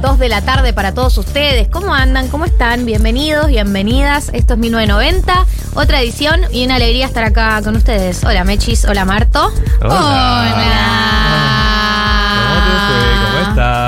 2 de la tarde para todos ustedes. ¿Cómo andan? ¿Cómo están? Bienvenidos, bienvenidas. Esto es 1990, otra edición y una alegría estar acá con ustedes. Hola Mechis, hola Marto. ¿Cómo te fue? ¿Cómo estás?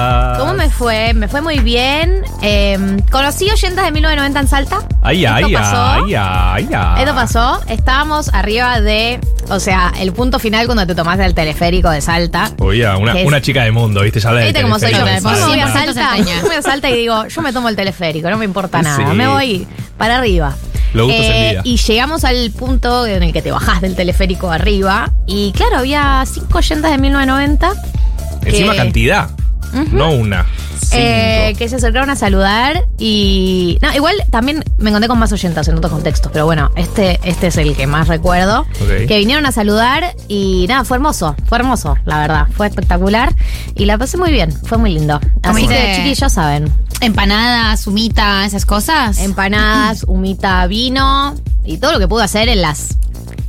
¿Cómo me fue? Me fue muy bien. Eh, conocí oyentas de 1990 en Salta. Ay, Esto ay, pasó. ay, ay, ay. Esto pasó. Estábamos arriba de, o sea, el punto final cuando te tomaste el teleférico de Salta. Oye, una, Es- una chica de mundo, ¿viste? Ya del ¿Viste cómo soy yo? me voy a Salta. Me voy a Salta y digo, yo me tomo el teleférico, no me importa nada. Sí. Me voy para arriba. Los gustos envidia. y llegamos al punto en el que te bajás del teleférico arriba. Y claro, había cinco oyentas de 1990 Encima que- cantidad, no una. Eh, que se acercaron a saludar y. No, igual también me encontré con más oyentas en otros contextos, pero bueno, este, este es el que más recuerdo. Ok. Que vinieron a saludar y nada, fue hermoso, fue hermoso, la verdad, fue espectacular y la pasé muy bien, fue muy lindo. Así que chiquillos ya saben, Empanadas, humita, esas cosas. empanadas, humita, vino y todo lo que pude hacer en las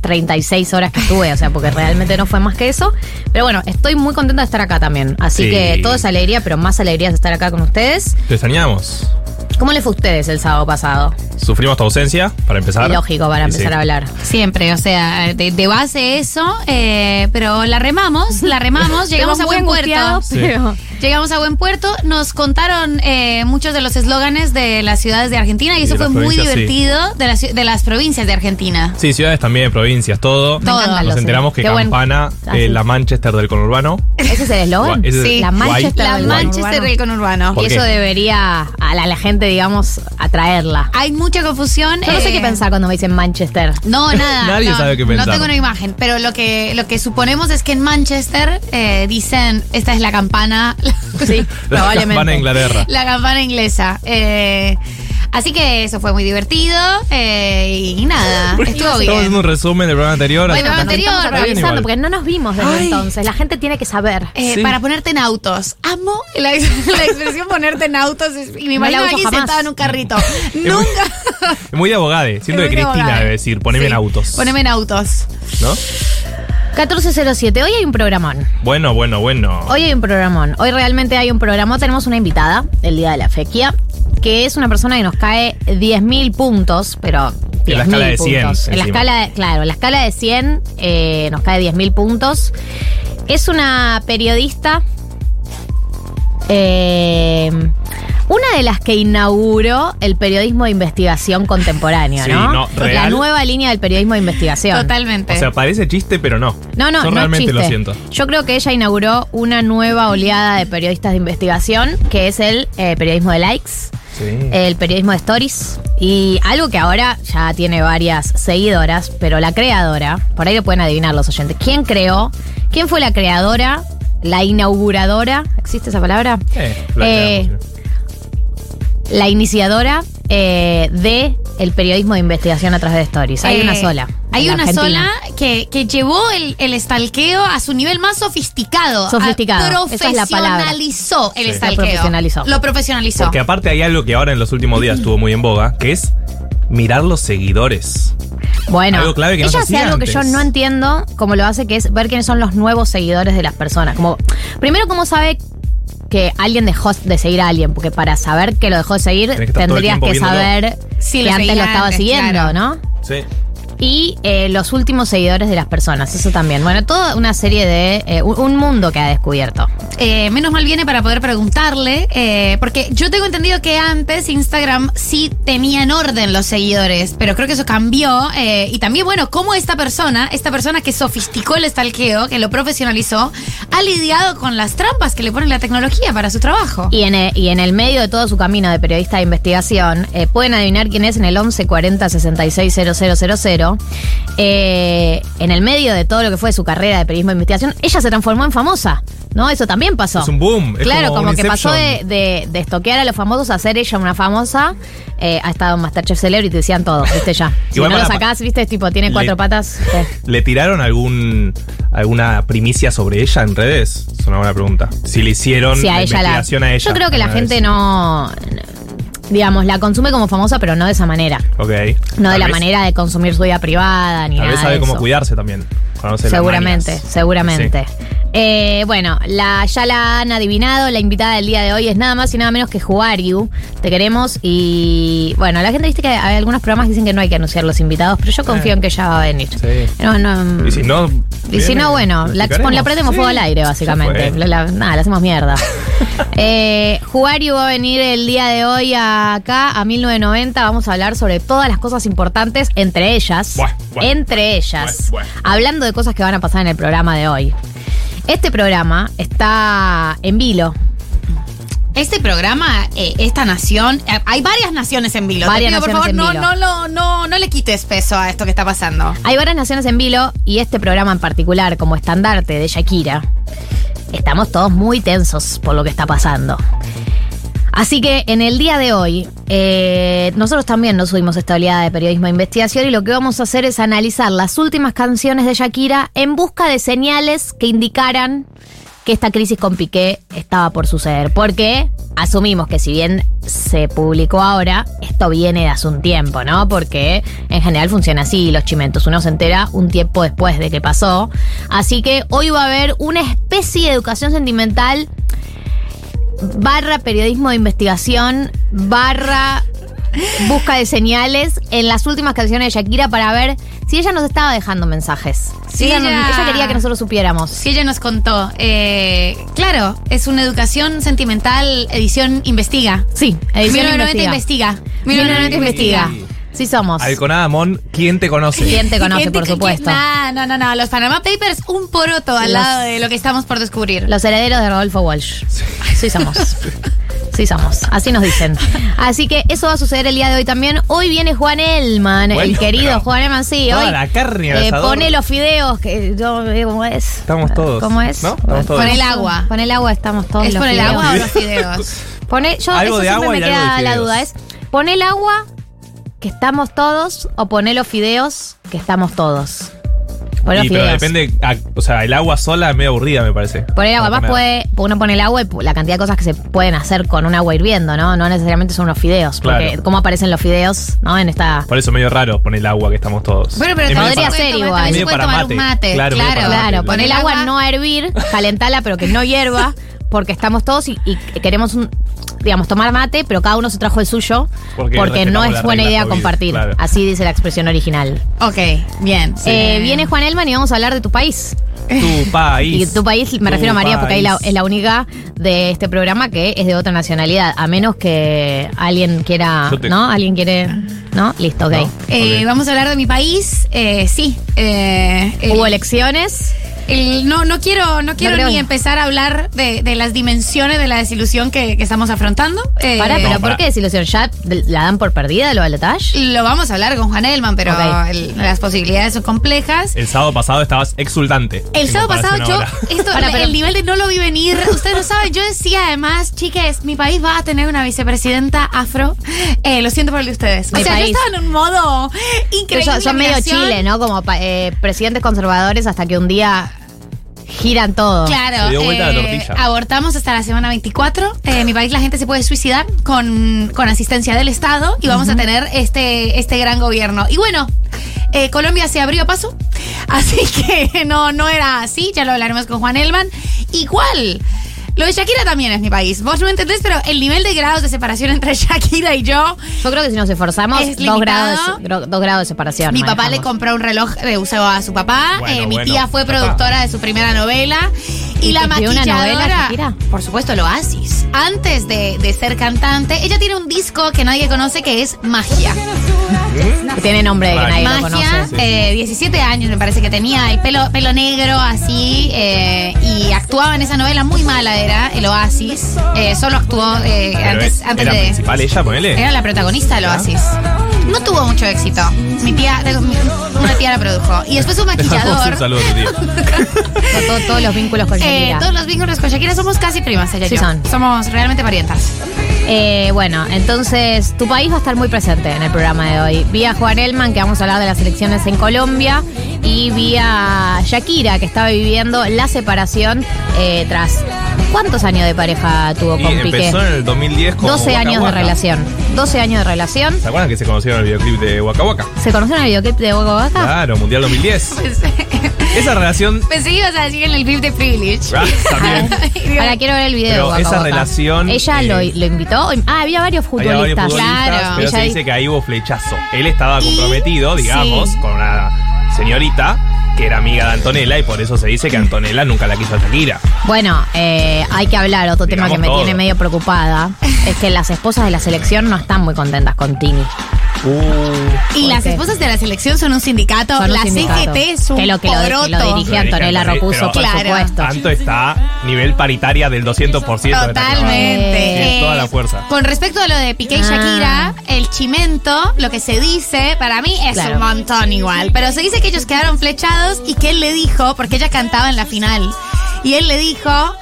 36 horas que estuve, o sea, porque realmente no fue más que eso. Pero bueno, estoy muy contenta de estar acá también. Así Sí. que todo es alegría, pero más alegría es estar acá con ustedes. Te extrañamos. ¿Cómo les fue a ustedes el sábado pasado? Sufrimos tu ausencia, para empezar. Lógico, para empezar sí. a hablar. Siempre, o sea, de, de base eso, eh, pero la remamos, la remamos, llegamos a buen puerto. Sí. pero- Llegamos a buen puerto, nos contaron eh, muchos de los eslóganes de las ciudades de Argentina y Y eso fue muy sí. divertido de, las, ci- de las provincias de Argentina. Sí, ciudades también, provincias, todo. Encantan Nos enteramos que Qué buen- Campana, Ah, eh, sí. la Manchester del conurbano. ¿Ese es el eslogan? Es- Sí. La. Manchester La del Manchester conurbano. del conurbano. ¿Por Y eso debería a la, a la gente, digamos, atraerla. Hay mucha confusión. Yo no sé eh, qué pensar cuando me dicen Manchester. No, nada. Nadie no, sabe qué pensar. No tengo una imagen, pero lo que, lo que suponemos es que en Manchester eh, dicen, esta es la campana, Sí, La probablemente. campana de Inglaterra. la campana inglesa. Eh, así que eso fue muy divertido eh, y nada, estuvo Estamos bien. haciendo un resumen del programa anterior. Bueno, que anterior, Estamos igual. porque no nos vimos desde Ay. entonces. La gente tiene que saber. Eh, Sí. Para ponerte en autos. Amo la, ex- la expresión ponerte en autos es- y me No la imagino a uso alguien jamás. sentado en un carrito. muy- Nunca. Es muy de abogade. Siento Es que Cristina abogada. debe decir, poneme Sí, en autos. Poneme en autos. ¿No? 1407, hoy hay un programón. Bueno, bueno, bueno. Hoy hay un programón. Hoy realmente hay un programa. Tenemos una invitada el día de la fequia, que es una persona que nos cae 10.000 puntos, pero. En la 10.000 escala de 100 puntos. En la escala, de- claro, en la escala de 100 eh, nos cae 10.000 puntos. Es una periodista. eh, una de las que inauguró el periodismo de investigación contemporáneo, Sí, ¿no? no, La real. nueva línea del periodismo de investigación. Totalmente. O sea, parece chiste, pero no. No, no, Yo no realmente es chiste. lo siento. Yo creo que ella inauguró una nueva oleada de periodistas de investigación, que es el eh, periodismo de likes, Sí. el periodismo de stories, y algo que ahora ya tiene varias seguidoras, pero la creadora, por ahí lo pueden adivinar los oyentes, ¿quién creó? ¿Quién fue la creadora? La inauguradora, ¿existe esa palabra? Eh, la Eh, creamos, sí. La iniciadora eh, de el periodismo de investigación a través de stories. Hay Eh, una sola. Hay una Argentina. sola que, que llevó el, el stalkeo a su nivel más sofisticado. Sofisticado, A- esa es la palabra. Profesionalizó el Sí. Lo stalkeo. profesionalizó. Lo profesionalizó. Porque aparte hay algo que ahora en los últimos días estuvo muy en boga, que es mirar los seguidores. Bueno, Algo clave que no ella se hace algo que yo no entiendo como lo hace, que es ver quiénes son los nuevos seguidores de las personas. Como, primero, ¿cómo sabe que alguien dejó de seguir a alguien? Porque para saber que lo dejó de seguir, Tenés que estar todo el tendrías tiempo que viéndolo. saber Sí, lo antes seguía lo estaba antes, siguiendo, claro. ¿no? Sí. Y eh, los últimos seguidores de las personas, eso también. Bueno, toda una serie de. eh, un, un mundo que ha descubierto. Eh, menos mal viene para poder preguntarle, porque yo tengo entendido que antes Instagram sí tenía en orden los seguidores, pero creo que eso cambió. y también, bueno, cómo esta persona, esta persona que sofisticó el stalkeo, que lo profesionalizó, ha lidiado con las trampas que le pone la tecnología para su trabajo. Y en, el, y en el medio de todo su camino de periodista de investigación, pueden adivinar quién es en el 11 40 66 000. Eh, en el medio de todo lo que fue su carrera de periodismo de investigación, ella se transformó en famosa. ¿No? Eso también pasó. Es un boom. es claro, como, que pasó de, Inception. de, de estoquear a los famosos a ser ella una famosa. Eh, ha estado en Masterchef Celebrity, decían todo, viste ya. Si no lo sacás, viste, tipo, tiene Le- cuatro patas. eh. ¿Le tiraron algún alguna primicia sobre ella en redes? Es una buena pregunta. Si le hicieron Sí, a la ella la. a ella. Yo creo que la gente vez. no. Digamos, la consume como famosa, pero no de esa manera. Ok. No de Tal la vez- manera de consumir su vida privada ni Tal nada. vez sabe de cómo eso. cuidarse también. Conoce Seguramente, mañas. Eh, bueno, la, ya la han adivinado. La invitada del día de hoy es nada más y nada menos que Juariu. Te queremos y. Bueno, la gente viste que hay algunos programas que dicen que no hay que anunciar los invitados, pero yo confío Eh. en que ella va a venir. Sí. No, no, Y si no. y si no, bueno, la, la prendemos fuego al aire, básicamente. La- la- nada, la hacemos mierda. eh, Juario va a venir el día de hoy acá, a 1990. Vamos a hablar sobre todas las cosas importantes, entre ellas. Buah, buah. entre ellas. Buah. Hablando de cosas que van a pasar en el programa de hoy. Este programa está en vilo. Este programa, eh, esta nación, eh, hay varias naciones en vilo. Te Varias pido, por naciones favor, en no, vilo. no, no, no le quites peso a esto que está pasando. Hay varias naciones en vilo y este programa en particular, como estandarte de Shakira, estamos todos muy tensos por lo que está pasando. Así que en el día de hoy, eh, nosotros también nos subimos a esta oleada de periodismo de investigación y lo que vamos a hacer es analizar las últimas canciones de Shakira en busca de señales que indicaran que esta crisis con Piqué estaba por suceder. Porque asumimos que si bien se publicó ahora, esto viene de hace un tiempo, ¿no? Porque en general funciona así, los chimentos. Uno se entera un tiempo después de que pasó. Así que hoy va a haber una especie de educación sentimental barra periodismo de investigación, barra busca de señales en las últimas canciones de Shakira para ver si ella nos estaba dejando mensajes. Si ella, nos- ella- quería que nosotros supiéramos. Sí, ella nos contó. eh, claro, es una educación sentimental, edición investiga. Sí, edición 1990 investiga. investiga. 1990 investiga. Sí somos. Alconada Mon, ¿quién te conoce? ¿Quién te conoce, por supuesto? No, no, no, no. Los Panama Papers, un poroto al Los- lado de lo que estamos por descubrir. Los herederos de Rodolfo Walsh. Sí somos. Sí somos. Así nos dicen. Así que eso va a suceder el día de hoy también. Hoy viene Juan Elman, el querido Juan Elman, sí. toda hoy, la carne eh, pone los fideos, que yo veo cómo es. Estamos todos. ¿Cómo es? ¿No? Estamos todos. Con el agua. Con el agua estamos todos. ¿Es los por el fideos. agua o los fideos? Pone, yo, Algo eso de siempre agua me y algo queda de la duda. Es, pone el agua, que estamos todos, o pone los fideos, que estamos todos. Pon los Y, pero fideos. depende, ah, o sea, el agua sola es medio aburrida, me parece. Por el agua, Para además poner. puede, uno pone el agua y la cantidad de cosas que se pueden hacer con un agua hirviendo, ¿no? No necesariamente son unos fideos, porque Claro. cómo aparecen los fideos, ¿no? En esta... Por eso medio raro poner el agua que estamos todos. Bueno, pero Es medio podría para- ser igual. también se Medio puede para tomar un mate. mate. Claro, medio para Claro, mate. poner el agua no a hervir, calentala pero que no hierva, porque estamos todos y, y queremos un, digamos, tomar mate, pero cada uno se trajo el suyo, Porque porque, no es buena idea COVID, compartir. claro. Así dice la expresión original. Ok, bien. Eh, viene Juan Elman y vamos a hablar de tu país. Tu país. Y tu país, me Tu refiero a María, porque ahí la- es la única de este programa que es de otra nacionalidad. A menos que alguien quiera. Te- ¿No? ¿Alguien quiere.? ¿No? Listo, ok. No. Eh, Ok. Vamos a hablar de mi país. Eh, sí. eh, eh, Hubo elecciones. El- no, no quiero, no quiero ni empezar a hablar de, de las dimensiones de la desilusión que, que estamos afrontando. Eh, Pará, pero No, ¿por qué desilusión? ¿Ya la dan por perdida lo balotage? Lo vamos a hablar con Juan Elman, pero el- las posibilidades son complejas. El sábado pasado estabas exultante. El sábado pasado yo, esto, Para, pero- el nivel de no lo vi venir, ustedes lo saben, yo decía además, chiques, mi país va a tener una vicepresidenta afro. Eh, lo siento por el de ustedes. Mi o sea, país. yo estaba en un modo Pero increíble. son, son medio. Chile, ¿no? Como eh, presidentes conservadores hasta que un día giran todo. Claro, Se dio vuelta la eh, tortilla. abortamos hasta la semana 24. Eh, en mi país la gente se puede suicidar con, con asistencia del Estado y vamos a tener este, este gran gobierno. Y bueno, eh, Colombia se abrió paso, así que no, no era así, ya lo hablaremos con Juan Elman. Igual. Lo de Shakira también es mi país. Vos no entendés, pero el nivel de grados de separación entre Shakira y yo. Yo creo que si nos esforzamos, Es dos grados, dos grados de separación. Mi papá le compró un reloj de uso a su papá. Bueno, eh, mi bueno, tía fue productora de su primera novela. Y, ¿Y la escribió una maquilladora. novela, Shakira? por supuesto, el Oasis. Antes de, de ser cantante, ella tiene un disco que nadie conoce que es Magia. Que tiene nombre de que nadie lo Magia, conoce. eh, 17 años me parece que tenía, el pelo, pelo negro así, eh, y actuaba en esa novela muy mala, era el Oasis. Eh, solo actuó eh, antes, es- antes ¿Era de... principal ella, ponele? Era la protagonista del Oasis. No tuvo mucho éxito. Mi tía, una tía la produjo. Y después Dejamos maquillador. un saludo a tu tío. Con todo- todos los vínculos con Eh, Shakira. todos los vínculos con Shakira somos casi primas, ella y Sí yo. son. Somos realmente parientas. Eh, bueno, entonces tu país va a estar muy presente en el programa de hoy. Vi a Juan Elman, que vamos a hablar de las elecciones en Colombia, y vi a Shakira, que estaba viviendo la separación eh, tras. ¿Cuántos años de pareja tuvo Y con Piqué? empezó en el 2010 con 12 Waka años de Waka. relación. 12 años de relación. ¿Se acuerdan que se conocieron en el videoclip de Waka Waka? ¿Se conocieron en el videoclip de Boca Boca? Claro, Mundial 2010. Esa relación. Pensé que ibas a decir en el clip de Privilege. Ah, también. Ahora quiero ver el video Pero esa relación, Ella eh, lo, lo invitó. Ah, había varios Había varios futbolistas. futbolistas, Claro. pero Ella se di- dice que ahí hubo flechazo. Él estaba Y- comprometido, digamos, sí. con una señorita que era amiga de Antonella y por eso se dice que Antonella nunca la quiso a Shakira. Bueno, eh, hay que hablar, otro tema Digamos que me todo. tiene medio preocupada, es que las esposas de la selección no están muy contentas con Tini. Y las qué? esposas de la selección son un sindicato. Son un la sindicato. CGT es un Que lo- que lo- que lo dirige Antonella Rocuso, por Claro. supuesto. Tanto está nivel paritaria del 200%. de esta Totalmente. Eh, toda la fuerza. Con respecto a lo de Piqué y Ah. Shakira, el chimento, lo que se dice, para mí es Claro. un montón igual. Pero se dice que ellos quedaron flechados y que él le dijo, porque ella cantaba en la final, y él le dijo.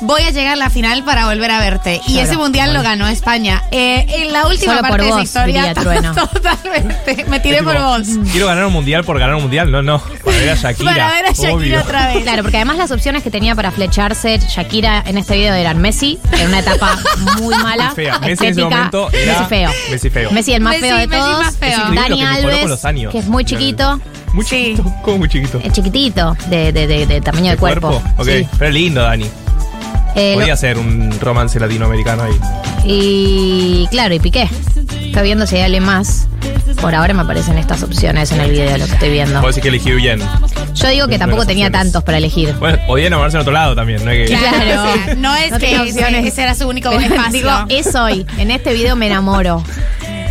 Voy a llegar a la final para volver a verte. Y Claro. ese mundial lo ganó España. Eh, en la última Solo por parte de esa vos, historia. diría Trueno. Totalmente. Me tiré por vos. Quiero ganar un mundial por ganar un mundial. No, no. Para ver a Shakira. Para ver a Shakira obvio. otra vez. Claro, porque además las opciones que tenía para flecharse Shakira en este video eran Messi, en una etapa muy mala. Muy fea. Messi en ese estética, momento era Messi feo. Messi feo. Messi el más Messi- feo de Messi todos. más feo. Dani Alves, que es muy chiquito. Muy chiquito. ¿Cómo muy chiquito? Es chiquitito, de, de, de- de tamaño de, cuerpo. Ok. Sí. Pero lindo, Dani. Eh, lo- Podría ser un romance latinoamericano ahí. y claro, y Piqué. Está viendo si hay alguien más. Por ahora me aparecen estas opciones en el video, lo que estoy viendo. Puedo decir que elegí bien. Yo digo que tampoco tenía opciones. tantos para elegir. Bueno, podía enamorarse en otro lado también, no es que. Claro. o sea, no es No que ese, era su único Pero espacio. Digo, es hoy. En este video me enamoro.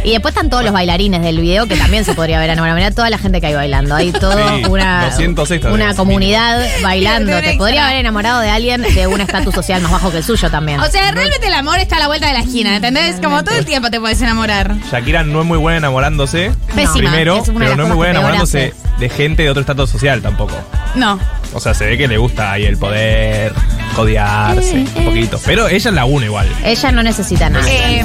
Y después están todos los bailarines del video que también se podría ver enamorado. Mirá toda la gente que hay bailando. Hay toda Sí, una, 200 extras una comunidad bailando. Te podría haber enamorado de alguien de un estatus social más bajo que el suyo también. O sea, realmente el amor está a la vuelta de la esquina, ¿entendés? Como todo el tiempo te puedes enamorar. Shakira no es muy buena enamorándose. Pésima. Primero, pero no es muy buena enamorándose de gente de otro estatus social tampoco. No. O sea, se ve que le gusta ahí el poder, codearse un poquito. Pero ella es la una igual. Ella no necesita nada. Eh,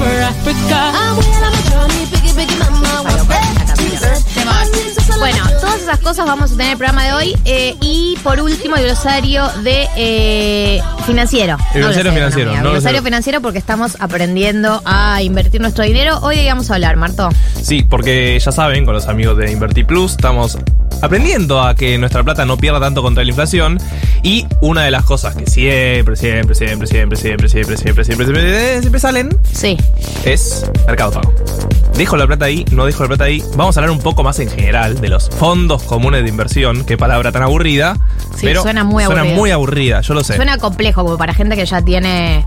Bueno, todas esas cosas vamos a tener en el programa de hoy. eh, y por último, el glosario de eh, financiero. El No glosario financiero, no el glosario financiero porque estamos aprendiendo a invertir nuestro dinero. Hoy vamos a hablar, Marto. Sí, porque ya saben, con los amigos de Invertir Plus estamos aprendiendo a que nuestra plata no pierda tanto contra la inflación. Y una de las cosas que siempre, siempre, siempre, siempre, siempre, siempre, siempre, siempre, siempre, siempre salen Sí. es Mercado Pago. Dejo la plata ahí, no dejo la plata ahí. Vamos a hablar un poco más en general de los fondos comunes de inversión. Qué palabra tan aburrida. Sí, pero suena muy Suena aburrido. muy aburrida, yo lo sé. Suena complejo como para gente que ya tiene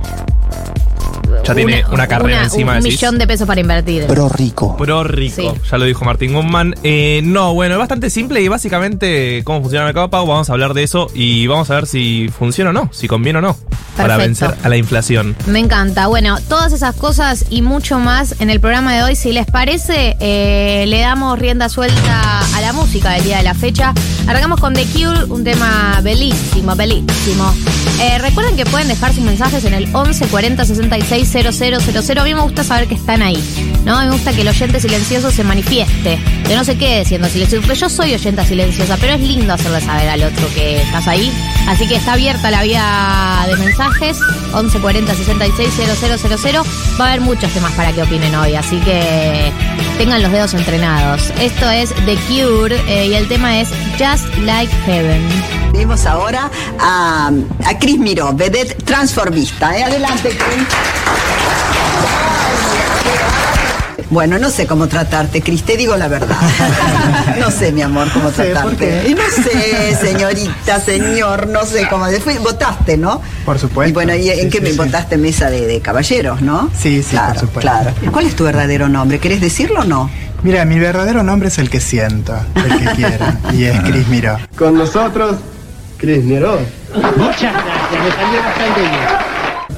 Ya tiene una carrera encima, Un decís. millón de pesos para invertir. Pro rico. Pro rico, Sí. ya lo dijo Martín Guzmán. Eh, no, bueno, es bastante simple y básicamente cómo funciona el mercado pago. Vamos a hablar de eso y vamos a ver si funciona o no, si conviene o no, para vencer a la inflación. Me encanta. Bueno, todas esas cosas y mucho más en el programa de hoy. Si les parece, eh, le damos rienda suelta a la música del día de la fecha. Arrancamos con The Cure, un tema bellísimo, bellísimo. Eh, recuerden que pueden dejar sus mensajes en el 11 40 66 000. A mí me gusta saber que están ahí. ¿no? Me gusta que el oyente silencioso se manifieste. Que no se quede siendo silencioso. Porque yo soy oyenta silenciosa, pero es lindo hacerle saber al otro que estás ahí. Así que está abierta la vía de mensajes. 11 40 66 000. Va a haber muchos temas para que opinen hoy. Así que tengan los dedos entrenados. Esto es The Cure eh, y el tema es Just Like Heaven. Vemos ahora a, a Miró, vedette transformista. ¿eh? Adelante, Cris. Bueno, no sé cómo tratarte, Cris, te digo la verdad. No sé, mi amor, cómo Sí, ¿por tratarte. no sé, señorita, señor, no sé cómo. Fui- votaste, ¿no? Por supuesto. Y bueno, ¿y en Sí, qué sí, me sí. votaste mesa de, de caballeros, no? Sí, sí, claro, por supuesto. Claro. ¿Cuál es tu verdadero nombre? ¿Querés decirlo o no? Mira, mi verdadero nombre es el que siento, el que quiero, y es Cris Miró. Con nosotros, Cris Miró. Muchas gracias, me salió bastante bien.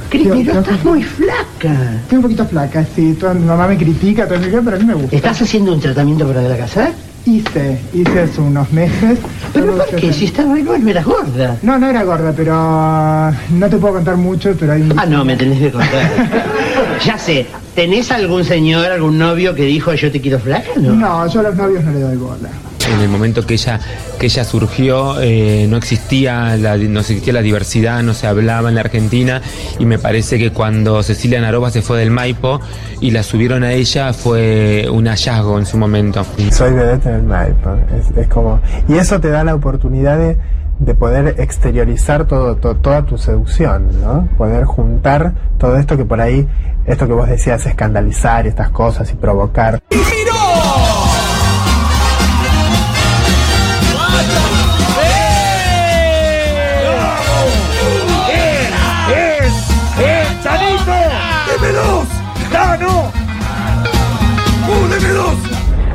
Cris estás muy flaca. Estoy un poquito flaca, sí, toda mi mamá me critica, todo eso, pero a mí me gusta. ¿Estás haciendo un tratamiento para adelgazar? Hice, hice hace unos meses. ¿Pero por qué? Si estás re no eras gorda. No, no era gorda, pero ah, no te puedo contar mucho, pero hay... Ah, no, me tenés que contar. ya sé, ¿tenés algún señor, algún novio que dijo yo te quiero flaca? No. No, yo a los novios no le doy bola. En el momento que ella, que ella surgió, eh, no, existía la, no existía la diversidad, no se hablaba en la Argentina y me parece que cuando Cecilia Naroba se fue del Maipo y la subieron a ella fue un hallazgo en su momento. Soy vedette en el Maipo, es, es como... Y eso te da la oportunidad de, de poder exteriorizar todo, to- toda tu seducción, ¿no? Poder juntar todo esto que por ahí, esto que vos decías, escandalizar y estas cosas y provocar.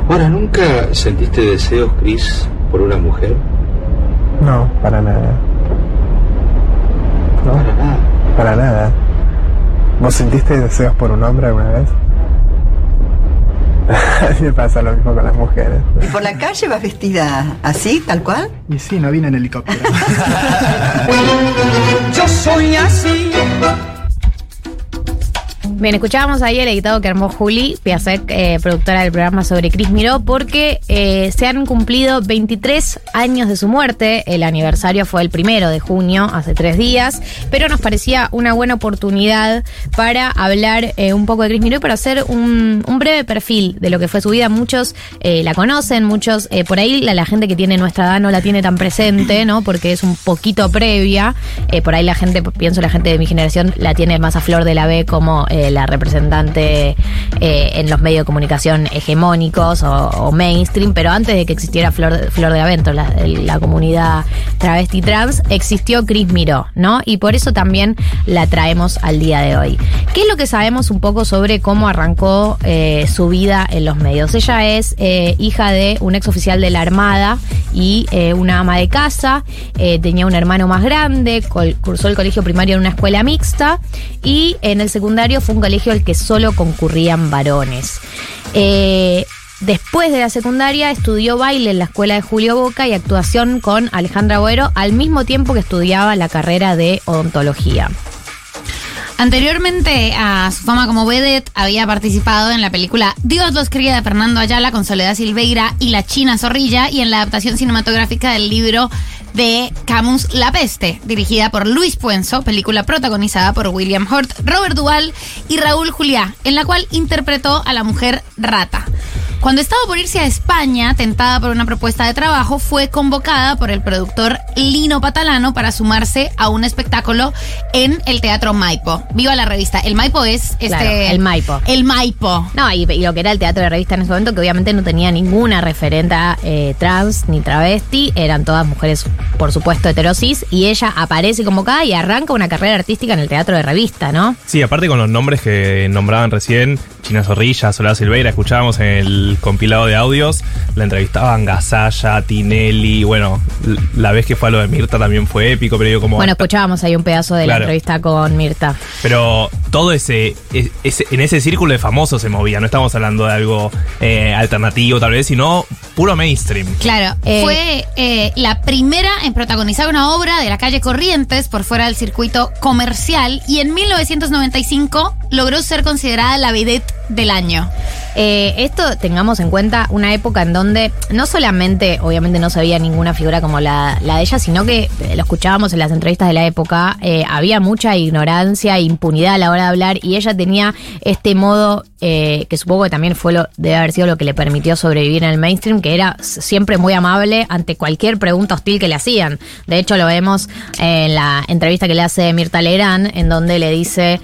Ahora, ¿nunca sentiste deseos, Chris, por una mujer? No, para nada. ¿No? Para nada. Para nada. ¿Vos sentiste deseos por un hombre alguna vez? Me pasa lo mismo con las mujeres. ¿Y por la calle vas vestida así, tal cual? Y sí, no vine en helicóptero. Yo soy así. Bien, escuchábamos ahí el editado que armó Juli Piasek, eh, productora del programa sobre Cris Miró, porque eh, se han cumplido 23 años de su muerte. El aniversario fue el primero de junio, hace tres días, pero nos parecía una buena oportunidad para hablar eh, un poco de Cris Miró y para hacer un, breve perfil de lo que fue su vida. Muchos eh, la conocen, muchos, por ahí la, la gente que tiene nuestra edad no la tiene tan presente, ¿no? Porque es un poquito previa. Por ahí la gente, pienso la gente de mi generación, la tiene más a flor de la B como la representante eh, en los medios de comunicación hegemónicos o, mainstream, pero antes de que existiera Flor, Flor de B, la, comunidad travesti trans, existió Cris Miró, ¿no? Y por eso también la traemos al día de hoy. ¿Qué es lo que sabemos un poco sobre cómo arrancó eh, su vida en los medios? Ella es eh, hija de un ex oficial de la Armada y una ama de casa, tenía un hermano más grande, cursó el colegio primario en una escuela mixta y en el secundario fue un colegio al que solo concurrían varones. Eh, Después de la secundaria estudió baile en la escuela de Julio Boca y actuación con Alejandra Boero al mismo tiempo que estudiaba la carrera de odontología. Anteriormente a su fama como vedette, había participado en la película Dios los cría de Fernando Ayala con Soledad Silveira y La China Zorrilla y en la adaptación cinematográfica del libro de Camus La Peste, dirigida por Luis Puenzo, película protagonizada por William Hurt, Robert Duvall y Raúl Juliá, en la cual interpretó a la mujer rata. Cuando estaba por irse a España, tentada por una propuesta de trabajo, fue convocada por el productor Lino Patalano para sumarse a un espectáculo en el Teatro Maipo. Viva la revista. El Maipo es este. Claro, el Maipo. El Maipo. No, y, y lo que era el teatro de revista en ese momento, que obviamente no tenía ninguna referenta eh, trans ni travesti, eran todas mujeres, por supuesto, heterosis, y ella aparece convocada y arranca una carrera artística en el teatro de revista, ¿no? Sí, aparte con los nombres que nombraban recién, China Zorrilla, Soledad Silveira, escuchábamos en el compilado de audios, la entrevistaban Gasalla, Tinelli, bueno, la vez que fue a lo de Mirta también fue épico, pero yo como... Bueno, escuchábamos ahí un pedazo de la entrevista con Mirta. Pero todo ese, e- ese- en ese círculo de famosos se movía, no estamos hablando de algo eh, alternativo tal vez, sino puro mainstream. Claro, Eh, fue eh, la primera en protagonizar una obra de la calle Corrientes por fuera del circuito comercial y en 1995 logró ser considerada la vedette del año. Eh, esto tengamos en cuenta una época en donde no solamente, obviamente no se veía ninguna figura como la, la de ella, sino que eh, lo escuchábamos en las entrevistas de la época, eh, había mucha ignorancia e impunidad a la hora de hablar y ella tenía este modo eh, que supongo que también fue lo, debe haber sido lo que le permitió sobrevivir en el mainstream, que era siempre muy amable ante cualquier pregunta hostil que le hacían. De hecho, lo vemos en la entrevista que le hace Mirta Legrand, en donde le dice...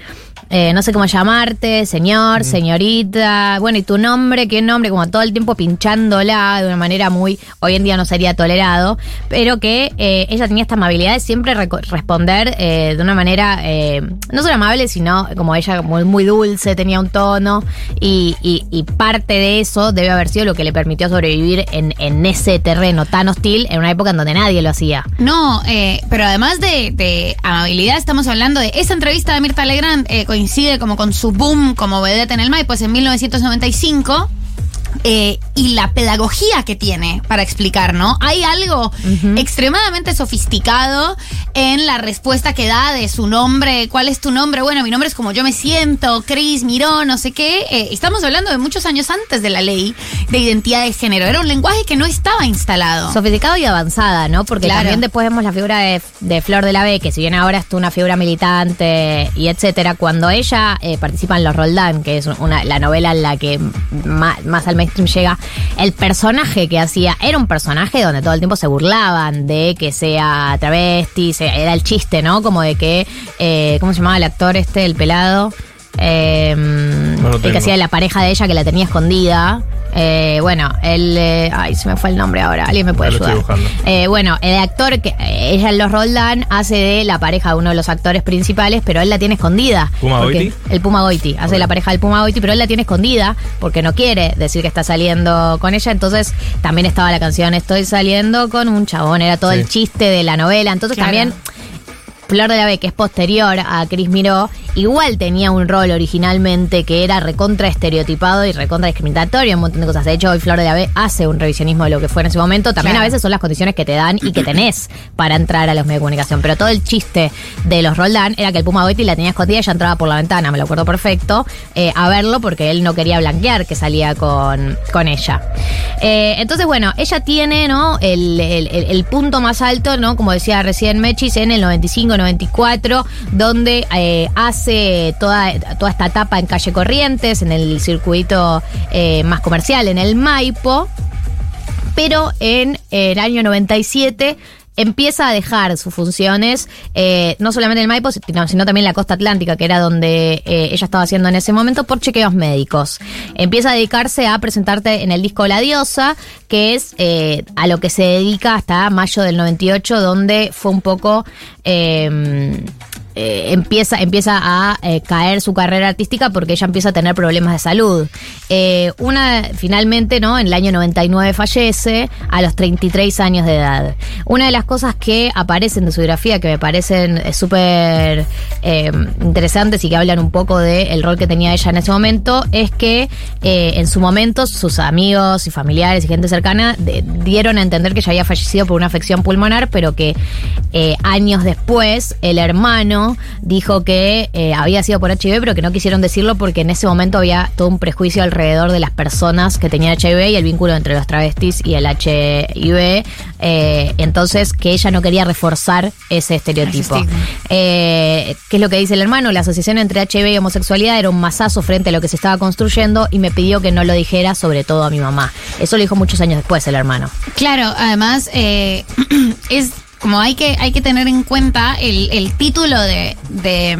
eh, no sé cómo llamarte, señor, señorita, bueno, y tu nombre, qué nombre, como todo el tiempo pinchándola de una manera muy, hoy en día no sería tolerado, pero que eh, ella tenía esta amabilidad de siempre responder eh, de una manera, eh, no solo amable, sino como ella muy, muy dulce, tenía un tono, y, y- y parte de eso debe haber sido lo que le permitió sobrevivir en, en ese terreno tan hostil en una época en donde nadie lo hacía. No, eh, pero además de, de amabilidad, estamos hablando de esa entrevista de Mirta Legrand, eh, coincide como con su boom como vedette en el MAI, pues en 1995. Eh, y la pedagogía que tiene para explicar, ¿no? Hay algo extremadamente sofisticado en la respuesta que da de su nombre. ¿Cuál es tu nombre? Bueno, mi nombre es como yo me siento, Cris, Miró, no sé qué. Eh, estamos hablando de muchos años antes de la ley de identidad de género. Era un lenguaje que no estaba instalado. Sofisticado y avanzada, ¿no? Porque Claro. también después vemos la figura de, de Flor de la B, que si bien ahora es una figura militante y etcétera, cuando ella eh, participa en Los Roldán, que es una, la novela en la que ma- más, al mainstream llega, el personaje que hacía era un personaje donde todo el tiempo se burlaban de que sea travesti, se- era el chiste, ¿no? Como de que, eh, ¿cómo se llamaba el actor este, el pelado? Eh, No el que hacía de la pareja de ella que la tenía escondida. Eh, bueno, él. eh, ay, se me fue el nombre ahora. Alguien me puede Ya lo ayudar. estoy buscando. Eh, bueno, el actor que eh, ella en Los Roldán hace de la pareja de uno de los actores principales, pero él la tiene escondida. ¿Puma Porque- Goiti? El Puma Goiti. Hace la pareja del Puma Goiti, pero él la tiene escondida porque no quiere decir que está saliendo con ella. Entonces también estaba la canción Estoy saliendo con un chabón. Era todo Sí. el chiste de la novela. Entonces Claro. también. Flor de la B, que es posterior a Cris Miró, igual tenía un rol originalmente que era recontra estereotipado y recontra discriminatorio, un montón de cosas. De hecho, hoy Flor de B hace un revisionismo de lo que fue en ese momento. También Claro. a veces son las condiciones que te dan y que tenés para entrar a los medios de comunicación. Pero todo el chiste de los Roldán era que el Puma Goiti la tenía escondida y ella entraba por la ventana, me lo acuerdo perfecto, eh, a verlo porque él no quería blanquear que salía con, con ella. Eh, entonces, bueno, ella tiene, ¿no? El, el- el- el punto más alto, ¿no? Como decía recién Mechis, en el 95-94, donde eh, hace toda, toda esta etapa en calle Corrientes, en el circuito eh, más comercial, en el Maipo. Pero en el año 97 empieza a dejar sus funciones, eh, no solamente en el Maipo, sino, también en la costa atlántica, que era donde eh, ella estaba haciendo en ese momento, por chequeos médicos. Empieza a dedicarse a presentarte en el disco La Diosa, que es a lo que se dedica hasta mayo del 98, donde fue un poco... eh, empieza, empieza a eh, caer su carrera artística porque ella empieza a tener problemas de salud. Eh, una, finalmente, ¿no? En el año 99 fallece a los 33 años de edad. Una de las cosas que aparecen de su biografía que me parecen súper interesantes y que hablan un poco del rol que tenía ella en ese momento es que en su momento sus amigos y familiares y gente cercana dieron a entender que ella había fallecido por una afección pulmonar, pero que años después el hermano dijo que eh, había sido por HIV, pero que no quisieron decirlo porque en ese momento había todo un prejuicio alrededor de las personas que tenían HIV y el vínculo entre los travestis y el HIV. eh, entonces, que ella no quería reforzar ese estereotipo. Eh, ¿Qué es lo que dice el hermano? La asociación entre HIV y homosexualidad era un masazo frente a lo que se estaba construyendo y me pidió que no lo dijera, sobre todo a mi mamá. Eso lo dijo muchos años después el hermano. Claro, además es como hay que, hay que tener en cuenta el, el título de, de,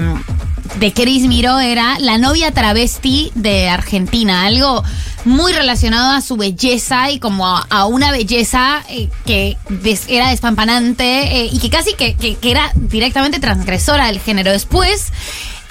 de Chris Miró era La novia travesti de Argentina, algo muy relacionado a su belleza y como a, a una belleza eh, que des- era despampanante eh, y que casi que, que- que era directamente transgresora del género. Después...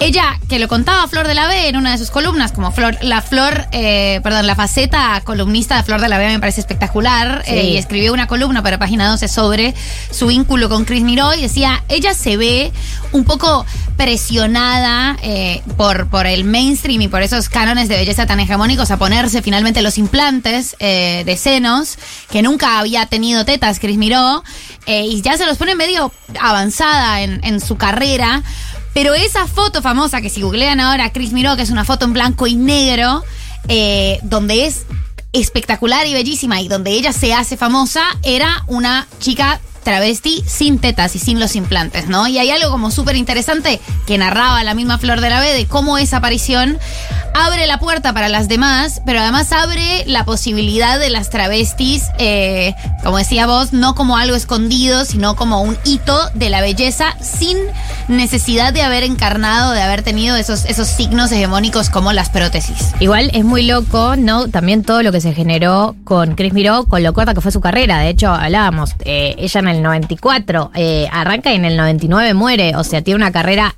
Ella, que lo contaba Flor de la B en una de sus columnas, como Flor, la Flor, eh, perdón, la faceta columnista de Flor de la B me parece espectacular. Sí. eh, y escribió una columna para Página 12 sobre su vínculo con Chris Miró y decía, ella se ve un poco presionada eh, por, por el mainstream y por esos cánones de belleza tan hegemónicos a ponerse finalmente los implantes eh, de senos, que nunca había tenido tetas Chris Miró, eh, y ya se los pone medio avanzada en, en su carrera. Pero esa foto famosa que si googlean ahora Chris Miró, que es una foto en blanco y negro, eh, donde es espectacular y bellísima y donde ella se hace famosa, era una chica travesti sin tetas y sin los implantes, ¿no? Y hay algo como súper interesante que narraba la misma Flor de la B de cómo esa aparición abre la puerta para las demás, pero además abre la posibilidad de las travestis, eh, como decía vos, no como algo escondido, sino como un hito de la belleza sin necesidad de haber encarnado, de haber tenido esos, esos signos hegemónicos como las prótesis. Igual es muy loco, ¿no? También todo lo que se generó con Chris Miró, con lo corta que fue su carrera. De hecho, hablábamos, eh, ella en el 94 eh, arranca y en el 99 muere. O sea, tiene una carrera,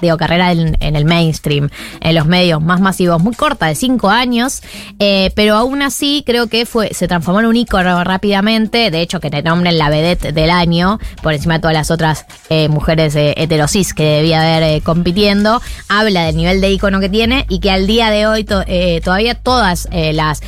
digo, carrera en, el mainstream, en los medios más masivos, muy corta, de cinco años. eh, pero aún así creo que fue se transformó en un ícono rápidamente. De hecho, que le nombren la vedette del año, por encima de todas las otras eh, mujeres eh, heterosis que debía haber compitiendo. Habla del nivel de ícono que tiene y que al día de hoy to- todavía todas las...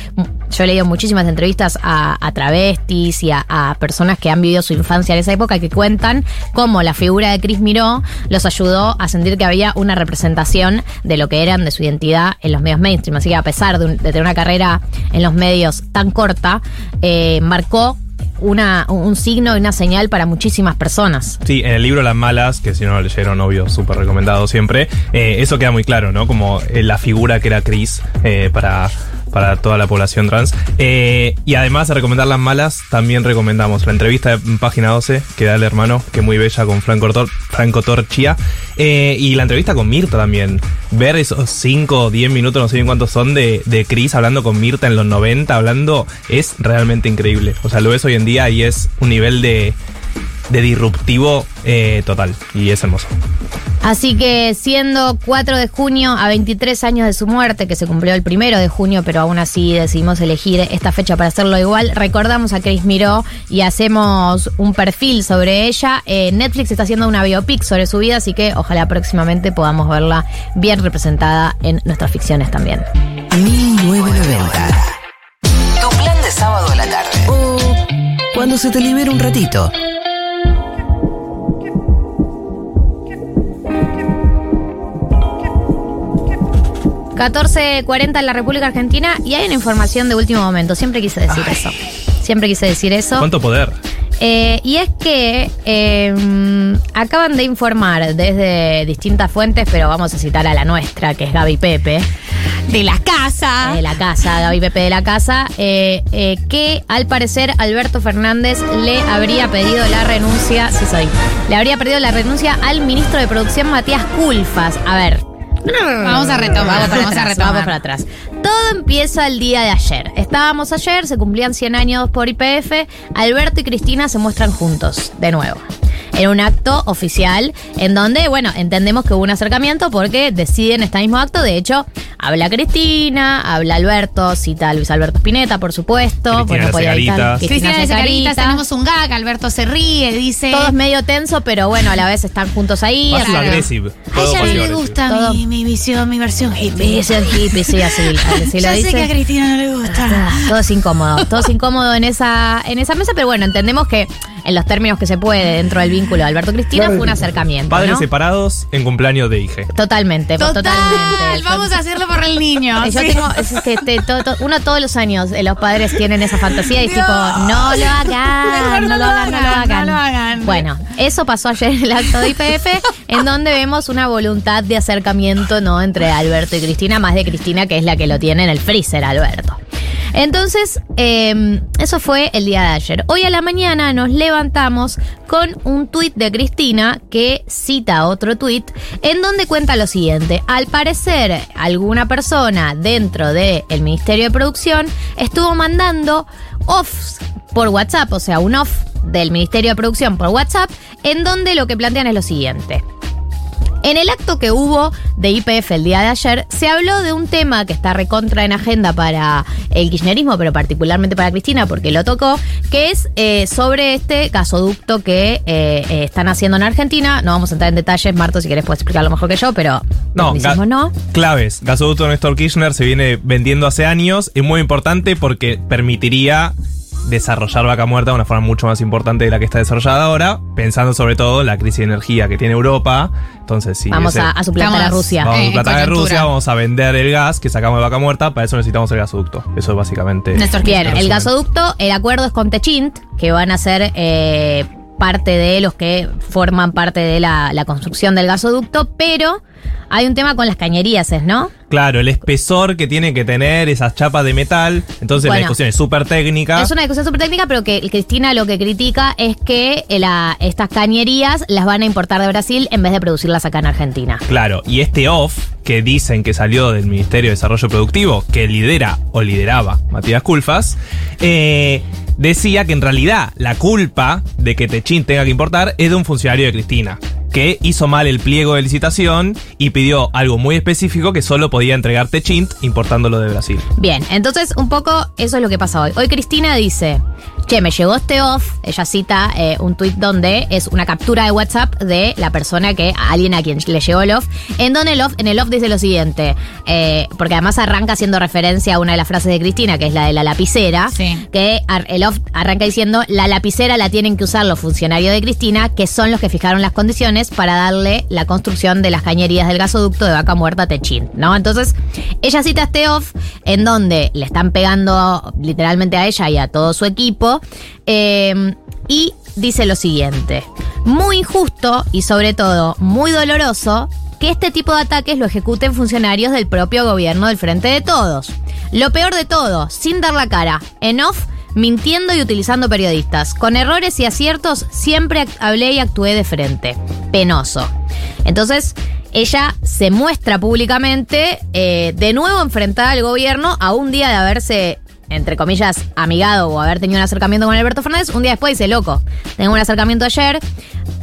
Yo he leído muchísimas entrevistas a, a travestis y a, personas que han vivido su infancia en esa época que cuentan cómo la figura de Chris Miró los ayudó a sentir que había una representación de lo que eran de su identidad en los medios mainstream. Así que a pesar de, de tener una carrera en los medios tan corta, eh, marcó una, un signo y una señal para muchísimas personas. Sí, en el libro Las Malas, que si no lo leyeron, obvio, súper recomendado siempre, eh, eso queda muy claro, ¿no? Como eh, la figura que era Chris para, para toda la población trans. Eh, y además de recomendar Las Malas, también recomendamos la entrevista de Página 12 que da el hermano, que muy bella, con Franco, Tor Franco Torchia. Eh, y la entrevista con Mirta también. Ver esos 5 o 10 minutos, no sé bien cuántos son, de, de Chris hablando con Mirta en los 90, hablando, es realmente increíble. O sea, lo ves hoy en día y es un nivel de, de disruptivo eh, total. Y es hermoso. Así que siendo 4 de junio a 23 años de su muerte, que se cumplió el primero de junio, pero aún así decidimos elegir esta fecha para hacerlo igual, recordamos a Chris Miró y hacemos un perfil sobre ella. Eh, Netflix está haciendo una biopic sobre su vida, así que ojalá próximamente podamos verla bien representada en nuestras ficciones también. 1990. Tu plan de sábado a la tarde. O cuando se te libere un ratito. 14.40 en la República Argentina y hay una información de último momento. Siempre quise decir eso. Siempre quise decir eso. ¿Cuánto poder? Eh, y es que eh, acaban de informar desde distintas fuentes, pero vamos a citar a la nuestra, que es Gaby Pepe. De la casa. De la casa, Gaby Pepe de la casa, eh, eh, que al parecer Alberto Fernández le habría pedido la renuncia, sí soy, le habría pedido la renuncia al ministro de Producción Matías Culfas. A ver. Vamos a retomar, Vamos para vamos a retomar. vamos para atrás. Todo empieza el día de ayer. Estábamos ayer, se cumplían 100 años por IPF. Alberto y Cristina se muestran juntos, de nuevo. En un acto oficial en donde, bueno, entendemos que hubo un acercamiento porque deciden este mismo acto. De hecho, habla Cristina, habla Alberto, cita a Luis Alberto Spinetta, por supuesto. Cristina no podía evitar- Cegaritas. Cristina de Cegaritas, Cecarita. tenemos un gag, Alberto se ríe, dice. Todo es medio tenso, pero bueno, a la vez están juntos ahí. Pasivo Claro. agresivo. A ella no le gusta Todo. mi, mi visión, mi versión hippie. Visión hippie, sí, así, así Yo lo sé dice. que a Cristina no le gusta. Ah, Todo es incómodo, todo es incómodo en esa, en esa mesa, pero bueno, entendemos que en los términos que se puede dentro del vínculo de Alberto Cristina, fue un acercamiento. Padres ¿no? separados en cumpleaños de hija. Totalmente, Total, totalmente. vamos a hacerlo por el niño. Yo sí. tengo, es que te- to- to- uno todos los años eh, los padres tienen esa fantasía y es tipo, no lo hagan, no lo hagan, no lo hagan. no lo hagan. Bueno, eso pasó ayer en el acto de IPF, en donde vemos una voluntad de acercamiento no entre Alberto y Cristina, más de Cristina que es la que lo tiene en el freezer, Alberto. Entonces, eh, eso fue el día de ayer. Hoy a la mañana nos levantamos con un tuit de Cristina que cita otro tuit en donde cuenta lo siguiente. Al parecer, alguna persona dentro del Ministerio de Producción estuvo mandando offs por WhatsApp, o sea, un off del Ministerio de Producción por WhatsApp, en donde lo que plantean es lo siguiente. En el acto que hubo de IPF el día de ayer, se habló de un tema que está recontra en agenda para el kirchnerismo, pero particularmente para Cristina, porque lo tocó, que es eh, sobre este gasoducto que eh, eh, están haciendo en Argentina. No vamos a entrar en detalles, Marto, si querés puedes explicarlo mejor que yo, pero No, no. Claves. Gasoducto Néstor Kirchner se viene vendiendo hace años. Es muy importante porque permitiría desarrollar Vaca Muerta de una forma mucho más importante de la que está desarrollada ahora, pensando sobre todo en la crisis de energía que tiene Europa. Entonces, sí. Vamos ese- a, a suplantar a Rusia. Vamos a de coyuntura. Rusia, vamos a vender el gas que sacamos de Vaca Muerta, para eso necesitamos el gasoducto. Eso es básicamente. Néstor Bien, el gasoducto, el acuerdo es con Techint, que van a ser eh, parte de los que forman parte de la, la construcción del gasoducto, pero hay un tema con las cañerías, ¿no? Claro, el espesor que tiene que tener esas chapas de metal. Entonces la discusión es súper técnica. Es una discusión súper técnica, pero que Cristina lo que critica es que la- estas cañerías las van a importar de Brasil en vez de producirlas acá en Argentina. Claro, y este off que dicen que salió del Ministerio de Desarrollo Productivo, que lidera o lideraba Matías Culfas, eh, decía que en realidad la culpa de que Techín tenga que importar es de un funcionario de Cristina, que hizo mal el pliego de licitación y pidió algo muy específico que solo podía entregar Techint importándolo de Brasil. Bien, entonces un poco eso es lo que pasa hoy. Hoy Cristina dice, che, me llegó este off, ella cita eh, un tuit donde es una captura de WhatsApp de la persona que, a alguien a quien le llegó el off, en donde el off, en el off dice lo siguiente, eh, porque además arranca haciendo referencia a una de las frases de Cristina, que es la de la lapicera, que ar- el off arranca diciendo, la lapicera la tienen que usar los funcionarios de Cristina, que son los que fijaron las condiciones para darle la construcción de las cañerías del gasoducto de Vaca Muerta a Techín, ¿no? Entonces, ella cita este off en donde le están pegando literalmente a ella y a todo su equipo, eh, y dice lo siguiente, muy injusto y sobre todo muy doloroso que este tipo de ataques lo ejecuten funcionarios del propio gobierno del Frente de Todos. Lo peor de todo, sin dar la cara, en off, mintiendo y utilizando periodistas. Con errores y aciertos, siempre hablé y actué de frente. Penoso. Entonces, ella se muestra públicamente eh, de nuevo enfrentada al gobierno a un día de haberse entre comillas, amigado o haber tenido un acercamiento con Alberto Fernández, un día después dice, loco, tengo un acercamiento ayer,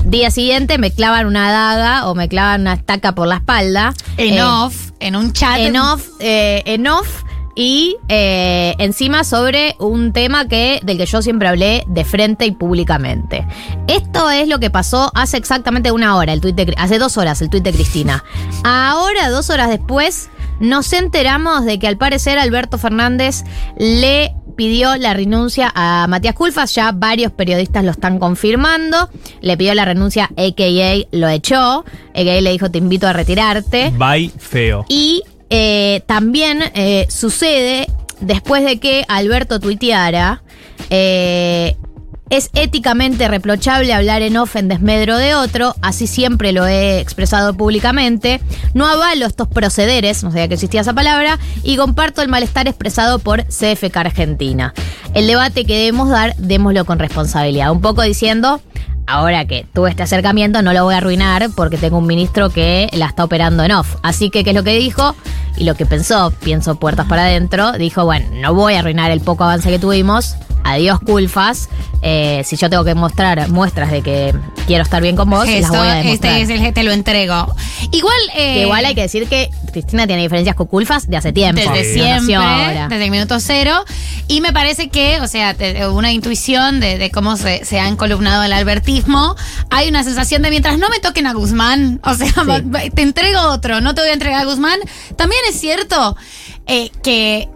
día siguiente me clavan una daga o me clavan una estaca por la espalda. En Eh, off, en un chat. en off, eh, en off y eh, encima sobre un tema que del que yo siempre hablé de frente y públicamente. Esto es lo que pasó hace exactamente una hora, el tuit de, hace dos horas el tuit de Cristina. Ahora, dos horas después, nos enteramos de que al parecer Alberto Fernández le pidió la renuncia a Matías Culfas, ya varios periodistas lo están confirmando, le pidió la renuncia, a.k.a. lo echó, a.k.a. le dijo te invito a retirarte. Bye feo. Y eh, también eh, sucede después de que Alberto tuiteara. eh, es éticamente reprochable hablar en off desmedro de otro, así siempre lo he expresado públicamente. No avalo estos procederes, no sabía que existía esa palabra, y comparto el malestar expresado por CFK Argentina. El debate que debemos dar, démoslo con responsabilidad. Un poco diciendo, ahora que tuve este acercamiento, no lo voy a arruinar porque tengo un ministro que la está operando en off. Así que, ¿qué es lo que dijo? Y lo que pensó, pienso puertas para adentro, dijo, bueno, no voy a arruinar el poco avance que tuvimos. Adiós, culfas. Eh, si yo tengo que mostrar muestras de que quiero estar bien con vos, las voy a demostrar. este es el te lo entrego. Igual. eh, igual hay que decir que Cristina tiene diferencias con culfas de hace tiempo. Desde nació siempre, ahora. desde el minuto cero. Y me parece que, o sea, una intuición de, de cómo se, se ha encolumnado el Hay una sensación de mientras no me toquen a Guzmán, o sea, te entrego otro, no te voy a entregar a Guzmán. También es cierto eh, que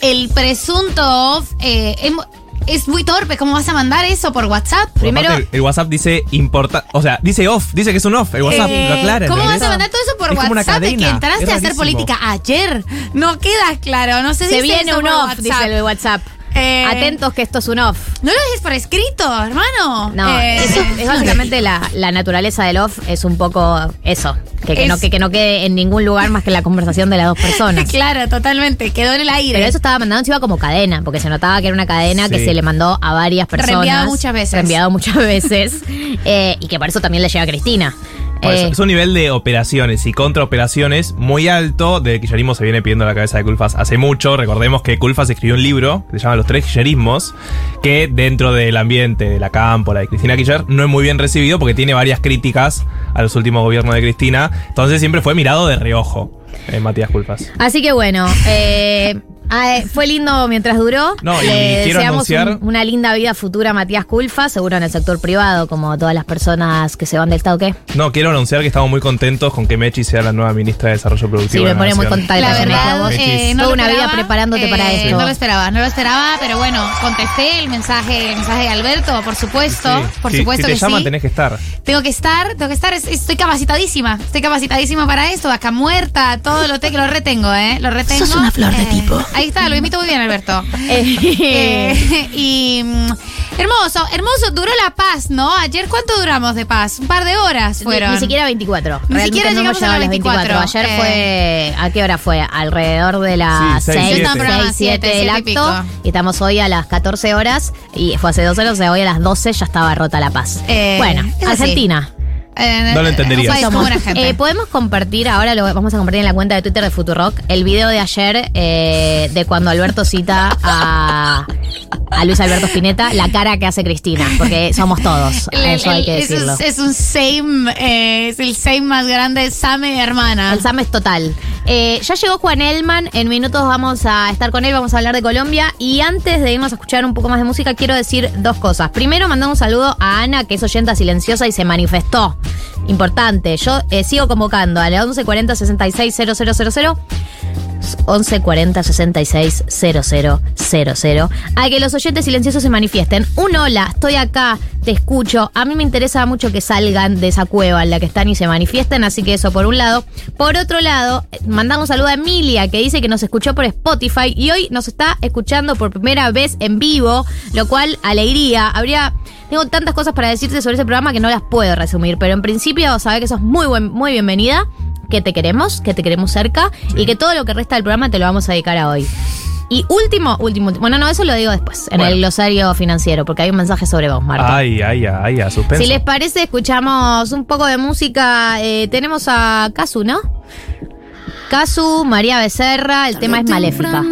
el presunto off, eh, hemo- es muy torpe. ¿Cómo vas a mandar eso por WhatsApp? Primero. Aparte, el WhatsApp dice importa, o sea, dice off, dice que es un off. El WhatsApp eh, lo aclara. ¿Cómo vas a mandar todo eso por Es como una WhatsApp? Es que entraste a hacer política ayer. No queda claro. No se, Se dice viene eso un por off, WhatsApp. dice el WhatsApp. Eh, Atentos que esto es un off. No lo dejes por escrito, hermano. No, Eh, eso es básicamente la, la naturaleza del off, es un poco eso. Que, que Es- no, que, que no quede en ningún lugar más que la conversación de las dos personas. Claro, totalmente. Quedó en el aire. Pero eso estaba mandando encima como cadena, porque se notaba que era una cadena que se le mandó a varias personas. Reenviado muchas veces. Reenviado muchas veces. eh, y que por eso también le llega a Cristina. Eh, es un nivel de operaciones y contraoperaciones muy alto del kirchnerismo se viene pidiendo la cabeza de Culfas hace mucho. Recordemos que Culfas escribió un libro que se llama Los tres kirchnerismos, que dentro del ambiente de la cámpora de Cristina Kirchner no es muy bien recibido porque tiene varias críticas a los últimos gobiernos de Cristina. Entonces siempre fue mirado de reojo eh, Matías Culfas. Así que bueno, eh, ah, eh, fue lindo mientras duró. No, y Le quiero deseamos anunciar- un- una linda vida futura a Matías Culfa, seguro en el sector privado, como todas las personas que se van del Estado. ¿Qué? No, quiero anunciar que estamos muy contentos con que Mechi sea la nueva ministra de Desarrollo Productivo. Sí, me la pone muy Nación. contenta. La verdad, eso, vos. eh, no Toda lo una vida esperaba. preparándote para Eh, esto. No lo esperaba, no lo esperaba, pero bueno, contesté el mensaje, el mensaje de Alberto, por supuesto, Sí. por Si- supuesto si te que llaman sí. tenés que estar. Tengo que estar, tengo que estar, es- estoy capacitadísima, estoy capacitadísima para esto, acá muerta, todo lo, te, lo retengo, ¿eh? Lo retengo. Sos una flor de Eh, tipo. Ahí está, lo imito muy bien, Alberto. Eh, Eh, y mm, hermoso, hermoso, duró la paz, ¿no? Ayer, ¿cuánto duramos de paz? Un par de horas Ni, fueron. ni siquiera 24. Ni Realmente siquiera no llegamos a llegado las 24. Ayer Eh. fue. ¿A qué hora fue? Alrededor de las Sí, 6, seis, 6, siete. programa 7 siete, del y acto. pico. Y estamos hoy a las 14 horas. Y fue hace dos horas, o sea, hoy a las 12 ya estaba rota la paz. Eh, bueno, es así. Eh, No lo gente. Eh, Podemos compartir, ahora lo vamos a compartir en la cuenta de Twitter de Futurock, el video de ayer eh, de cuando Alberto cita a, a Luis Alberto Spinetta, la cara que hace Cristina, porque somos todos, El- eso hay que es, decirlo. un- es un same, eh, es el same más grande, Same hermana. El Sam es total. Eh, ya llegó Juan Elman, en minutos vamos a estar con él, vamos a hablar de Colombia. Y antes de irnos a escuchar un poco más de música, quiero decir dos cosas. Primero, mandamos un saludo a Ana, que es oyenta silenciosa y se manifestó. Importante, yo eh, sigo convocando a la 1140 66 000. 1140 66 000 a que los oyentes silenciosos se manifiesten. Un hola, estoy acá, te escucho. A mí me interesa mucho que salgan de esa cueva en la que están y se manifiesten, así que eso por un lado. Por otro lado, eh, mandamos un saludo a Emilia, que dice que nos escuchó por Spotify y hoy nos está escuchando por primera vez en vivo, lo cual, alegría. Habría. Tengo tantas cosas para decirte sobre ese programa que no las puedo resumir, pero en principio, sabes que sos muy, buen, muy bienvenida que te queremos, que te queremos cerca y que todo lo que resta del programa te lo vamos a dedicar a hoy. Y último, último, último- bueno, no, eso lo digo después, en Bueno. el glosario financiero, porque hay un mensaje sobre vos, Marta. Ay, ay, ay, a suspenso. Si les parece, escuchamos un poco de música. Eh, tenemos a Casu, ¿no? Casu, María Becerra, el tema es Maléfica.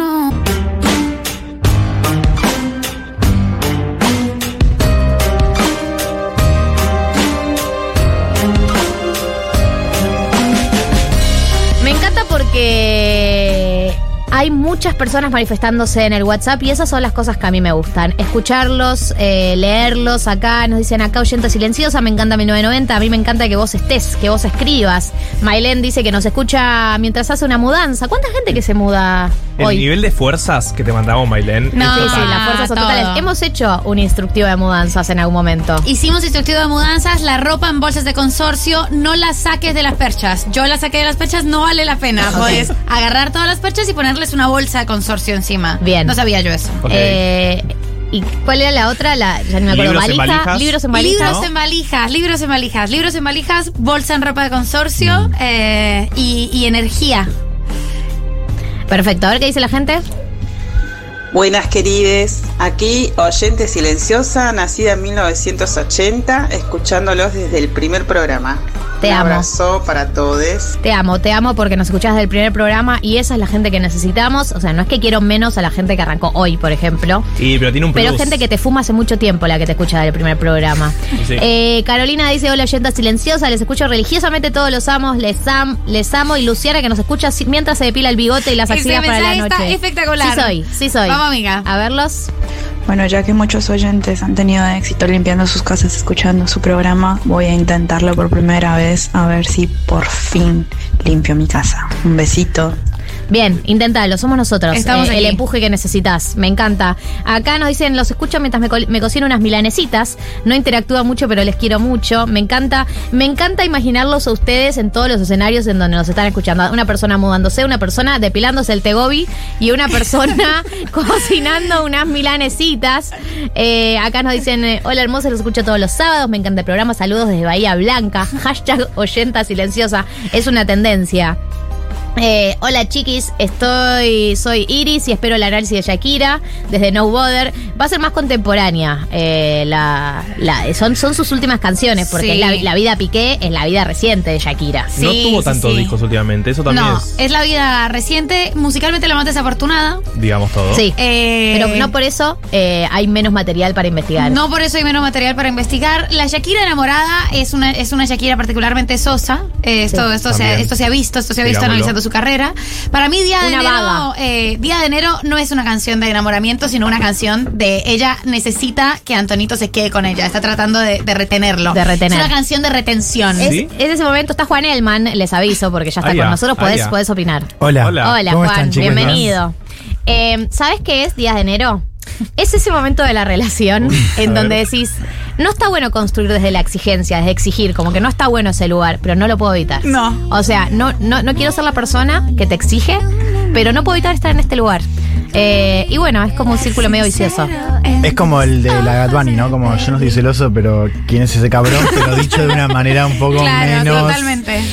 Hay muchas personas manifestándose en el WhatsApp y esas son las cosas que a mí me gustan. Escucharlos, eh, leerlos acá, nos dicen acá oyente silenciosa, me encanta 1990, a mí me encanta que vos estés, que vos escribas. Mailén dice que nos escucha mientras hace una mudanza. ¿Cuánta gente que se muda El hoy? nivel de fuerzas que te mandamos, Mailén. No. Sí, las fuerzas son totales. Hemos hecho un instructivo de mudanzas en algún momento. Hicimos instructivo de mudanzas, la ropa en bolsas de consorcio, no la saques de las perchas. Yo la saqué de las perchas, no vale la pena. Puedes agarrar todas las perchas y ponerles una bolsa de consorcio encima. Bien. No sabía yo eso. Ok. Eh, ¿Y cuál era la otra? La, ya ni me acuerdo. Libros en Valija, valijas. Libros en valijas. Libros en valijas, libros en valijas, libros en valijas, bolsa en ropa de consorcio eh, y, y energía. Perfecto. A ver qué dice la gente. Buenas querides, aquí oyente silenciosa, nacida en 1980, escuchándolos desde el primer programa. Te Un amo. abrazo para todos. Te amo, te amo porque nos escuchás desde el primer programa y esa es la gente que necesitamos. O sea, no es que quiero menos a la gente que arrancó hoy, por ejemplo. Y, pero tiene un plus. Pero gente que te fuma hace mucho tiempo la que te escucha del primer programa. Sí. Eh, Carolina dice, hola oyenta silenciosa, les escucho religiosamente todos los amos, les, am, les amo. Y Luciana que nos escucha mientras se depila el bigote y las axilas para la noche. está espectacular. Sí soy, sí soy. Vamos, amiga. A verlos. Bueno, ya que muchos oyentes han tenido éxito limpiando sus casas escuchando su programa, voy a intentarlo por primera vez a ver si por fin limpio mi casa. Un besito. Bien, inténtalo, somos nosotros. Estamos eh, el empuje que necesitas. Me encanta. Acá nos dicen, los escucho mientras me, co- me cocino unas milanesitas. No interactúa mucho, pero les quiero mucho. Me encanta, me encanta imaginarlos a ustedes en todos los escenarios en donde nos están escuchando. Una persona mudándose, una persona depilándose el tegobi y una persona cocinando unas milanesitas. Eh, acá nos dicen, eh, hola hermosa, los escucho todos los sábados. Me encanta el programa. Saludos desde Bahía Blanca. Hashtag oyenta silenciosa. Es una tendencia. Eh, hola chiquis, estoy, soy Iris y espero el análisis de Shakira desde No Bother. Va a ser más contemporánea. eh, la, la- son, son sus últimas canciones, porque Sí. la, la vida Piqué es la vida reciente de Shakira. no tuvo tantos discos últimamente, eso también No, es, es la vida reciente, musicalmente la más desafortunada. digamos todo. Sí. Eh, Pero no por eso eh, hay menos material para investigar. No por eso hay menos material para investigar. La Shakira enamorada es una, es una Shakira particularmente sosa. Eh, esto, Sí. esto, se, esto se ha visto, esto se ha visto Digámoslo. analizando su carrera. Para mí, Día de, Una enero, eh, Día de Enero no es una canción de enamoramiento, sino una canción de ella necesita que Antonito se quede con ella. Está tratando de, de retenerlo. De retener. Es una canción de retención. Es, es ese momento, está Juan Elman, les aviso, porque ya está Ah, con ya. nosotros, Ah, podés, opinar. Hola. Hola, ¿Cómo Juan, están, bienvenido. Eh, ¿Sabes qué es Días de Enero? Es ese momento de la relación en donde ver. decís, no está bueno construir desde la exigencia, desde exigir, como que no está bueno ese lugar, pero no lo puedo evitar. No. O sea, no, no, no quiero ser la persona que te exige, pero no puedo evitar estar en este lugar. Eh, y bueno, es como un círculo medio vicioso. Es como el de la Gat Bunny, ¿no? Como yo no soy celoso, pero ¿quién es ese cabrón? Pero dicho de una manera un poco menos.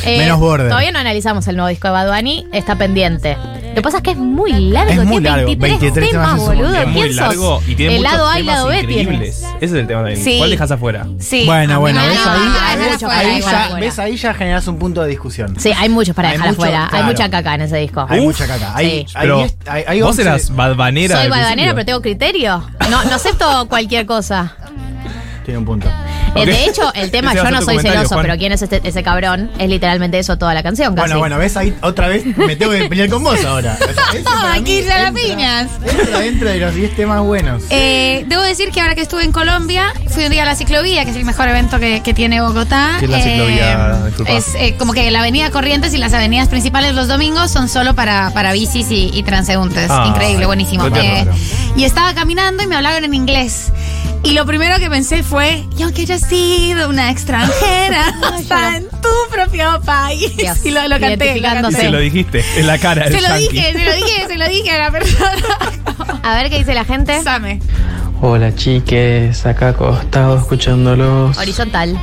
Eh, Menos borde. Todavía no analizamos el nuevo disco de Bad Bunny, está pendiente. Lo que pasa es que es muy largo, Es muy tiene largo, 23, 23 temas, boludo. Es muy largo y tiene el lado A y lado B increíbles. tiene. Ese es el tema también. Sí. ¿Cuál dejas afuera? Sí. Bueno, bueno, No, ves ahí, ahí- ya, ves ahí ya generas un punto de discusión. Sí, hay muchos para Hay dejar mucho, afuera. Hay mucha caca en ese disco. Hay mucha caca. Hay, Sí. hay- Pero, hay- hay ¿Vos 11 eras badbanera? Soy principio? pero tengo criterio. No, no acepto cualquier cosa. Tiene un punto. Eh. De hecho, el tema Yo no soy celoso, Juan. pero ¿quién es este- ese cabrón? Es literalmente eso toda la canción, casi. Bueno, bueno, ves ahí otra vez me tengo que pelear con vos ahora. Aquí ya la entra- piñas. Entra dentro de los 10 temas buenos. Eh, debo decir que ahora que estuve en Colombia, fui un día a la ciclovía, que es el mejor evento que, que tiene Bogotá. ¿Qué es la ciclovía? Disculpa. es eh, como que la avenida Corrientes y las avenidas principales los domingos son solo para, para bicis y, y transeúntes. Ah, Increíble, buenísimo. Eh, y estaba caminando y me hablaron en inglés. Y lo primero que pensé fue, y aunque haya sido una extranjera, está en tu propio país. y lo, lo canté. lo Y canté. se lo dijiste en la cara. Se lo yankee. dije, se lo dije, se lo dije a la persona. A ver qué dice la gente. Same. Hola chiques, acá acostado escuchándolos. Horizontal.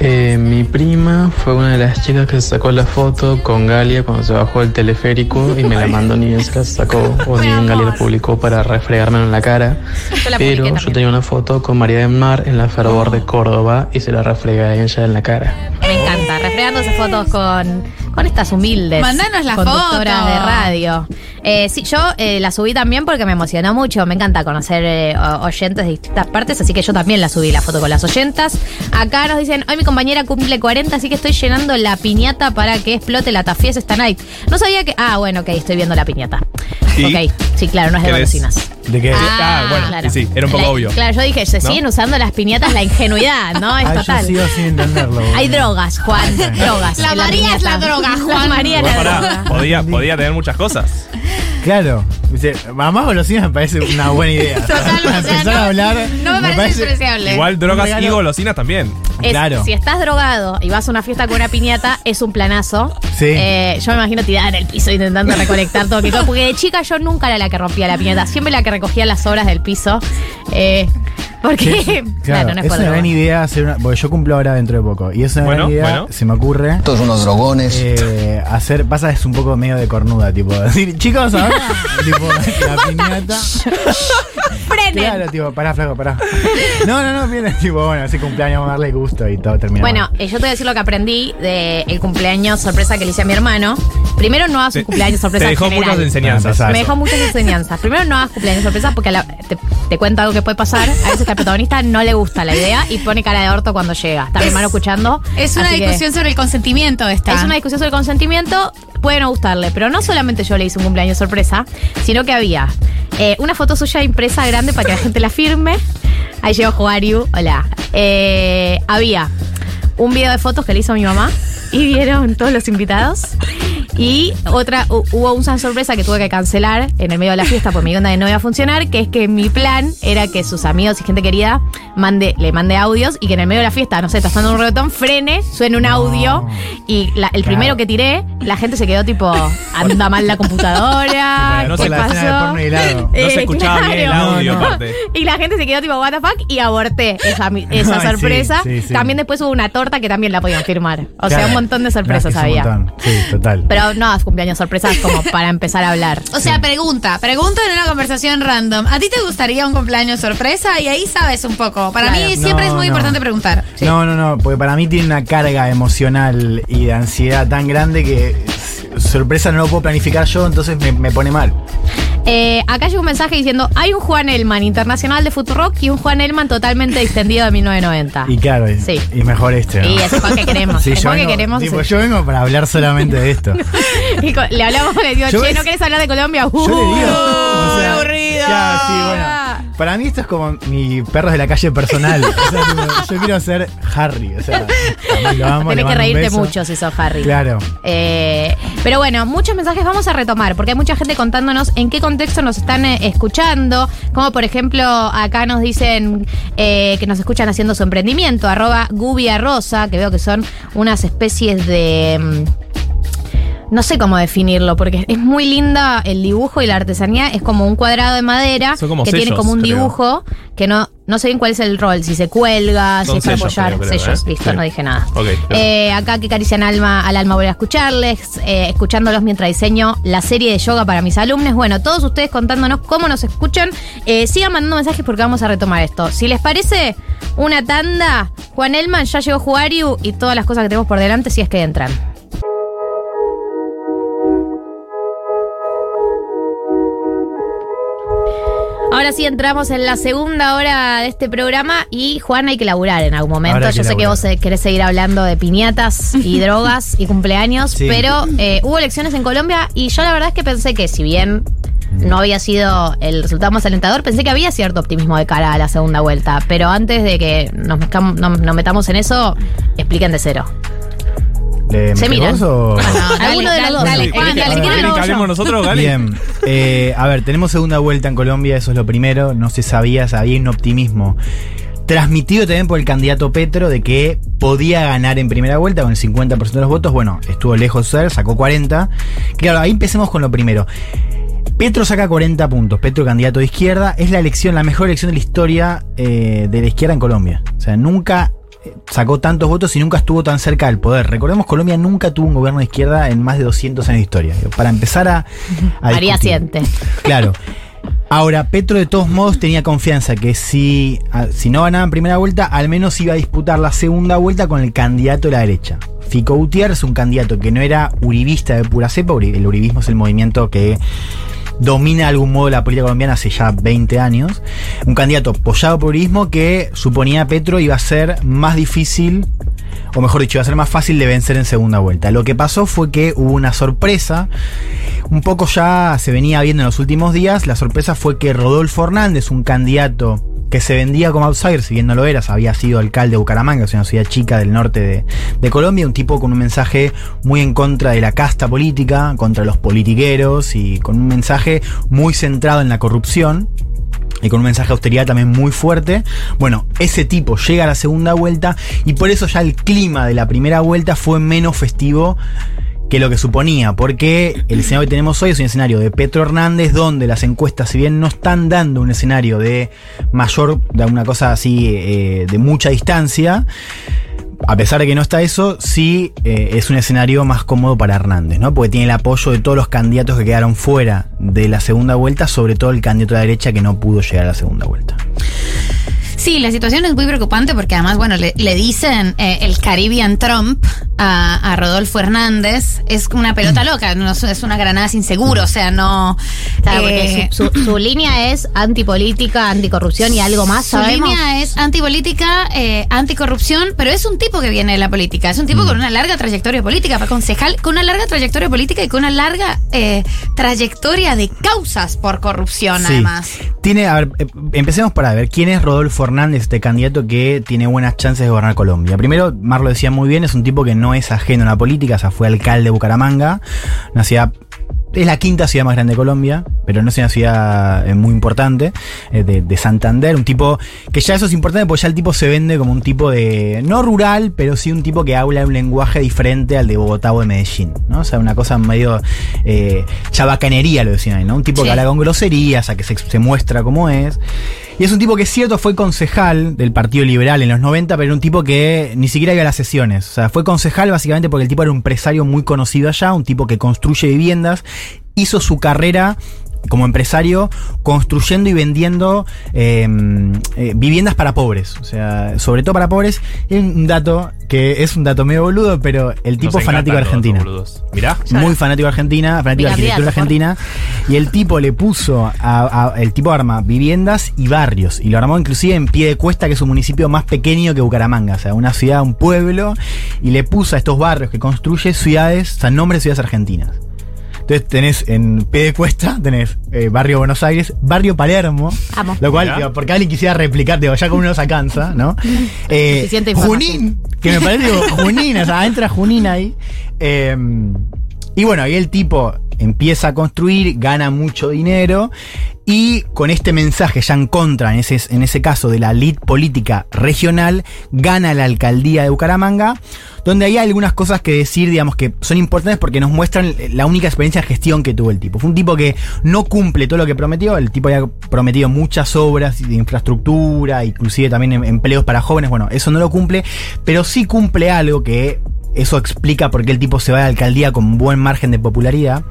Eh, mi prima fue una de las chicas que sacó la foto con Galia cuando se bajó el teleférico y me la mandó ni bien se la sacó o ni bien Galia la publicó para refregármelo en la cara. Yo la Pero yo también. tenía una foto con María del Mar en la fervor de Córdoba y se la refregué a ella en la cara. Me encanta, refregándose fotos con, con estas humildes Mandanos la conductoras foto. de radio. Eh, sí, yo eh, la subí también porque me emocionó mucho. Me encanta conocer eh, oyentes de distintas partes, así que yo también la subí, la foto con las oyentas. Acá nos dicen, hoy mi compañera cumple 40, así que estoy llenando la piñata para que explote la tafies esta night. No sabía que... Ah, bueno, ok, estoy viendo la piñata. ¿Y? Ok, sí, claro, no es de golosinas. ¿De qué? Ah, bueno, claro. sí, era un poco La- obvio. Claro, yo dije, se ¿No? siguen usando las piñatas, la ingenuidad, ¿no? Es Ay, yo total. sigo sin entenderlo. Hay drogas, Juan. drogas. La María es la droga, La Juan. María es Igual, la droga. podía, podía tener muchas cosas. Claro. Dice, mamá golosinas me parece una buena idea. Total, Para o sea, empezar no- a hablar. no me parece despreciable. Igual drogas y golosinas también. Es- Claro. Si estás drogado y vas a una fiesta con una piñata, es un planazo. Sí. Eh, yo me imagino tirada en el piso intentando recolectar todo. que todo, Porque de chica yo nunca era la que rompía la piñata, siempre la que recogía las obras del piso. Eh, porque, claro, no es es una gran idea hacer una. Porque yo cumplo ahora dentro de poco. Y es una Bueno, gran idea, bueno. se me ocurre. Todos unos drogones. eh, hacer. Pasa, es un poco medio de cornuda, tipo. Decir, chicos, ahora. tipo, la piñata. Frenen. Claro, tipo, pará, flaco, pará. No, no, no, viene, tipo, bueno, ese cumpleaños, vamos a darle gusto y todo termina. Bueno, mal. eh, yo te voy a decir lo que aprendí del cumpleaños sorpresa que le hice a mi hermano. Primero, no hagas un cumpleaños sorpresa. te dejó general. muchas enseñanzas. Me dejó muchas enseñanzas. Primero, no hagas cumpleaños sorpresa porque la- te, te cuento algo que puede pasar. A veces que al protagonista no le gusta la idea y pone cara de orto cuando llega. Está mi hermano escuchando. Es una así que- discusión sobre el consentimiento esta. Es una discusión sobre consentimiento. Puede no gustarle, pero no solamente yo le hice un cumpleaños sorpresa, sino que había eh, una foto suya impresa grande para que la gente la firme. Ahí llegó Juariu. Hola. Eh, había un video de fotos que le hizo mi mamá y vieron todos los invitados. Y otra, hu- hubo una sorpresa que tuve que cancelar en el medio de la fiesta por mi onda de no iba a funcionar, que es que mi plan era que sus amigos y gente querida mande, le mande audios y que en el medio de la fiesta, no sé, está sonando un reggaetón, frene, suene un audio y la- el primero que tiré, la gente se quedó tipo, anda mal la computadora, No ¿qué se- pasó? helado. No se Eh, escuchaba bien el claro. audio, aparte. Y la gente se quedó tipo, what the fuck, y aborté esa, esa Ay, sorpresa. sí, sí. También después hubo una torta que también la podían firmar. O sea, Claro. un montón de sorpresas es un había. montón. Sí, total. Pero no, cumpleaños sorpresas como para empezar a hablar. O sea, pregunta, pregunta en una conversación random. ¿A ti te gustaría un cumpleaños sorpresa? Y ahí sabes un poco. Para Claro. mí siempre No, es muy no. importante preguntar. No, no, no, porque para mí tiene una carga emocional y de ansiedad tan grande que s- sorpresa no lo puedo planificar yo, entonces me, me pone mal. Eh, acá llega un mensaje diciendo: hay un Juan Elman internacional de Futurock y un Juan Elman totalmente distendido de 1990. Y claro, y, Sí. y mejor este. ¿no? Y ese Juan que queremos. Sí, el yo Juan que vengo- queremos. tipo, yo vengo para hablar solamente de esto. Y le hablamos, le digo, che, ves- ¿no querés hablar de Colombia? Yo le digo. o sea, aburrido. claro, sí, bueno. Para mí esto es como mi perros de la calle personal. O sea, tipo, yo quiero ser Harry. O sea, lo amo, Tenés que reírte mucho si sos Harry. Claro. Eh, pero bueno, muchos mensajes vamos a retomar, porque hay mucha gente contándonos en qué contexto nos están eh, escuchando. Como por ejemplo, acá nos dicen eh, que nos escuchan haciendo su emprendimiento, arroba Gubia Rosa, que veo que son unas especies de. No sé cómo definirlo, porque es muy linda el dibujo y la artesanía. Es como un cuadrado de madera que tiene como un creo. dibujo que no, no sé bien cuál es el rol, si se cuelga, si es para apoyar. creo, creo, sellos, ¿eh? listo, Sí. no dije nada. Eh, acá que carician alma, al alma volver a escucharles, eh, escuchándolos mientras diseño la serie de yoga para mis alumnos. Bueno, todos ustedes contándonos cómo nos escuchan. Eh, sigan mandando mensajes porque vamos a retomar esto. Si les parece una tanda, Juan Elman ya llegó Juariu y todas las cosas que tenemos por delante si es que entran. Ahora sí entramos en la segunda hora de este programa y Juan hay que laburar en algún momento. Yo sé que vos eh, querés seguir hablando de piñatas y drogas y cumpleaños, Sí. pero eh, hubo elecciones en Colombia y yo la verdad es que pensé que si bien no había sido el resultado más alentador, pensé que había cierto optimismo de cara a la segunda vuelta. Pero antes de que nos, no- nos metamos en eso, expliquen de cero. ¿Le Se metés miran. vos o- Alguno de los dos. dale. Juan, dale, quieren, ¿Quieren lo que hago yo. hablemos nosotros, Gali? Bien. Eh, a ver, tenemos segunda vuelta en Colombia, eso es lo primero. No se sabía, había un optimismo transmitido también por el candidato Petro de que podía ganar en primera vuelta con el 50% de los votos. Bueno, estuvo lejos de ser, sacó 40. Claro, ahí empecemos con lo primero. Petro saca 40 puntos. Petro, candidato de izquierda, es la elección, la mejor elección de la historia eh, de la izquierda en Colombia. O sea, nunca eh, sacó tantos votos y nunca estuvo tan cerca del poder. Recordemos, Colombia nunca tuvo un gobierno de izquierda en más de 200 años de historia. Para empezar a. a María siente. Claro. Ahora, Petro de todos modos tenía confianza que si, si no ganaba en primera vuelta, al menos iba a disputar la segunda vuelta con el candidato de la derecha. Fico Gutiérrez, un candidato que no era uribista de pura cepa, el uribismo es el movimiento que domina de algún modo la política colombiana hace ya 20 años. Un candidato apoyado por uribismo que suponía Petro iba a ser más difícil, o mejor dicho, iba a ser más fácil de vencer en segunda vuelta. Lo que pasó fue que hubo una sorpresa, un poco ya se venía viendo en los últimos días, la sorpresa fue que Rodolfo Hernández, un candidato que se vendía como outsider, si bien no lo era, había sido alcalde de Bucaramanga, o sea, una ciudad chica del norte de, de Colombia, un tipo con un mensaje muy en contra de la casta política, contra los politiqueros y con un mensaje muy centrado en la corrupción y con un mensaje de austeridad también muy fuerte. Bueno, ese tipo llega a la segunda vuelta y por eso ya el clima de la primera vuelta fue menos festivo que lo que suponía, porque el escenario que tenemos hoy es un escenario de Petro Hernández, donde las encuestas, si bien no están dando un escenario de mayor, de una cosa así, eh, de mucha distancia, a pesar de que no está eso, sí eh, es un escenario más cómodo para Hernández, ¿no? Porque tiene el apoyo de todos los candidatos que quedaron fuera de la segunda vuelta, sobre todo el candidato de la derecha que no pudo llegar a la segunda vuelta. Sí, la situación es muy preocupante porque además, bueno, le, le dicen eh, el Caribbean Trump a, a Rodolfo Hernández. Es una Mm. pelota loca, no es es una granada sin seguro, o sea, no... Claro, eh, porque su, su- su línea es antipolítica, anticorrupción y algo más, Su ¿sabemos? línea es antipolítica, eh, anticorrupción, pero es un tipo que viene de la política. Es un Mm. tipo con una larga trayectoria política, fue concejal con una larga trayectoria política y con una larga eh, trayectoria de causas por corrupción, Sí. además. Tiene, a ver, empecemos para ver quién es Rodolfo Hernández, este candidato que tiene buenas chances de gobernar Colombia. Primero, Mar lo decía muy bien, es un tipo que no es ajeno a la política, o sea, fue alcalde de Bucaramanga, una ciudad es la quinta ciudad más grande de Colombia, pero no es una ciudad eh, muy importante, eh, de, de Santander. Un tipo que ya eso es importante porque ya el tipo se vende como un tipo de, no rural, pero sí un tipo que habla un lenguaje diferente al de Bogotá o de Medellín, ¿no? O sea, una cosa medio eh, chabacanería, lo decían ahí, ¿no? Un tipo Sí. que habla con groserías, a que se, se muestra como es. Y es un tipo que es cierto, fue concejal del Partido Liberal en los 90, pero era un tipo que ni siquiera iba a las sesiones. O sea, fue concejal básicamente porque el tipo era un empresario muy conocido allá, un tipo que construye viviendas, hizo su carrera como empresario construyendo y vendiendo eh, eh, viviendas para pobres. O sea, sobre todo para pobres. Y un dato que es un dato medio boludo, pero el tipo Nos fanático de Argentina. Mirá. Muy fanático de Argentina, fanático de arquitectura argentina. Y el tipo le puso, a, a- el tipo arma viviendas y barrios. Y lo armó inclusive en pie de cuesta, que es un municipio más pequeño que Bucaramanga. O sea, una ciudad, un pueblo. Y le puso a estos barrios que construye ciudades, o sea, nombres de ciudades argentinas. Entonces tenés en pie de cuesta, tenés eh, Barrio Buenos Aires, Barrio Palermo, Amo. lo cual, digo, porque alguien quisiera replicar, digo, ya con uno se alcanza, ¿no? Eh. Junín, que me parece, digo, Junín, o sea, entra Junín ahí. Eh, y bueno, ahí el tipo empieza a construir, gana mucho dinero y con este mensaje ya en contra, en ese, en ese caso de la elite política regional, gana la alcaldía de Bucaramanga, donde hay algunas cosas que decir, digamos, que son importantes porque nos muestran la única experiencia de gestión que tuvo el tipo. Fue un tipo que no cumple todo lo que prometió, el tipo había prometido muchas obras de infraestructura, inclusive también em- empleos para jóvenes, bueno, eso no lo cumple, pero sí cumple algo que eso explica por qué el tipo se va a la alcaldía con buen margen de popularidad.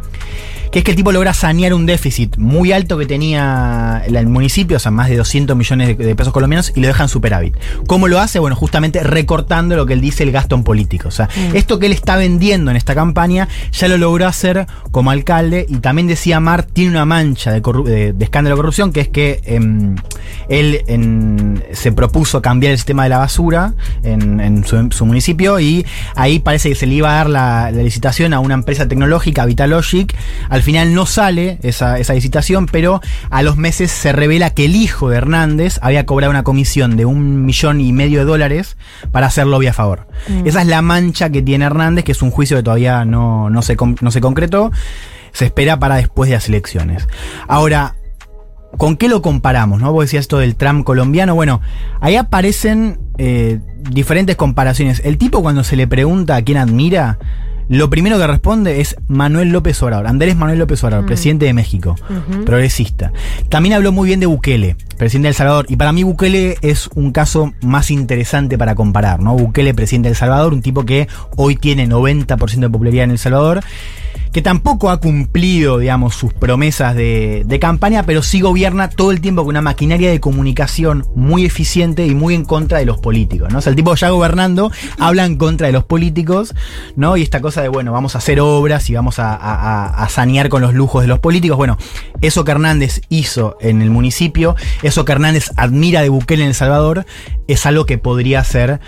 Que es que el tipo logra sanear un déficit muy alto que tenía el municipio, o sea, más de 200 millones de, de pesos colombianos, y lo deja en superávit. ¿Cómo lo hace? Bueno, justamente recortando lo que él dice el gasto en político. O sea, Mm. esto que él está vendiendo en esta campaña ya lo logró hacer como alcalde, y también decía Mar, tiene una mancha de, de- de escándalo de corrupción, que es que em, él en- se propuso cambiar el sistema de la basura en, en su, su municipio y ahí parece que se le iba a dar la, la licitación a una empresa tecnológica, Vitalogic. Al final no sale esa, esa licitación, pero a los meses se revela que el hijo de Hernández había cobrado una comisión de un millón y medio de dólares para hacer lobby a favor. Mm. Esa es la mancha que tiene Hernández, que es un juicio que todavía no, no, se, no se concretó. Se espera para después de las elecciones. Ahora, ¿Con qué lo comparamos? ¿no? Vos decías esto del Trump colombiano. Bueno, ahí aparecen eh, diferentes comparaciones. El tipo cuando se le pregunta a quién admira, lo primero que responde es Manuel López Obrador. Andrés Manuel López Obrador, Mm. presidente de México, progresista. También habló muy bien de Bukele, presidente de El Salvador. Y para mí Bukele es un caso más interesante para comparar. ¿no? Bukele, presidente de El Salvador, un tipo que hoy tiene 90% de popularidad en El Salvador que tampoco ha cumplido, digamos, sus promesas de, campaña, pero sí gobierna todo el tiempo con una maquinaria de comunicación muy eficiente y muy en contra de los políticos, ¿no? O sea, el tipo ya gobernando habla en contra de los políticos, ¿no? Y esta cosa de, bueno, vamos a hacer obras y vamos a, a- sanear con los lujos de los políticos. Bueno, eso que Hernández hizo en el municipio, eso que Hernández admira de Bukele en El Salvador, es algo que podría hacer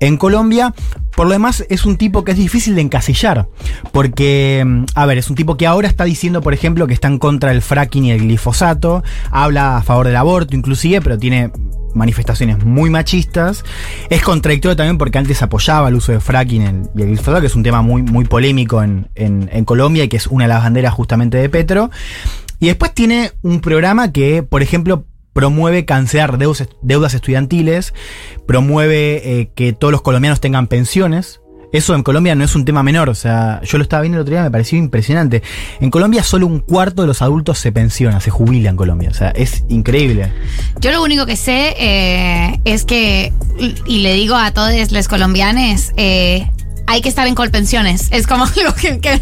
en Colombia. Por lo demás, es un tipo que es difícil de encasillar. Porque, mm, a ver, es un tipo que ahora está diciendo, por ejemplo, que está en contra del fracking y el glifosato. Habla a favor del aborto, inclusive, pero tiene manifestaciones muy machistas. Es contradictorio también porque antes apoyaba el uso de fracking y el glifosato, que es un tema muy, muy polémico en, en- en Colombia y que es una de las banderas justamente de Petro. Y después tiene un programa que, por ejemplo, promueve cancelar deudas, estudiantiles, promueve eh, que todos los colombianos tengan pensiones. Eso en Colombia no es un tema menor, o sea, yo lo estaba viendo el otro día, me pareció impresionante. En Colombia solo un cuarto de los adultos se pensiona, se jubila en Colombia, o sea, es increíble. Yo lo único que sé eh, es que, y le digo a todos los colombianos, eh, hay que estar en Colpensiones. Es como algo que, que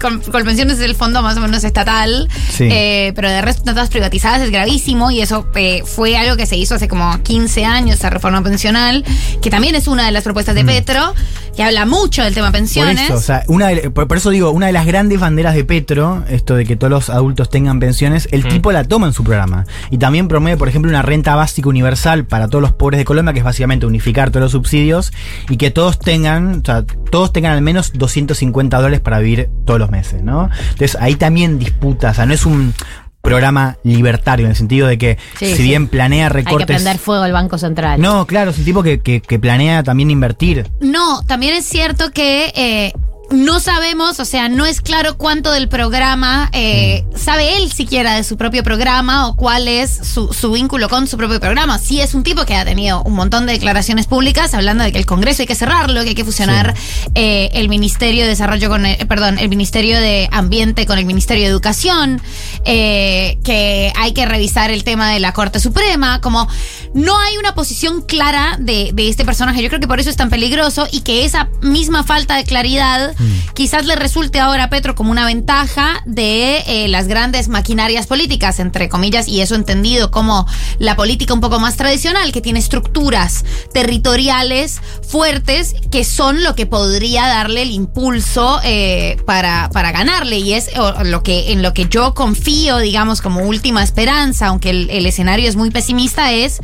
Col- Colpensiones es el fondo más o menos estatal, Sí. eh, pero de resto todas privatizadas es gravísimo y eso eh, fue algo que se hizo hace como 15 años, esa reforma pensional, que también es una de las propuestas de Petro, que habla mucho del tema Por pensiones. eso, o sea, una de- por, por eso digo, una de las grandes banderas de Petro, esto de que todos los adultos tengan pensiones, el tipo la toma en su programa. Y también promueve, por ejemplo, una renta básica universal para todos los pobres de Colombia, que es básicamente unificar todos los subsidios y que todos tengan, o sea, todos tengan al menos 250 dólares para vivir todos los meses, ¿no? Entonces ahí también disputa, o sea, no es un programa libertario, en el sentido de que Sí, si sí. bien planea Hay que recortes. prender fuego al Banco Central. no, claro, es un tipo que, que- que planea también invertir. No, también es cierto que eh, no sabemos, o sea, no es claro cuánto del programa eh, sabe él siquiera de su propio programa o cuál es su, su vínculo con su propio programa. Sí es un tipo que ha tenido un montón de declaraciones públicas hablando de que el Congreso hay que cerrarlo, que hay que fusionar eh, el Ministerio de Desarrollo con, el- perdón, el Ministerio de Ambiente con el Ministerio de Educación, eh, que hay que revisar el tema de la Corte Suprema, como no hay una posición clara de, de este personaje. Yo creo que por eso es tan peligroso y que esa misma falta de claridad quizás le resulte ahora a Petro como una ventaja de eh, las grandes maquinarias políticas, entre comillas, y eso entendido como la política un poco más tradicional, que tiene estructuras territoriales fuertes que son lo que podría darle el impulso eh, para, para ganarle. Y es lo que, en lo que yo confío, digamos, como última esperanza, aunque el, el escenario es muy pesimista, es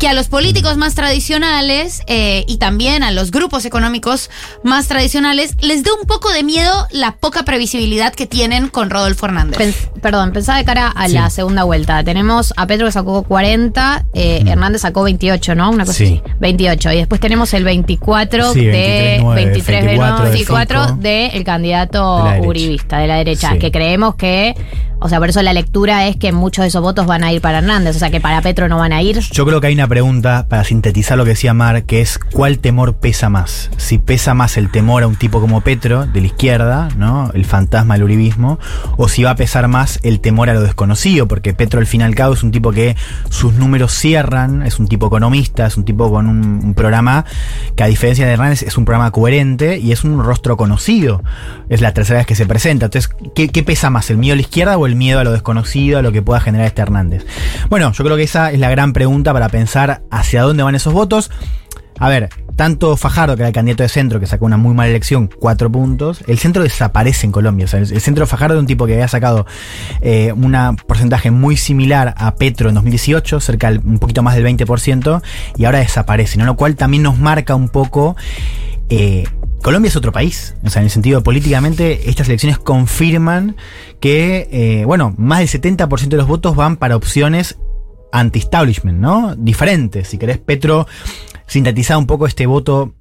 que a los políticos más tradicionales eh, y también a los grupos económicos más tradicionales les dé un poco de miedo la poca previsibilidad que tienen con Rodolfo Hernández. Pens- perdón, pensaba de cara a Sí. la segunda vuelta. Tenemos a Petro que sacó 40, eh, Hernández sacó 28, ¿no? Una cosa Sí. así. 28. Y después tenemos el 24 Sí, de 23, 23 de 24 de 24 Fico. del candidato De la derecha. uribista de la derecha. Sí. Que creemos que, o sea, por eso la lectura es que muchos de esos votos van a ir para Hernández. O sea, que para Petro no van a ir. Yo creo que hay una pregunta para sintetizar lo que decía Mar, que es ¿cuál temor pesa más? Si pesa más el temor a un tipo como Petro, de la izquierda, ¿no? El fantasma del uribismo, o si va a pesar más el temor a lo desconocido, porque Petro al fin y al cabo es un tipo que sus números cierran, es un tipo economista, es un tipo con un, programa que a diferencia de Hernández es un programa coherente y es un rostro conocido. Es la tercera vez que se presenta. Entonces, ¿qué, qué pesa más? ¿El miedo a la izquierda o el miedo a lo desconocido, a lo que pueda generar este Hernández? Bueno, yo creo que esa es la gran pregunta para pensar hacia dónde van esos votos. A ver, tanto Fajardo, que era el candidato de centro, que sacó una muy mala elección, cuatro puntos, el centro desaparece en Colombia. El centro de Fajardo es un tipo que había sacado eh, un porcentaje muy similar a Petro en 2018, cerca un poquito más del 20%, y ahora desaparece, ¿no? Lo cual también nos marca un poco. eh, Colombia es otro país, o sea, en el sentido políticamente, estas elecciones confirman que, eh, bueno, más del 70% de los votos van para opciones anti-establishment, ¿no? Diferentes. Si querés, Petro sintetizar un poco este voto,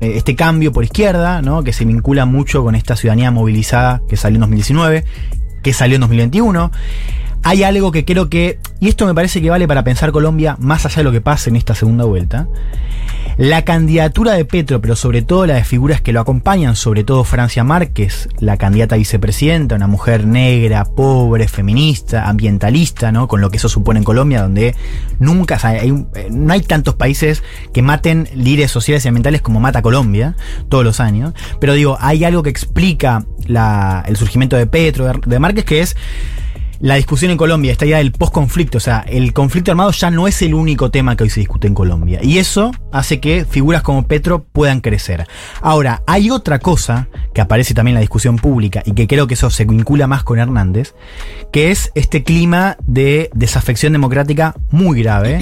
eh, este cambio por izquierda, ¿no? Que se vincula mucho con esta ciudadanía movilizada que salió en 2019, que salió en 2021. Hay algo que creo que, y esto me parece que vale para pensar Colombia más allá de lo que pase en esta segunda vuelta, la candidatura de Petro, pero sobre todo la de figuras que lo acompañan, sobre todo Francia Márquez, la candidata a vicepresidenta, una mujer negra, pobre, feminista, ambientalista, ¿no? Con lo que eso supone en Colombia, donde nunca, eh, no hay tantos países que maten líderes sociales y ambientales como mata Colombia todos los años. Pero digo, hay algo que explica el surgimiento de Petro, de Márquez, que es la discusión en Colombia, esta idea del post-conflicto, o sea, el conflicto armado ya no es el único tema que hoy se discute en Colombia. Y eso hace que figuras como Petro puedan crecer. Ahora, hay otra cosa que aparece también en la discusión pública y que creo que eso se vincula más con Hernández, que es este clima de desafección democrática muy grave.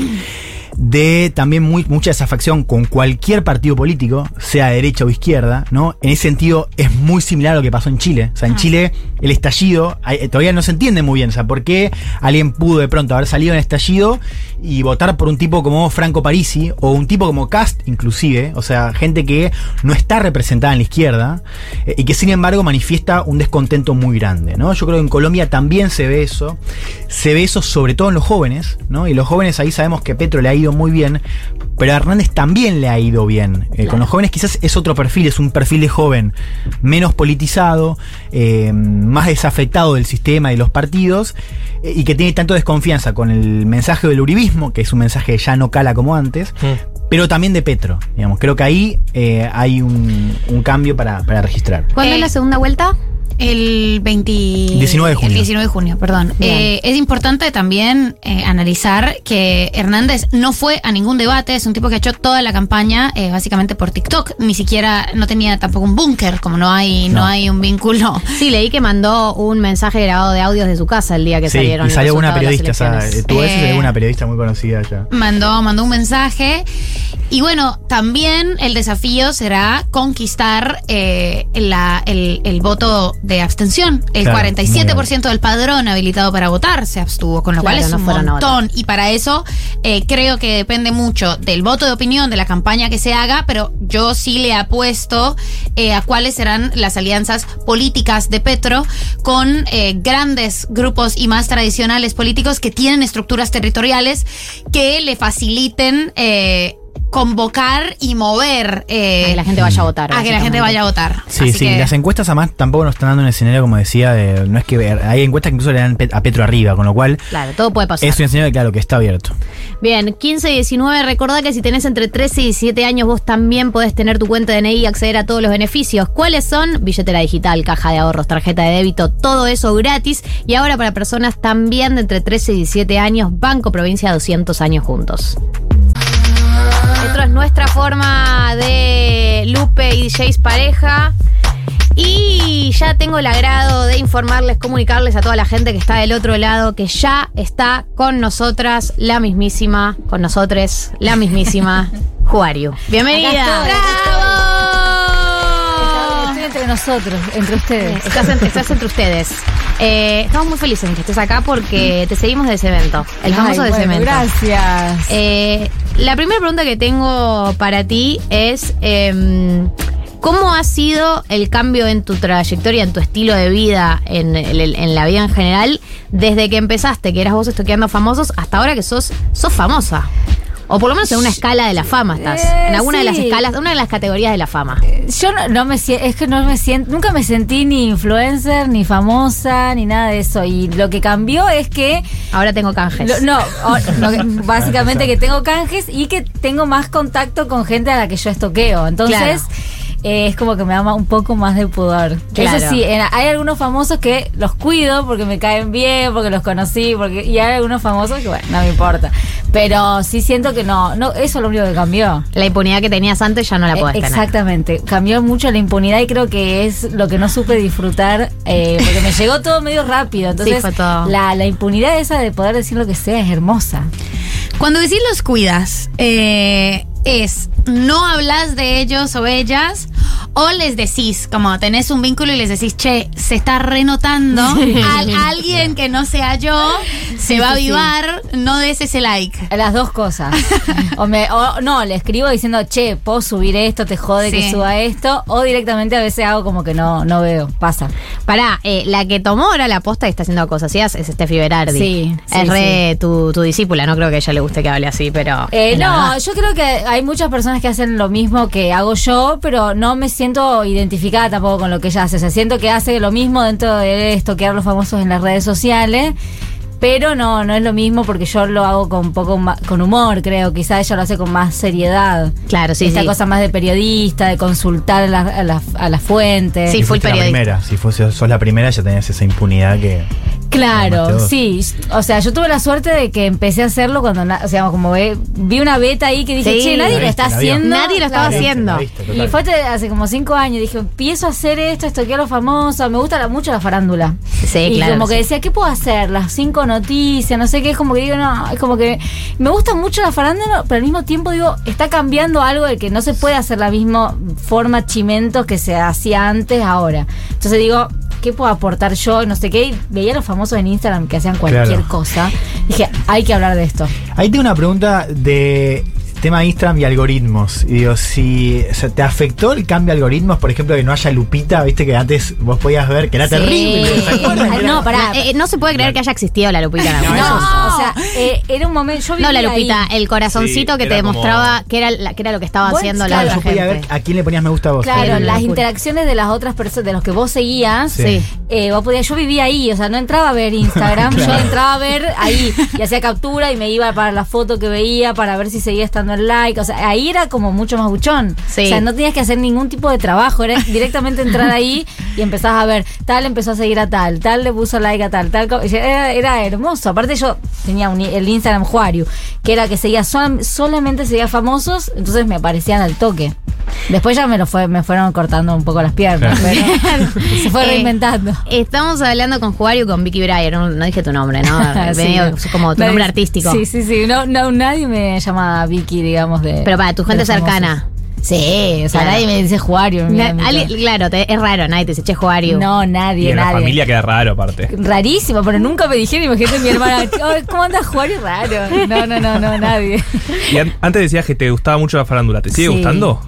De también muy, mucha desafección con cualquier partido político, sea derecha o izquierda, ¿no? En ese sentido es muy similar a lo que pasó en Chile. O sea, en Chile el estallido hay- todavía no se entiende muy bien, o sea, por qué alguien pudo de pronto haber salido en estallido y votar por un tipo como Franco Parisi o un tipo como Cast inclusive, o sea, gente que no está representada en la izquierda eh, y que sin embargo manifiesta un descontento muy grande, ¿no? Yo creo que en Colombia también se ve eso, se ve eso sobre todo en los jóvenes, ¿no? Y los jóvenes ahí sabemos que Petro le ha ido muy bien, pero a Hernández también le ha ido bien. Eh, Con los jóvenes quizás es otro perfil, es un perfil de joven menos politizado, eh, más desafectado del sistema y de los partidos, eh, y que tiene tanto desconfianza con el mensaje del uribismo, que es un mensaje que ya no cala como antes, pero también de Petro, digamos. Creo que ahí eh, hay un, un cambio para, para registrar. ¿Cuándo es la segunda vuelta? El 20 19 de junio. El 19 de junio, perdón. Eh, es importante también eh, analizar que Hernández no fue a ningún debate, es un tipo que ha hecho toda la campaña eh, básicamente por TikTok, ni siquiera no tenía tampoco un búnker, como no hay no. No. hay un vínculo. Sí, leí que mandó un mensaje grabado de audios de su casa el día que Sí, salieron. y salió una periodista, o sea, tuvo eso y salió Eh, una periodista muy conocida ya. mandó, mandó un mensaje. Y bueno, también el desafío será conquistar eh, la- el, el voto de abstención. El Claro, 47% del padrón habilitado para votar se abstuvo, con lo Claro, cual es no un montón. Y para eso eh, creo que depende mucho del voto de opinión, de la campaña que se haga, pero yo sí le apuesto eh, a cuáles serán las alianzas políticas de Petro con eh, grandes grupos y más tradicionales políticos que tienen estructuras territoriales que le faciliten eh, convocar y mover eh, A que la gente vaya a votar, A que la gente vaya a votar. Sí, Así sí, que- las encuestas además tampoco nos están dando un escenario, como decía, de, no es que ver, hay encuestas que incluso le dan a Petro arriba, con lo cual Claro, todo puede pasar. es un escenario, claro, que está abierto. Bien, 15 y 19, recordá que si tenés entre 13 y 17 años vos también podés tener tu cuenta de DNI y acceder a todos los beneficios. ¿Cuáles son? Billetera digital, caja de ahorros, tarjeta de débito, todo eso gratis. Y ahora para personas también de entre 13 y 17 años, Banco Provincia 200 años juntos. Esto es nuestra forma de Lupe y DJs pareja. Y ya tengo el agrado de informarles, comunicarles a toda la gente que está del otro lado que ya está con nosotras la mismísima, con nosotros, la mismísima Juario. Bienvenida. Estoy entre nosotros, entre ustedes. Estás, en- estás entre ustedes. Eh, estamos muy felices en que estés acá porque te seguimos de ese evento, el Ay, famoso de ese bueno, evento. gracias. Eh, la primera pregunta que tengo para ti es em, ¿cómo ha sido el cambio en tu trayectoria, en tu estilo de vida, en la vida en general, desde que empezaste, que eras vos estoqueando famosos, hasta ahora que sos, sos famosa? O por lo menos en una escala de la fama estás. Eh, en alguna de las escalas, una de las categorías de la fama. Yo no, no me siento, es que no me siento, nunca me sentí ni influencer, ni famosa, ni nada de eso. Y lo que cambió es que. Ahora tengo canjes. Lo- no, o- lo que- básicamente que tengo canjes y que tengo más contacto con gente a la que yo estoqueo. Entonces. Claro. Eh, es como que me da ma- un poco más de pudor. Claro. Eso sí, en- hay algunos famosos que los cuido porque me caen bien, porque los conocí, porque y hay algunos famosos que, bueno, no me importa. Pero sí siento que no, no eso es lo único que cambió. La impunidad que tenías antes ya no la Eh, podés tener. Exactamente, cambió mucho la impunidad y creo que es lo que no supe disfrutar eh, porque me llegó todo medio rápido. Entonces, Sí, fue todo. La, la impunidad esa de poder decir lo que sea es hermosa. Cuando decís los cuidas, eh, es no hablas de ellos o ellas, o les decís, como tenés un vínculo y les decís, che, se está renotando. Al- alguien que no sea yo se va a avivar, no des ese like. Las dos cosas. o, me, o no, le escribo diciendo, che, puedo subir esto, te jode que suba esto. O directamente a veces hago como que no, no veo, pasa. Pará, eh, la que tomó ahora la posta y está haciendo cosas así es Steffi Berardi. Sí, sí, Es re tu, tu discípula, no creo que a ella le guste que hable así, pero. Eh, no, yo creo que hay muchas personas que hacen lo mismo que hago yo, pero no me siento identificada tampoco con lo que ella hace. O sea, siento que hace lo mismo dentro de estoquear a los famosos en las redes sociales. Pero no, no es lo mismo porque yo lo hago con un poco con humor, creo. Quizá ella lo hace con más seriedad. Claro, sí, Esta sí. cosa más de periodista, de consultar a, la- a las- a las fuentes. Si fuiste la primera, si fuese, sos la primera ya tenías esa impunidad que... Claro, sí. O sea, yo tuve la suerte de que empecé a hacerlo cuando, o sea, como ve, vi una beta ahí que dije, Sí, che, nadie lo está viste, haciendo. Nadie lo estaba haciendo. y fue hace como cinco años. Dije, empiezo a hacer esto, esto a los famosos. Me gusta la- mucho la farándula. Sí, y claro, como que decía, ¿qué puedo hacer? Las cinco noticias, no sé qué. Es como que digo, no, es como que me gusta mucho la farándula, pero al mismo tiempo digo, está cambiando algo de que no se puede hacer la misma forma chimentos que se hacía antes ahora. Entonces digo, ¿qué puedo aportar yo? No sé qué. Y veía a los famosos en Instagram que hacían cualquier Claro. cosa. Dije, hay que hablar de esto. Ahí tengo una pregunta de tema de Instagram y algoritmos. Y digo, si o sea, te afectó el cambio de algoritmos, por ejemplo, que no haya Lupita, viste que antes vos podías ver que era terrible. no, pará. eh, no se puede creer que haya existido la Lupita. No, momento. o sea, eh, era un momento. Yo No, la vivía Lupita, ahí. el corazoncito Sí, que te como- demostraba que era, la- que era lo que estaba haciendo la claro, otra Yo podía gente. ver a quién le ponías me gusta a vos. Claro, las interacciones de las otras personas, de los que vos seguías, Sí. eh, vos podías, yo vivía ahí, o sea, no entraba a ver Instagram, yo entraba a ver ahí y hacía captura y me iba para la foto que veía para ver si seguía estando el like, o sea, ahí era como mucho más buchón. Sí. O sea, no tenías que hacer ningún tipo de trabajo, era directamente entrar ahí y empezás a ver, tal empezó a seguir a tal, tal le puso like a tal, tal, era, era hermoso. Aparte yo tenía un- el Instagram Juario, que era que seguía solam- solamente seguía famosos, entonces me aparecían al toque. Después ya me lo fue, me fueron cortando un poco las piernas, pero se fue Eh, reinventando. Estamos hablando con Juario y con Vicky Breyer. No, no dije tu nombre, ¿no? Sí, Medio no. como tu nombre artístico. Sí, sí, sí. No, no, nadie me llama Vicky, digamos, de. Pero para tu gente cercana. Sí, o sea, Claro. nadie me dice Juario. Na- claro, te- es raro, nadie te dice, che, Juario. No, nadie, Y en la nadie. familia queda raro, aparte. Rarísimo, pero nunca me dijeron, imagínate mi hermana, "Ay, ¿cómo andas Juario? Raro. No, no, no, no, nadie. Y an- antes decías que te gustaba mucho la farándula. ¿Te sigue Sí. gustando?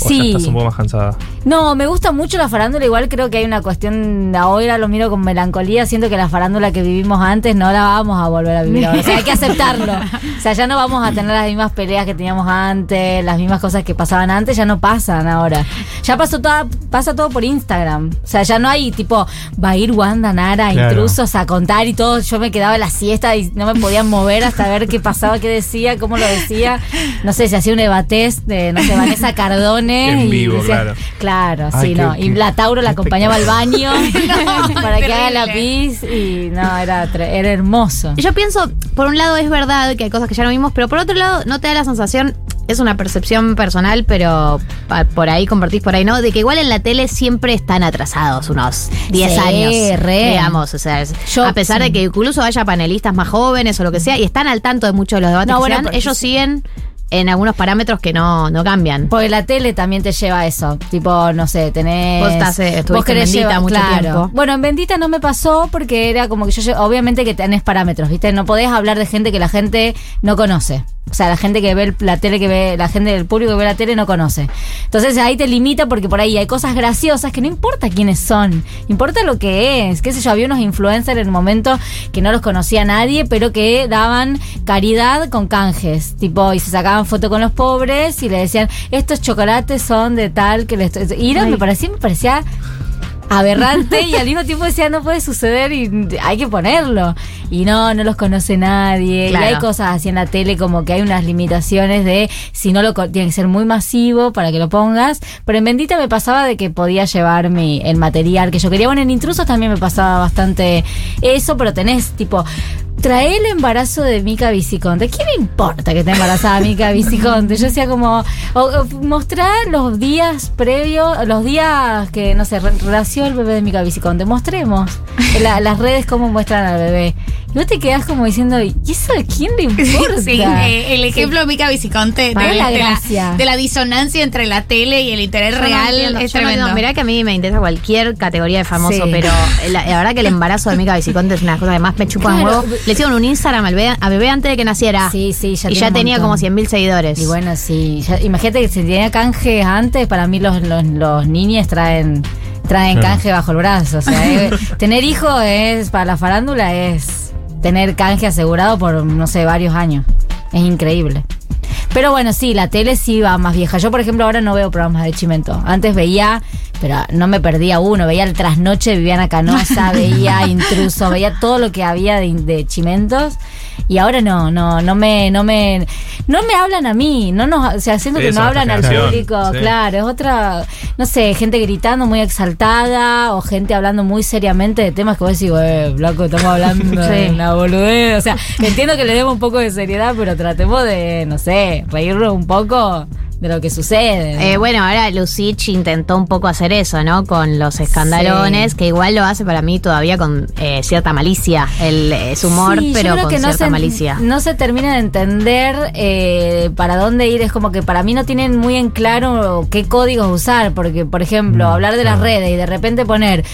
¿O Sí. ya estás un poco más cansada? No, me gusta mucho la farándula, igual creo que hay una cuestión, ahora lo miro con melancolía, siento que la farándula que vivimos antes no la vamos a volver a vivir ahora, o sea, hay que aceptarlo. O sea, ya no vamos a tener las mismas peleas que teníamos antes, las mismas cosas que pasaban antes, ya no pasan ahora. Ya pasó toda, pasa todo por Instagram. O sea, ya no hay tipo, va a ir Wanda Nara, Claro. intrusos a contar y todo. Yo me quedaba en la siesta y no me podían mover hasta ver qué pasaba, qué decía, cómo lo decía. No sé, se hacía un evatez de, no sé, Vanessa En y vivo, claro. Claro, Ay, sí, qué- no. Y qué- la Tauro la acompañaba al baño para que haga la pis y no, era, era hermoso. Yo pienso, por un lado es verdad que hay cosas que ya no vimos, pero por otro lado no te da la sensación, es una percepción personal, pero pa- por ahí compartís por ahí, ¿no? De que igual en la tele siempre están atrasados unos 10 Sí, años, re. digamos, o sea, es- Yo- a pesar de que incluso haya panelistas más jóvenes o lo que sea, y están al tanto de muchos de los debates No, que bueno, se dan, pero- ellos siguen en algunos parámetros que no, no cambian. Porque la tele también te lleva a eso. Tipo, no sé, tenés. Vos estás, eh, vos querés en Bendita llevar- mucho claro. tiempo. Bueno, en Bendita no me pasó porque era como que yo, obviamente que tenés parámetros, ¿viste? No podés hablar de gente que la gente no conoce. O sea, la gente que ve la tele, que ve, la gente del público que ve la tele no conoce. Entonces ahí te limita porque por ahí hay cosas graciosas que no importa quiénes son, importa lo que es. Qué sé yo, había unos influencers en el momento que no los conocía nadie, pero que daban caridad con canjes. Tipo, y se sacaban foto con los pobres y le decían, estos chocolates son de tal que les... Y era, me parecía, me parecía aberrante y al mismo tiempo decía no puede suceder y hay que ponerlo y no no los conoce nadie. Claro. y hay cosas así en la tele como que hay unas limitaciones de si no lo tiene que ser muy masivo para que lo pongas. Pero en Bendita me pasaba de que podía llevar mi, el material que yo quería. Bueno en Intrusos también me pasaba bastante eso pero tenés tipo Trae el embarazo de Mica Viciconte. ¿Qué me importa que esté embarazada Mica Viciconte? Yo decía como, o- o mostrar los días previos, los días que, no sé, nació el bebé de Mica Viciconte. Mostremos la- las redes cómo muestran al bebé. Y vos te quedás como diciendo, ¿y eso a quién le importa? Sí, eh, el ejemplo de Mica Viciconte de, la de gracia. de la disonancia entre la tele y el interés Yo no real es yo no tremendo. entiendo. Mirá que a mí me interesa cualquier categoría de famoso, Sí. pero la, la verdad que el embarazo de Mica Viciconte es una cosa que más me chupa un Claro. huevo. Le hicieron un Instagram al bebé, a bebé antes de que naciera. Sí, sí, ya y tiene ya un tenía montón. como 100.000 seguidores. Y bueno, sí. ya- imagínate que si tenía canje antes, para mí los, los, los niños traen traen Claro. canje bajo el brazo. O sea, eh, tener hijo es, para la farándula, es tener canje asegurado por, no sé, varios años. Es increíble. Pero bueno, sí, la tele sí va más vieja. Yo, por ejemplo, ahora no veo programas de Chimento. Antes veía, pero no me perdía uno. Veía el trasnoche de Viviana Canosa, veía Intruso, veía todo lo que había de, de Chimentos. Y ahora no, no, no me, no me, no me hablan a mí. No nos, o sea, siento que no hablan al público. sí. Claro, es otra, no sé, gente gritando muy exaltada o gente hablando muy seriamente de temas que vos decís, eh, blanco, estamos hablando de Sí. una boludez. O sea, entiendo que le demos un poco de seriedad, pero tratemos de, no sé, reírnos un poco de lo que sucede. Eh, bueno, ahora Lucich intentó un poco hacer eso, ¿no? Con los escandalones, Sí. que igual lo hace para mí todavía con eh, cierta malicia. El, es humor, Sí, yo pero creo con que no cierta se, malicia. No se termina de entender eh, para dónde ir. Es como que para mí no tienen muy en claro qué códigos usar. Porque, por ejemplo, hablar de las redes y de repente poner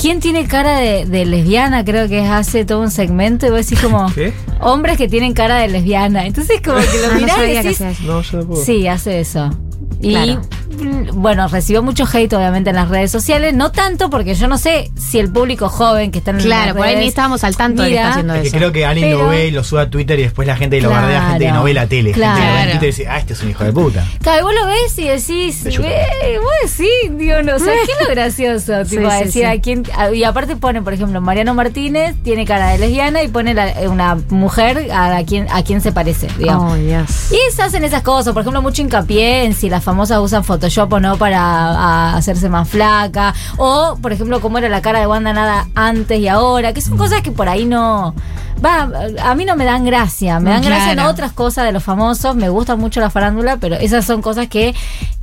¿quién tiene cara de, de lesbiana? Creo que hace todo un segmento y vos decís como ¿Qué? hombres que tienen cara de lesbiana. Entonces, como que lo no mirás sabía y que decís. hacía eso. No, yo no puedo. Sí, hace eso. Alexa Y Claro. mm, bueno, recibió mucho hate obviamente en las redes sociales, no tanto porque yo no sé si el público joven que está en Claro, las por ahí ni estábamos al tanto de que mira, está haciendo Es que eso. creo que alguien lo ve y lo sube a Twitter y después la gente lo Claro. bardea, gente que no ve la tele. Gente que lo ve Claro. en Twitter y dice, ah, este es un hijo de puta. Claro, vos lo ves y decís, chupa. "Eh, vos decís, digo, no, o sea, ¿qué es lo gracioso? Sí, tipo, sí, decir sí. a quién, a- y aparte pone, por ejemplo, Mariano Martínez tiene cara de lesbiana y pone la- una mujer a, la quien, a quien se parece, digamos. Oh, Dios. Y se hacen esas cosas, por ejemplo, mucho hincapié en si las famosas usan Photoshop o no para a- hacerse más flaca. O, por ejemplo, cómo era la cara de Wanda Nada antes y ahora, que son cosas que por ahí no. Va, a mí no me dan gracia. Me dan gracia en otras cosas de los famosos. Me gusta mucho la farándula, pero esas son cosas que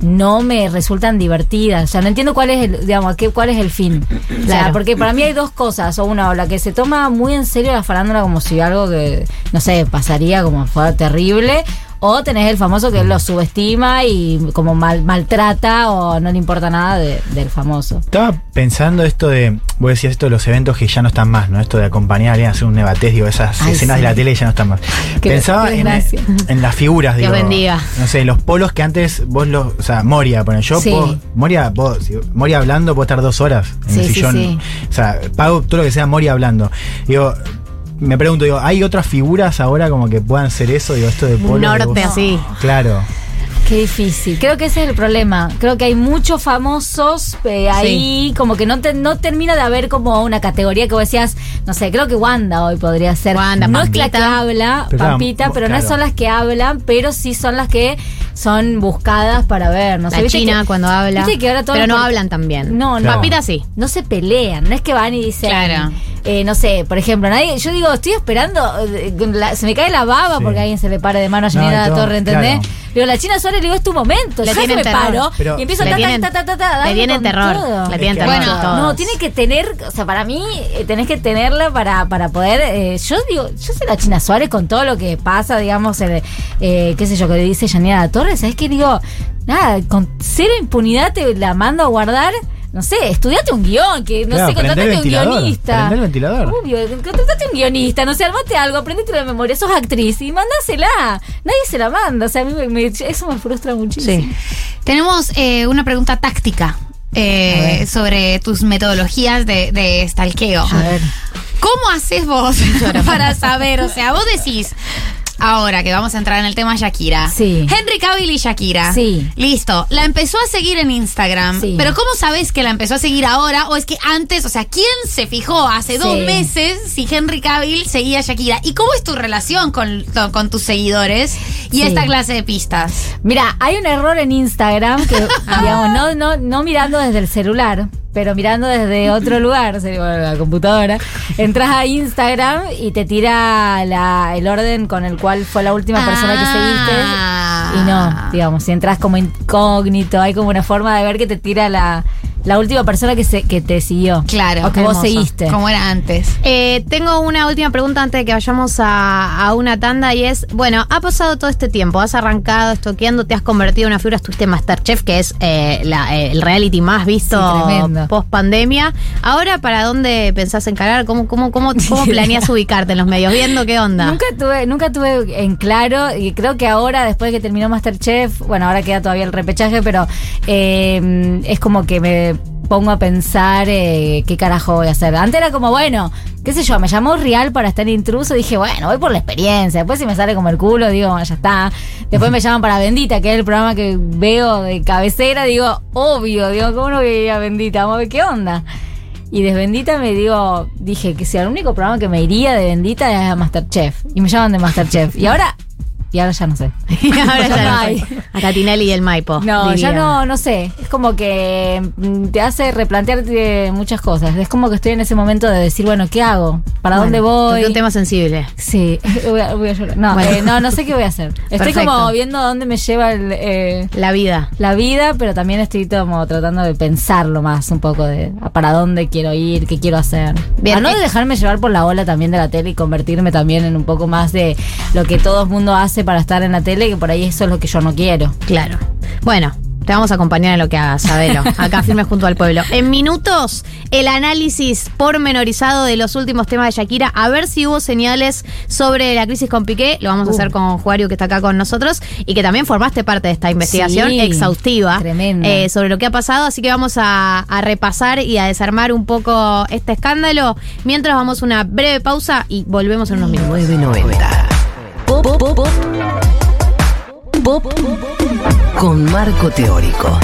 no me resultan divertidas. O sea, no entiendo cuál es el, digamos, qué, cuál es el fin. O sea, porque para mí hay dos cosas. O una, o la que se toma muy en serio la farándula como si algo que, no sé, pasaría como fuera terrible. O tenés el famoso que lo subestima y como mal, maltrata o no le importa nada de- del famoso. Estaba pensando esto de, vos decías esto de los eventos que ya no están más, ¿no? Esto de acompañar a alguien a hacer un nebatés, digo, esas Ay, escenas sí. de la tele ya no están más. Qué- Pensaba qué en, las figuras, Dios digo. bendiga. No sé, los polos que antes vos los, o sea, Moria, bueno, yo Sí. puedo- Moria, vos, Moria hablando, puedo estar dos horas en Sí, el sí, sillón. sí. O sea, pago todo lo que sea Moria hablando. Digo, me pregunto, digo, ¿hay otras figuras ahora como que puedan ser eso? Digo, esto de de norte vos- así. Claro. Qué difícil. Creo que ese es el problema. Creo que hay muchos famosos eh, ahí, como que no, te- no termina de haber como una categoría que vos decías, no sé, creo que Wanda hoy podría ser. Wanda, no es la que Pampita. habla, Pero Pampita, pero no son las que hablan, pero sí son las que son buscadas para ver. No sé, La ¿viste China que- cuando habla. que ahora todos pero no hablan tan bien. No, no. Claro. Papita sí. No se pelean, no es que van y dicen, Claro. Eh, no sé, por ejemplo, nadie, yo digo, estoy esperando, eh, la- se me cae la baba Sí. porque a alguien se le pare de mano a No, Janina todo, Torre, ¿entendés? claro. Digo, la China Suárez, le digo, es tu momento. Le yo tienen me terror. paro Pero- y empiezo Le ta, ta, ta, ta, le tienen terror. todo. Le tienen terror. Bueno, todos. No, tiene que tener, o sea, para mí eh, tenés que tenerla para, para poder, eh, yo digo, yo sé la China Suárez con todo lo que pasa, digamos, eh, eh, qué sé yo, que le dice Janina Torres, es que digo, nada, con cero impunidad te la mando a guardar, no sé, estudiate un guion, que no Claro, sé, contratate un guionista. el ventilador. Obvio, contratate un guionista, no sé, armate algo, aprendete de memoria, sos actriz y mandásela. Nadie se la manda, o sea, a mí me- me- eso me frustra muchísimo. Sí. Tenemos eh, una pregunta táctica eh, sobre tus metodologías de, de stalkeo. A ver. ¿Cómo haces vos para saber? O sea, vos decís. Ahora que vamos a entrar en el tema Shakira. Sí. Henry Cavill y Shakira. Sí. Listo. La empezó a seguir en Instagram. Sí. Pero ¿cómo sabes que la empezó a seguir ahora? O es que antes, o sea, ¿quién se fijó hace dos meses si Henry Cavill seguía a Shakira? ¿Y cómo es tu relación con, con tus seguidores y Sí. esta clase de pistas? Mira, hay un error en Instagram que, digamos, no, no, no mirando desde el celular, pero mirando desde otro lugar, bueno, la computadora, entras a Instagram y te tira la- el orden con el cual fue la última persona que seguiste. Ah. Y no, digamos, si entras como incógnito, hay como una forma de ver que te tira la, la última persona que, se, que te siguió. Claro. O que vos seguiste. Como era antes. Eh, tengo una última pregunta antes de que vayamos a, a una tanda y es, bueno, ha pasado todo este tiempo, has arrancado estoqueando, te has convertido en una figura, estuviste en Masterchef, que es eh, la- eh, el reality más visto Sí, post pandemia. Ahora, ¿para dónde pensás encarar? ¿Cómo, cómo, cómo, cómo planeas ubicarte en los medios? ¿Viendo qué onda? Nunca tuve, nunca tuve en claro, y creo que ahora, después de que terminó Masterchef, bueno, ahora queda todavía el repechaje, pero eh, es como que me pongo a pensar eh, qué carajo voy a hacer. Antes era como, bueno, qué sé yo, me llamó Real para estar intruso, dije, bueno, voy por la experiencia, después si me sale como el culo, digo, bueno, ya está. Después me llaman para Bendita, que es el programa que veo de cabecera, digo, obvio, digo, ¿cómo no voy a ir a Bendita? Vamos a ver qué onda. Y de Bendita me digo, dije que si el único programa que me iría de Bendita es a Masterchef. Y me llaman de Masterchef. Y ahora, y ahora ya no sé. Ahora ya no hay. A Tatinelli y el Maipo. No, ya no, no sé. Es como que mm, te hace replantearte muchas cosas. Es como que estoy en ese momento de decir, bueno, ¿qué hago? ¿Para Bueno, dónde voy? toqué un tema sensible. Sí, voy a, voy a llorar. No, Bueno. eh, no, no sé qué voy a hacer. Estoy Perfecto. como viendo a dónde me lleva el, eh, La vida. la vida, pero también estoy como tratando de pensarlo más un poco de para dónde quiero ir, qué quiero hacer. Bien, a no eh. dejarme llevar por la ola también de la tele y convertirme también en un poco más de lo que todo el mundo hace para estar en la tele, que por ahí eso es lo que yo no quiero. Claro. Bueno, te vamos a acompañar en lo que hagas, Sabelo. Acá firme junto al pueblo. En minutos, el análisis pormenorizado de los últimos temas de Shakira. A ver si hubo señales sobre la crisis con Piqué. Lo vamos a Uh. hacer con Juario, que está acá con nosotros. Y que también formaste parte de esta investigación Sí, exhaustiva. eh, sobre lo que ha pasado. Así que vamos a, a repasar y a desarmar un poco este escándalo. Mientras vamos a una breve pausa y volvemos en unos minutos. 990. Con marco teórico.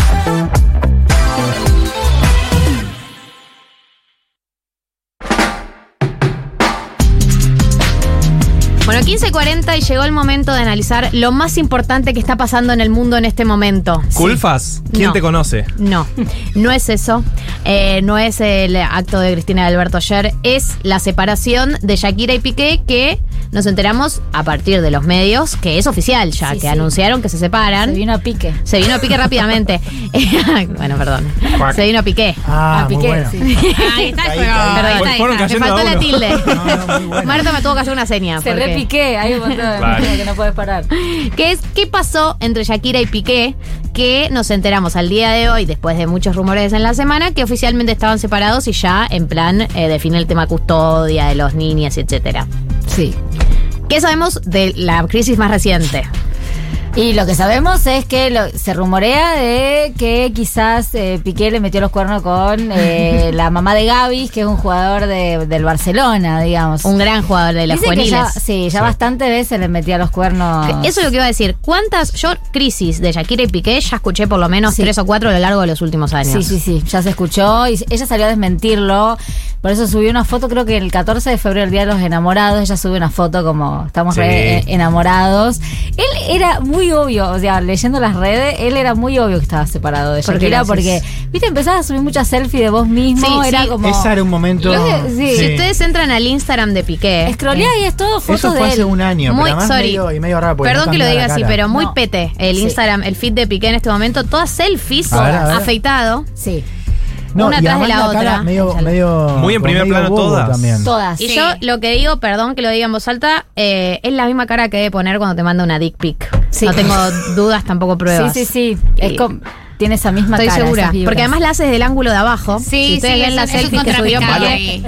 Bueno, 15.40 y llegó el momento de analizar lo más importante que está pasando en el mundo en este momento. ¿Culfas? ¿Quién No. te conoce? No, no es eso. Eh, no es el acto de Cristina y Alberto ayer. Es la separación de Shakira y Piqué que nos enteramos a partir de los medios que es oficial ya, Sí, que sí. anunciaron que se separan. Se vino a pique. Se vino a pique rápidamente. bueno, perdón. Se vino a pique. Ah, a muy pique, bueno. sí. Ahí está, Ahí, ahí. Perdón, está, está. me faltó a la tilde. Marta me tuvo que hacer una seña. Se porque- repiqué, hay un montón de Claro. que no puedes parar. ¿Qué, es, ¿Qué pasó entre Shakira y Piqué? Que nos enteramos al día de hoy, después de muchos rumores en la semana, que oficialmente estaban separados y ya en plan eh, define el tema custodia de los niños, etcétera. Sí. ¿Qué sabemos de la crisis más reciente? Y lo que sabemos es que lo- se rumorea de que quizás eh, Piqué le metió los cuernos con eh, la mamá de Gaby, que es un jugador de- del Barcelona, digamos. Un gran jugador de las juveniles. ya, sí, ya bastantes veces le metía los cuernos. Eso es lo que iba a decir. ¿Cuántas, yo, crisis de Shakira y Piqué, ya escuché por lo menos Sí. tres o cuatro a lo largo de los últimos años? Sí, sí, sí, ya se escuchó y ella salió a desmentirlo. Por eso subió una foto, creo que el 14 de febrero, el Día de los Enamorados, ella sube una foto como estamos Sí. re- eh, enamorados. Él era muy obvio, o sea, leyendo las redes, él era muy obvio que estaba separado de ¿Por qué Shakira lo porque, viste, empezabas a subir muchas selfies de vos mismo, Sí, era sí. como... Ese era un momento. Lo que- sí. Si ustedes entran al Instagram de Piqué. Scrollea y es todo fotos Eso fue de hace él. un año, Muy, pero además sorry. medio, y medio raro. Perdón no que lo diga así, pero muy No. pete. El Sí. Instagram, el feed de Piqué en este momento, todas selfies, A ver, a ver. afeitado. Sí, No, una y atrás de la cara otra. Medio, Muy en primer plano todas. También. todas. Y Sí. yo lo que digo, perdón que lo diga en voz alta, eh, es la misma cara que debe poner cuando te manda una dick pic. Sí. No tengo dudas, tampoco pruebas. Sí, sí, sí. Es Y- com- tiene esa misma Estoy cara. segura. Porque además la haces del ángulo de abajo. Sí, si ustedes sí, ven las selfies que subió.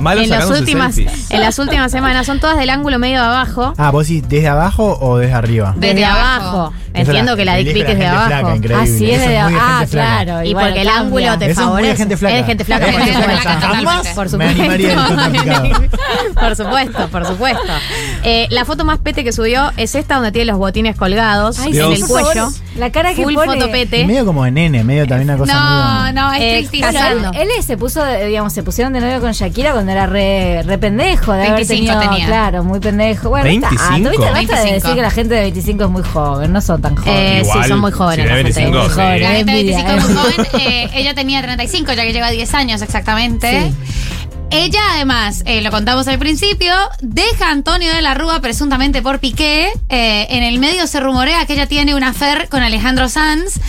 Malo en las últimas selfies. en las últimas semanas son todas del ángulo medio de abajo. Ah, vos sí, ¿desde abajo o desde arriba? Desde, Desde abajo. abajo. Entiendo que la dick pic es de abajo. flaca, increíble. Ah, es de muy Ah, claro. Y bueno, porque el ángulo te favorece. Es de gente flaca, Es gente supuesto. flaca. Por supuesto. el por supuesto, por supuesto. Eh, la foto más pete que subió es esta donde tiene los botines colgados en el cuello. La cara que Full pone. foto Y pete. medio como de nene, medio también una cosa No, medio- no, es Eh, tristísimo. casando. Él, él se puso, digamos, se pusieron de novio con Shakira cuando era re, re pendejo, de haber 25 tenido, tenía. claro, muy pendejo. Bueno, 25. tanto, ¿viste? Basta de 25. decir que la gente de 25 es muy joven, no son tan Eh, jóvenes. sí, Igual, son muy jóvenes. si la tiene gente. 25, Muy sí. jóvenes. La gente de envidia, 25 es muy eh. joven. eh, ella tenía 35, ya que lleva 10 años exactamente. Ella, además, eh, lo contamos al principio, deja a Antonio de la Rúa presuntamente por Piqué. Eh, en el medio se rumorea que ella tiene una affair con Alejandro Sanz.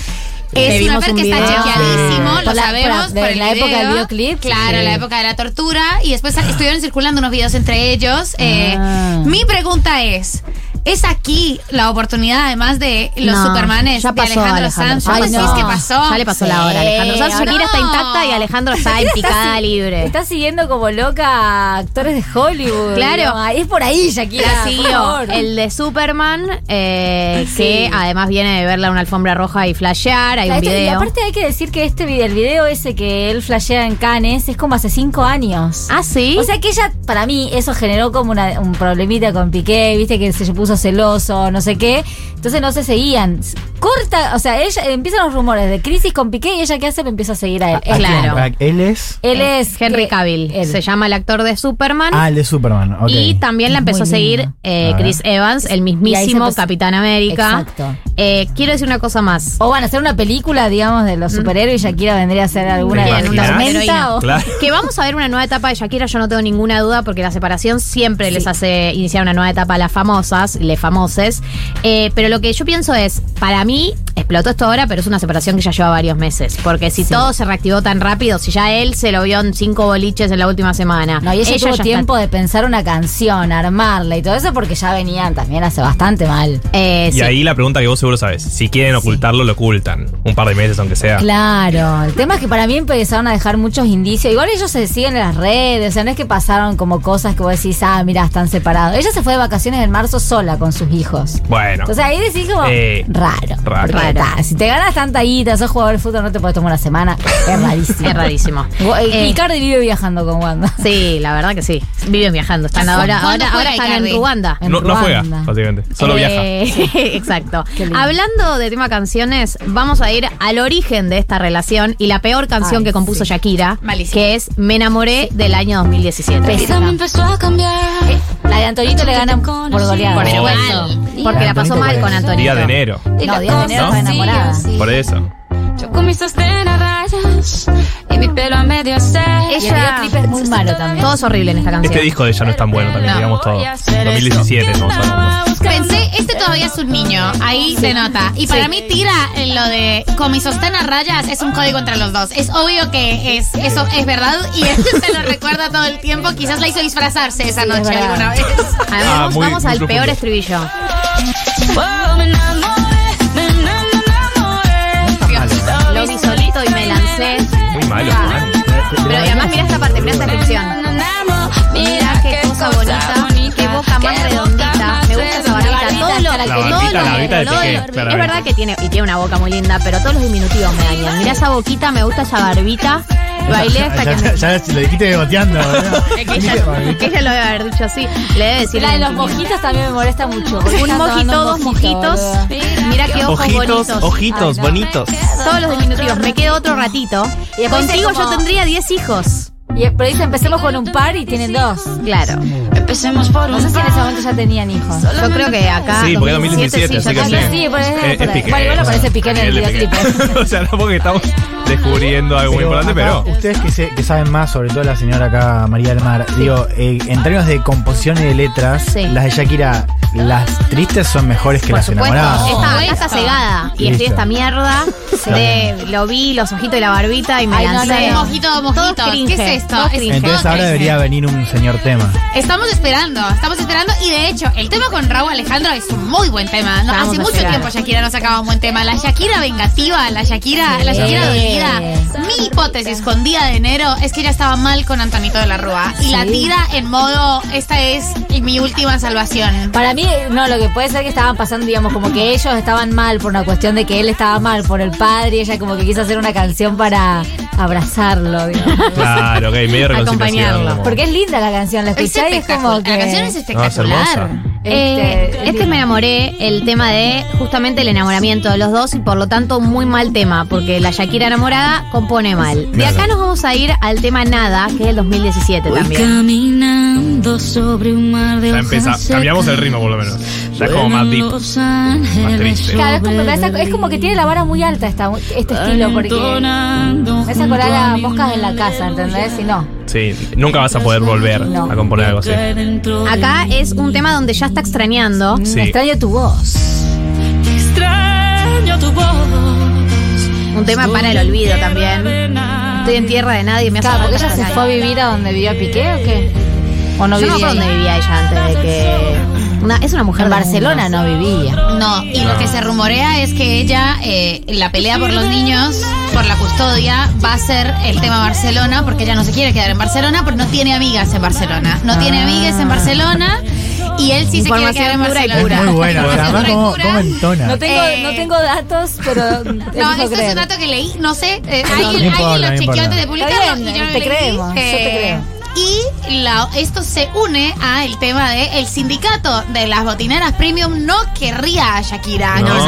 Es una vimos affair un que está chequeadísimo, Sí. lo la- sabemos. por la- de por el la época del video. videoclip, Claro, sí. la época de la tortura. Y después estuvieron circulando unos videos entre ellos. Eh, Ah. Mi pregunta es. ¿Es aquí la oportunidad, además de los No, Supermanes ya de pasó, Alejandro, Alejandro. Sanz? Ya ¿Vos pasó. decís que pasó? Ya le pasó Sí, la hora, Alejandro Sanz. Shakira está no. intacta y Alejandro está en está picada libre. Está siguiendo como loca a actores de Hollywood. Claro. Es por ahí, Shakira. Por favor. el de Superman, eh, Sí. que además viene de verla en una alfombra roja y flashear. Hay un Este- Y video. aparte hay que decir que este video, el video ese que él flashea en Cannes es como hace cinco años. Ah, sí. O sea que ella, para mí, eso generó como una- un problemita con Piqué, viste que se puso celoso, no sé qué. Entonces no se seguían. Corta, o sea, ella empiezan los rumores de crisis con Piqué y ella qué hace, lo empieza a seguir a él. Ah, claro. ¿quién? Él es. Él es Henry que- Cavill. él. Se llama el actor de Superman. Ah, el de Superman. ok. Y también la empezó a seguir eh, A. Chris Evans, el mismísimo empezó- Capitán América. Exacto. Eh, quiero decir una cosa más. O van a hacer una película, digamos, de los superhéroes y Shakira vendría a ser alguna ¿Te de tormenta o- Claro. Que vamos a ver una nueva etapa de Shakira, yo no tengo ninguna duda, porque la separación siempre les hace iniciar una nueva etapa a las famosas, les famoses. Eh, pero lo que yo pienso es, para mí, explotó esto ahora, pero es una separación que ya lleva varios meses. Porque si Sí. todo se reactivó tan rápido, si ya él se lo vio en cinco boliches en la última semana. No, y ella, tuvo ya tiempo está- de pensar una canción, armarla y todo eso porque ya venían también hace bastante mal. Eh, Y sí. ahí la pregunta que vos seguro sabes. Si quieren ocultarlo, lo ocultan. Un par de meses, aunque sea. Claro, el tema es que para mí empezaron a dejar muchos indicios. Igual ellos se siguen en las redes, o sea, no es que pasaron como cosas que vos decís, ah, mira, están separados. Ella se fue de vacaciones en marzo sola con sus hijos. Bueno. Entonces ahí decís como, Eh, raro. raro. Ta, si te ganas tanta guita, sos jugador de fútbol, no te puedes tomar una semana. Es rarísimo. Es rarísimo. Gu- Eh, Icardi vive viajando con Wanda. Sí, la verdad que sí. Viven viajando. Están ¿Cu- ahora, cuándo ahora, están en? Ruanda. En No, no juega, Ruanda. básicamente. Solo viaja. Eh, Exacto. Hablando de tema canciones, vamos a ir al origen de esta relación y la peor canción Ay, que compuso sí. Shakira, Malísimo. que es Me enamoré del año 2017. Pésima. empezó a cambiar. La de Antonito le ganan por goleada. Por Supuesto. Porque la pasó mal con. Antonio. Día de enero. No, Día de enero ¿No? enamorada. Por eso. Yo con mis sostén a rayas Sí. Mi pelo a medio el Ella- es muy malo también. Todo es horrible en esta canción. Este disco de ella no es tan bueno también, No. digamos todo. 2017 estamos hablando. Pensé, este todavía es un niño, ahí se nota. Y para mí tira en lo de con mi sostén a rayas es un código entre los dos. Es obvio que es, eso es verdad y él se lo recuerda todo el tiempo. Quizás la hizo disfrazarse esa Sí, es noche verdad. alguna vez. Además, Ah, vamos, muy- vamos muy al profundo. peor estribillo. Lo vi solito y me lancé. Malo. Pero además mira esta parte, mira esta descripción. Mira qué cosa bonita, qué boca más redondita. Me gusta La barbita, de Piqué, Es verdad que tiene, y tiene una boca muy linda, pero todos los diminutivos me dañan. Mira esa boquita, me gusta esa barbita. Bailé hasta que me... ya, ya, ya lo dijiste boteando. Es que ella, que ella lo debe haber dicho así. Le debe decir. La de los mojitos también me molesta mucho. Un mojito, dos mojito, mojitos. Mira qué ojos Ojitos, bonitos. ojitos, bonitos. Todos los diminutivos. Me quedo otro ratito. Y Contigo yo tendría 10 hijos. Y, pero dice, empecemos con un par y tienen dos. Claro. Empecemos por No sé si en ese momento ya tenían hijos. Yo creo que acá. Sí, porque 2017, 2017, así sí, que sí. Sí, pero es, Eh, por es. Piqué. Bueno, igual aparece Piqué en el videoclip. O sea, no porque estamos descubriendo algo muy importante, pero. Ustedes que, se- que saben más, sobre todo la señora acá, María del Mar, digo, eh, en términos de composición y de letras, Sí. las de Shakira, las tristes son mejores que Por las supuesto, enamoradas. esta, acá está cegada y estoy Listo. esta mierda de lo vi, los ojitos y la barbita y me Ay, no, lancé. no, no. Mojito, Todo mojito. cringe, ¿Qué es esto? todo Es-. Entonces todo ahora debería venir un señor tema. Estamos esperando, estamos esperando y de hecho el tema con Raúl Alejandro es un muy buen tema. Hace a mucho tiempo Shakira no sacaba un buen tema. La Shakira vengativa, la Shakira, la Shakira Sí. dolida. Mi hipótesis con Día de Enero es que ella estaba mal con Antonito de la Rúa y la tira en modo esta es mi última salvación. Para mí, no, lo que puede ser que estaban pasando, digamos, como que ellos estaban mal por una cuestión de que él estaba mal por el padre y ella como que quiso hacer una canción para abrazarlo, digamos. Claro, ok, medio reconciliación. Acompañarlo. Porque es linda la canción, la Es escucháis y es como que... La canción es No, es espectacular. hermosa. Eh, Este, este me enamoré, el tema de justamente el enamoramiento de los dos y por lo tanto muy mal tema, porque la Shakira enamorada compone mal. De acá nos vamos a ir al tema Nada, que es el 2017 también. Caminando sobre un mar de Ya empezá, cambiamos el ritmo por lo menos. Ya es como más deep. Más triste. Claro, es como, es que tiene la vara muy alta esta, este estilo, porque me hace acordar a Moscas en la casa, ¿entendés? Si no. Sí, nunca vas a poder volver No. a componer algo así. Acá es un tema donde ya está extrañando. Sí. Extraño tu voz. Extraño tu voz. Un tema para el olvido también. Estoy en tierra de nadie, me hace Claro, porque ella se fue a vivir a donde vivía Piqué o qué? ¿O no Yo no vivía sé dónde vivía ella antes de que. Una- es una mujer En Barcelona mundo. no vivía. No, y lo que se rumorea es que ella, eh, la pelea por los niños, por la custodia, va a ser el tema Barcelona, porque ella no se quiere quedar en Barcelona, porque no tiene amigas en Barcelona. No tiene amigas en Barcelona, y él sí se quiere quedar en Barcelona. pura. Es muy buena, o sea, Información además dura y cómo, pura. cómo entona. No tengo, Eh, no tengo datos, pero No, esto es un dato que leí, no sé, eh, No, alguien, no alguien importa, lo no chequeó antes de publicarlo bien, y yo lo te leí, creemos, yo te eh, creo. Y la- esto se une a el tema de el sindicato de las botineras premium no querría a Shakira. No. No, le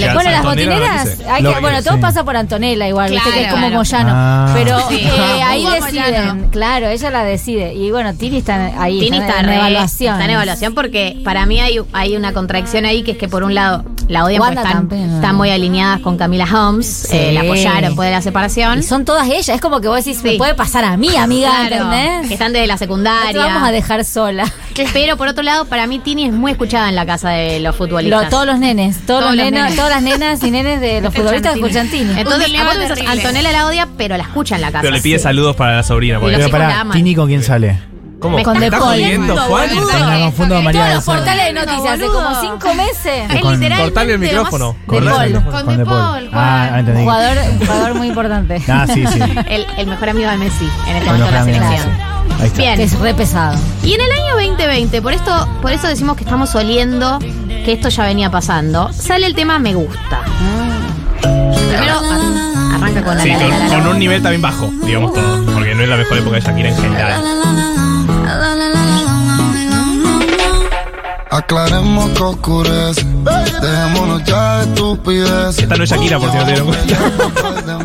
le- al Bueno, las no botineras, hay que, que- bueno, todo sí. pasa por Antonella igual, viste que es como Claro. Moyano. Ah. Pero Sí. eh, ahí Hugo deciden, Moyano. claro, ella la decide. Y bueno, Tini está ahí, Tini está, está, en re- evaluación. Está en evaluación porque para mí hay, hay una contradicción ahí que es que por un lado la odian porque Wanda están, también, ¿no? están muy alineadas con Camila Holmes, Sí. eh, la apoyaron después de la separación. Y son todas ellas, es como que vos decís, me puede pasar a mí, amiga, Claro, ¿entendés? que están desde la No te secundaria. vamos a dejar sola. Pero por otro lado, para mí Tini es muy escuchada en la casa de los futbolistas. Lo- todos los nenes, todos, Todos los los nenas, nenes. todas las nenas y nenes de los futbolistas escuchan Tini. Entonces. Antonella la odia, pero la escucha en la casa. Pero le pide Sí. saludos para la sobrina. por Y los ejemplo. Pero aman. Tini con quién sale. ¿Cómo? Con ¿Estás De Paul. jodiendo, Juan? Me la confundo con María Todos los portales de noticias hace como cinco meses. Es Con- literalmente Cortale el micrófono. De Cortale el Paul. micrófono. Con Con De De Paul. Ah, ah, entendí. jugador, jugador muy importante. Ah, sí, sí. El, el mejor amigo de Messi en este Con momento de la selección. sí. Ahí está. Bien. Es re pesado. Y en el año 2020, por esto, por eso decimos que estamos oliendo que esto ya venía pasando, sale el tema Me Gusta. Primero a- arranca con la Sí, la, la, con, la, la, con la. un nivel también bajo, digamos todo. Porque no es la mejor época de Shakira en general. Aclaremos que oscurece. Dejémonos ya de estupidez. Esta no es Shakira, por si no te dieron cuenta.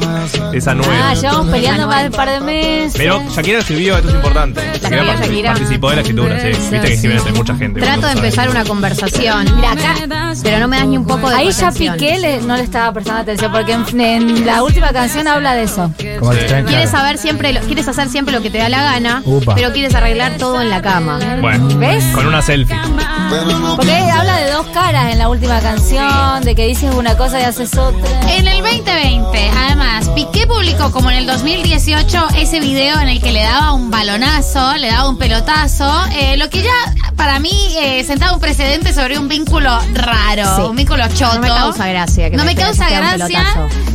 Esa nube. Ah, llevamos peleando más de un par de meses. Pero Shakira escribió, esto es importante. Shakira, escribió partic- Shakira. participó de la escritura, sí. Viste que escriben entre mucha gente. Trato de empezar una conversación. Mira, acá, pero no me das ni un poco de Ahí ya. Piqué le- no le estaba prestando atención porque en, en la última canción habla de eso. Como Quieres saber siempre, lo- quieres hacer siempre lo que te da la gana, Upa. pero quieres arreglar todo en la cama. Bueno, ¿Ves? con una selfie. Porque habla de dos caras en la última canción, de que dices una cosa y haces otra. En el 2020, además, Piqué publicó como en el 2018 ese video en el que le daba un balonazo, le daba un pelotazo, eh, lo que ya para mí eh, sentaba un precedente sobre un vínculo raro, Sí. un vínculo choto. No me causa gracia que No me me causa gracia.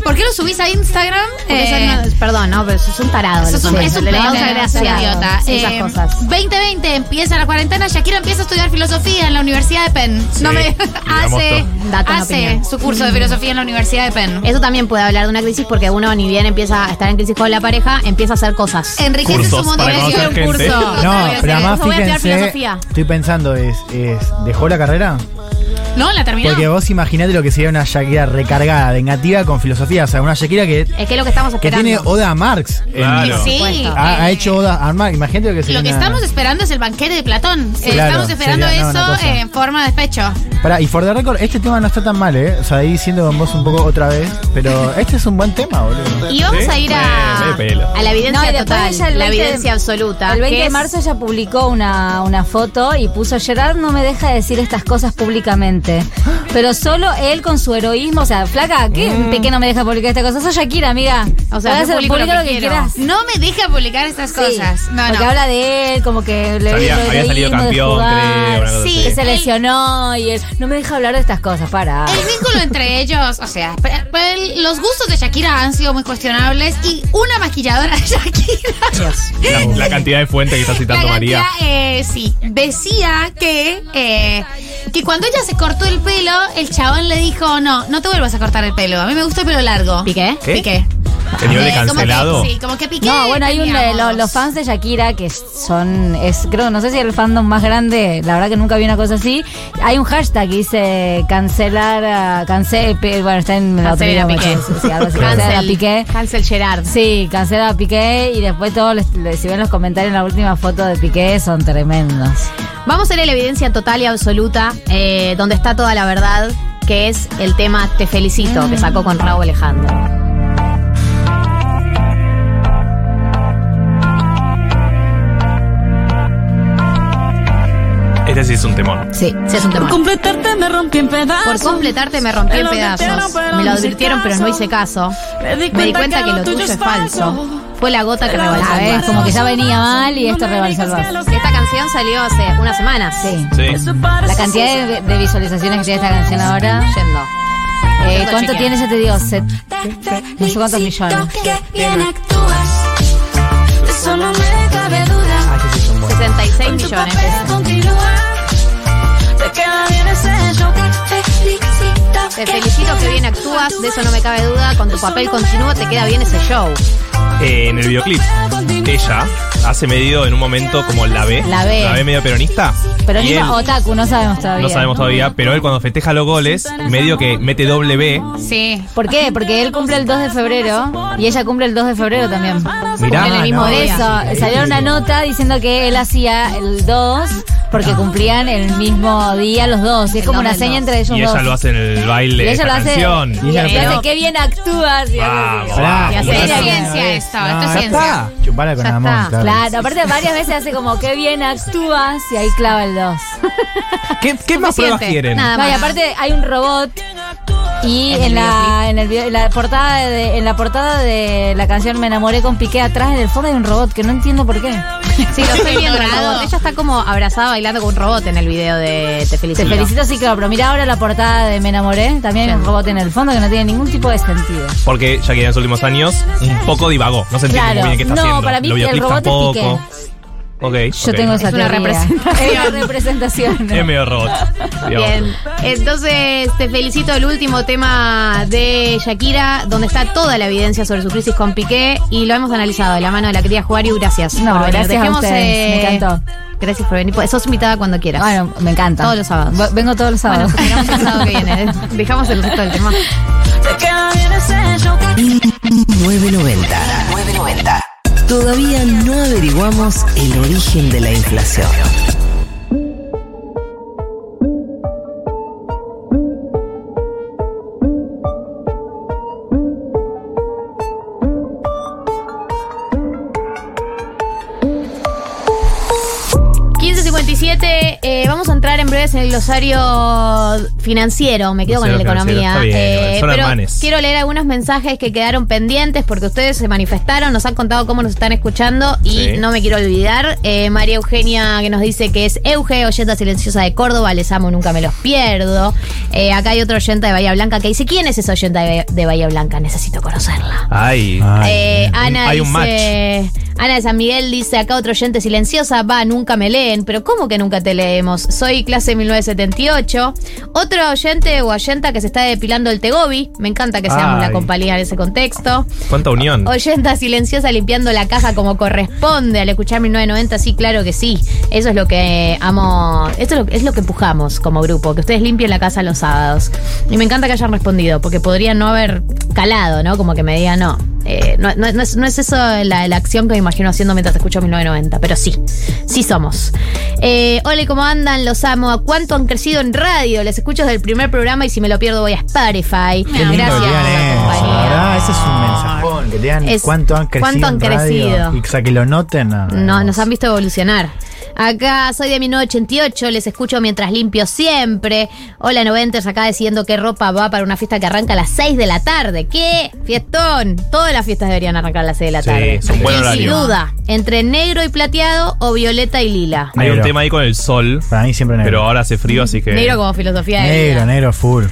¿Por qué lo subís a Instagram? Eh, no- perdón, no, pero eso es un tarado. Eso es un, es un le causa pene, gracia. es un idiota. Sí, Eh, esas cosas. 2020 empieza la cuarentena, Shakira empieza a estudiar filosofía en la Universidad de Penn. Sí, no me hace, hace su curso de filosofía en la Universidad de Penn. Eso también puede hablar de una crisis porque uno ni bien empieza a estar en crisis con la pareja, empieza a hacer cosas. Enriquece Cursos su hacer un curso. No, Voy a pero además voy a estudiar fíjense, filosofía. estoy pensando, es, es ¿dejó la carrera? No, la terminó. Porque vos imaginate lo que sería una Shakira recargada, vengativa con filosofía. O sea, una Shakira que, Es que es lo que estamos que esperando. tiene Oda a Marx. Claro. Sí. ha, ha hecho Oda a Marx. Imagínate lo que sería. Lo que una- estamos esperando es el banquete de Platón. Eh, Claro, estamos esperando sería- no, eso en forma de despecho. Pará, y for the record, este tema no está tan mal, ¿eh? O sea, ahí diciendo con vos un poco otra vez. Pero este es un buen tema, boludo. Y vamos ¿Sí? a ir a, Eh, la evidencia No, total, ella la 20 de- evidencia absoluta. El 20 que de marzo ella publicó una, una foto y puso Gerard no me deja decir estas cosas públicamente. Pero solo él con su heroísmo, o sea, flaca, ¿qué Piqué no me deja publicar esta cosa? Soy Shakira, amiga. O sea, hacer- publica lo lo que quieras. No me deja publicar estas Sí, cosas. No, porque no. habla de él, como que le Había- salido campeón, creo, Sí, que se lesionó y él no me deja hablar de estas cosas, para. El vínculo entre ellos, o sea, los gustos de Shakira han sido muy cuestionables y una maquilladora de Shakira. La, la cantidad de fuentes que está citando La María. cantidad, eh, sí, decía que, eh, que cuando ella se cortó el pelo, el chabón le dijo, no, no te vuelvas a cortar el pelo, a mí me gusta el pelo largo. ¿Piqué? ¿Qué? Piqué. El nivel de Eh, como que- cancelado. sí, como que piqué. No, bueno, hay un, eh, lo- los fans de Shakira que son, es, creo, no sé si el fandom más grande, la verdad que nunca vi una cosa así. Hay un hashtag que dice cancelar, cancel, bueno, está en la algo así, cancelar a Cancel, Piqué. cancel Gerard. Sí, cancela a Piqué y después todos, si ven los comentarios en la última foto de Piqué, son tremendos. Vamos a ir a la evidencia total y absoluta, eh, donde está toda la verdad, que es el tema Te felicito, que sacó con Raúl Alejandro. Este sí es un temón. Sí, sí es un tema. completarte me rompí en pedazos. Por completarte me rompí en pedazos. Me lo advirtieron, pero no hice caso. Me di cuenta que lo tuyo es falso. Fue la gota que rebalsó el vaso. como que ya venía mal y esto rebalsó el vaso. Esta canción salió hace una semana. Sí. Sí. La cantidad de, de visualizaciones que tiene esta canción ahora. Yendo. Eh, ¿Cuánto tiene? Ya te digo, set- no sé cuántos millones. Eso no me cabe duda. 66 millones. Continúa. Te felicito. Te felicito que bien actúas, de eso no me cabe duda. Con tu papel continuo te queda bien ese show. Eh, en el videoclip, ella hace medio en un momento como la ve. La ve. La ve medio peronista. Pero Y ni él- Otaku, no sabemos todavía. No sabemos todavía, pero él cuando festeja los goles, medio que mete doble B. Sí. ¿Por qué? Porque él cumple el 2 de febrero y ella cumple el 2 de febrero también. Mirá, En el mismo no. Por eso, salió una nota diciendo que él hacía el 2 porque cumplían el mismo día los dos. Y es El como dos una seña dos. entre ellos Y dos. ella lo hace en el baile y de ella lo hace. canción. Y ella hace, qué bien actúas. y Es era ciencia esto, no, esto es ciencia. está. Chupala con amor, claro. Claro, aparte varias veces hace como qué bien actúas y ahí clava el 2. ¿Qué, qué más pruebas quieren? Nada No, y más. aparte hay un robot y En la, en, el video- en la portada de, en la portada de la canción Me enamoré con Piqué atrás en el fondo hay un robot que no entiendo por qué. Sí, lo estoy viendo. Ella está como abrazada bailando con un robot en el video de Te felicito. Te felicito, sí, claro, pero mira ahora la portada de Me enamoré, también hay un robot en el fondo que no tiene ningún tipo de sentido. Porque Shakira en los últimos años un poco divagó. No se entiende Claro. muy bien qué está No, haciendo. para mí el robot es tampoco. Ok. Yo tengo esa Es una representación. Es una representación. Es medio robot. Bien, entonces te felicito el último tema de Shakira, donde está toda la evidencia sobre su crisis con Piqué y lo hemos analizado de la mano de la querida Juario. Gracias. No, por venir. gracias a Dejemos, ustedes, eh, me encantó. Gracias por venir. Pues, Sos invitada cuando quieras. Bueno, me encanta. Todos los sábados. V- Vengo todos los Bueno, sábados. esperamos el sábado que viene. Dejamos el resto del tema. Te queda bien ese show. 990. 990. Todavía no averiguamos el origen de la inflación. Eh, vamos a entrar en breves en el glosario financiero. Me quedo con Glosario economía. bien, Eh, son pero hermanes. quiero leer algunos mensajes que quedaron pendientes porque ustedes se manifestaron, nos han contado cómo nos están escuchando y Sí. no me quiero olvidar. Eh, María Eugenia que nos dice que es Euge, oyenta silenciosa de Córdoba, les amo, nunca me los pierdo. Eh, acá hay otro oyenta de Bahía Blanca que dice, ¿quién es esa oyenta de, Bahía Blanca? Necesito conocerla. Ay. Eh, Ana Hay un dice, Ana de San Miguel dice, acá otro oyente silenciosa, va, nunca me leen, pero ¿cómo que nunca te leemos? Soy clase 1978. Otro oyente o oyenta que se está depilando el Tegobi, me encanta que seamos Ay. la compañía en ese contexto. ¿Cuánta unión? Oyenta silenciosa limpiando la caja como corresponde al escuchar 1990, sí, claro que sí. Eso es lo que amo, esto es lo, es lo que empujamos como grupo, que ustedes limpien la casa los sábados. Y me encanta que hayan respondido, porque podrían no haber calado, ¿no? Como que me digan, no, eh, no, no- no es, no es eso la, la acción que me imagino haciendo mientras escucho 1990, pero sí, sí somos. Eh, hola, ¿cómo andan? Los amo. ¿A cuánto han crecido en radio? Les escucho desde el primer programa y si me lo pierdo voy a Spotify. Qué lindo Gracias. que verdad, ese es un mensajón, que te Es- cuánto han crecido. cuánto han en radio, crecido. Y que lo noten. no, No, nos han visto evolucionar. Acá soy de 1988, les escucho mientras limpio siempre. Hola Noventers, acá decidiendo qué ropa va para una fiesta que arranca a las 6 de la tarde. ¿Qué? Fiestón. Todas las fiestas deberían arrancar a las 6 de la Sí, tarde. es un buen Y horario. Sin duda, entre negro y plateado o violeta y lila. Hay un tema ahí con el sol. Para mí siempre negro. Pero ahora hace frío, así que. Negro como filosofía de Negro, vida. negro, full.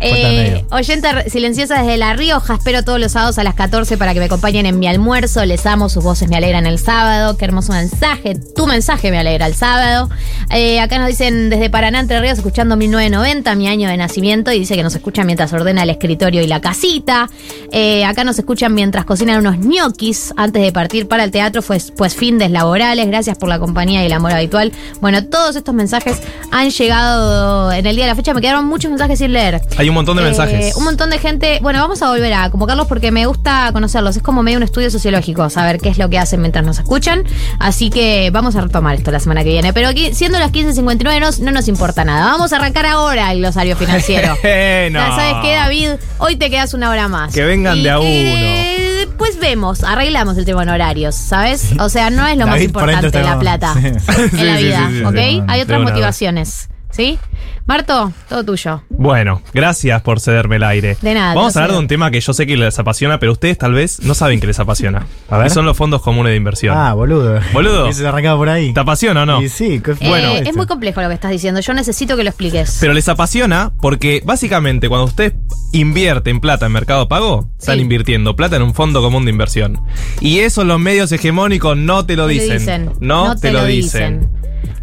Eh, oyenta silenciosa desde La Rioja, espero todos los sábados a las 14 para que me acompañen en mi almuerzo. Les amo, sus voces me alegran el sábado. Qué hermoso mensaje. Tu mensaje me alegra el sábado. Eh, acá nos dicen desde Paraná, Entre Ríos, escuchando 1990, mi año de nacimiento, y dice que nos escuchan mientras ordena el escritorio y la casita. Eh, acá nos escuchan mientras cocinan unos ñoquis antes de partir para el teatro, pues, pues findes laborales. Gracias por la compañía y el amor habitual. Bueno, todos estos mensajes han llegado en el día de la fecha. Me quedaron muchos mensajes sin leer. Hay un montón de Eh, mensajes. Un montón de gente. Bueno, vamos a volver a convocarlos porque me gusta conocerlos. Es como medio un estudio sociológico, saber qué es lo que hacen mientras nos escuchan. Así que vamos a retomar esto la semana que viene. Pero aquí, siendo las 15.59, no, no nos importa nada. Vamos a arrancar ahora el glosario financiero. Eh, no. Ya ¿Sabes qué, David? Hoy te quedas una hora más. Que vengan Y de a que Después vemos, arreglamos el tema en horarios, ¿sabes? O sea, no es lo más David importante la plata Sí. en Sí, la vida, sí, ¿ok? Hay otras motivaciones, ¿sí? Marto, todo tuyo. Bueno, gracias por cederme el aire. De nada, Vamos a hablar de un tema que yo sé que les apasiona, pero ustedes tal vez no saben que les apasiona. A ver. Y son los fondos comunes de inversión. Ah, boludo. Boludo. Se arrancaba por ahí. ¿Te apasiona o no? Y sí, qué Eh, bueno. es muy complejo lo que estás diciendo. Yo necesito que lo expliques. Pero les apasiona porque básicamente cuando ustedes invierten plata en Mercado Pago, están Sí. invirtiendo plata en un fondo común de inversión. Y eso los medios hegemónicos no te lo Te dicen. No, te, lo dicen.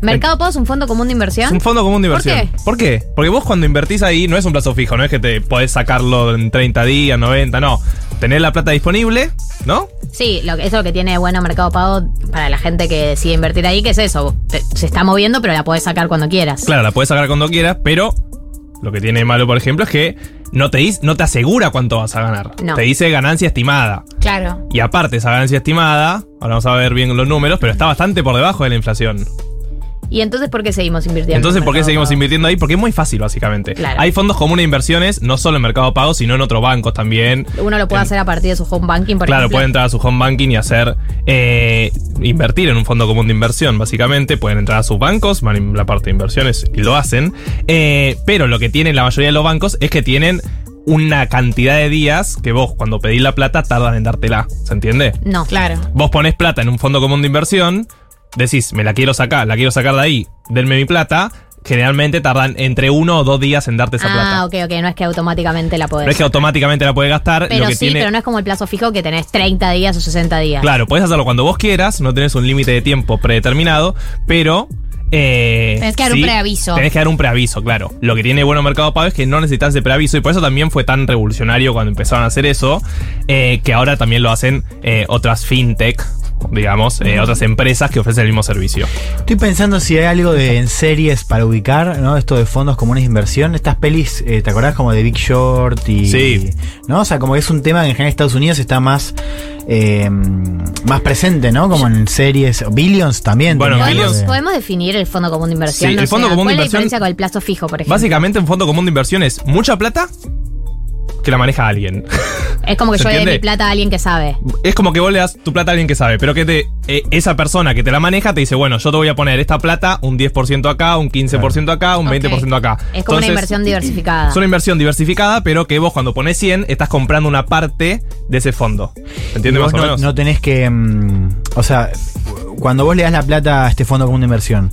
¿Mercado Pago es un fondo común de inversión? Es un fondo común de ¿Por inversión. qué? ¿Por qué? Porque vos cuando invertís ahí no es un plazo fijo, no es que te podés sacarlo en 30 días, 90, no. Tenés la plata disponible, ¿no? Sí, lo que, eso es lo que tiene bueno Mercado Pago para la gente que decide invertir ahí, que es eso. Te- se está moviendo, pero la podés sacar cuando quieras. Claro, la puedes sacar cuando quieras, pero lo que tiene malo, por ejemplo, es que no te, no te asegura cuánto vas a ganar. No. Te dice ganancia estimada. Claro. Y aparte, esa ganancia estimada, ahora vamos a ver bien los números, pero está bastante por debajo de la inflación. ¿Y entonces por qué seguimos invirtiendo? Entonces, en ¿por qué seguimos Pago? invirtiendo ahí? Porque es muy fácil, básicamente. Claro. Hay fondos comunes de inversiones, no solo en Mercado Pago, sino en otros bancos también. Uno lo puede hacer a partir de su home banking, por claro, ejemplo. pueden entrar a su home banking y hacer. eh, invertir en un fondo común de inversión, básicamente. Pueden entrar a sus bancos, van en la parte de inversiones y lo hacen. Eh, pero lo que tienen la mayoría de los bancos es que tienen una cantidad de días que vos, cuando pedís la plata, tardan en dártela. ¿Se entiende? No. Claro. Vos ponés plata en un fondo común de inversión, decís, me la quiero sacar, la quiero sacar de ahí, denme mi plata. Generalmente tardan entre uno o dos días en darte esa ah, plata. ok, ok. No es que automáticamente la podés. No es que automáticamente la puedes gastar. pero lo que sí, tiene, pero no es como el plazo fijo que tenés 30 días o 60 días. Claro, puedes hacerlo cuando vos quieras, no tenés un límite de tiempo predeterminado, pero. Eh, Tenés que dar un preaviso. Tenés que dar un preaviso, claro. Lo que tiene bueno Mercado Pago es que no necesitas ese preaviso y por eso también fue tan revolucionario cuando empezaron a hacer eso, eh, que ahora también lo hacen eh, otras fintech digamos, eh, otras empresas que ofrecen el mismo servicio. Estoy pensando si hay algo de en series para ubicar, ¿no? Esto de fondos comunes de inversión. Estas pelis, eh, ¿te acordás como de Big Short y. Sí. ¿No? O sea, como que es un tema que en general en Estados Unidos está más. eh, más presente, ¿no? Como en series. Billions también. Bueno, ¿Podemos, de- podemos definir el fondo común de inversión? Sí, No el fondo común de ¿cuál es la inversión- diferencia con el plazo fijo, por ejemplo? Básicamente, un fondo común de inversión es mucha plata que la maneja alguien. Es como que ¿Se yo le dé entiende? mi plata a alguien que sabe. Es como que vos le das tu plata a alguien que sabe, pero que te, eh, esa persona que te la maneja te dice, bueno, yo te voy a poner esta plata, un 10% acá, un 15% acá, un 20% acá. Es como una inversión diversificada. Es una inversión diversificada, pero que vos cuando pones 100 estás comprando una parte de ese fondo. ¿Entiendes más o no, menos? no tenés que. mm, o sea, cuando vos le das la plata a este fondo común de inversión,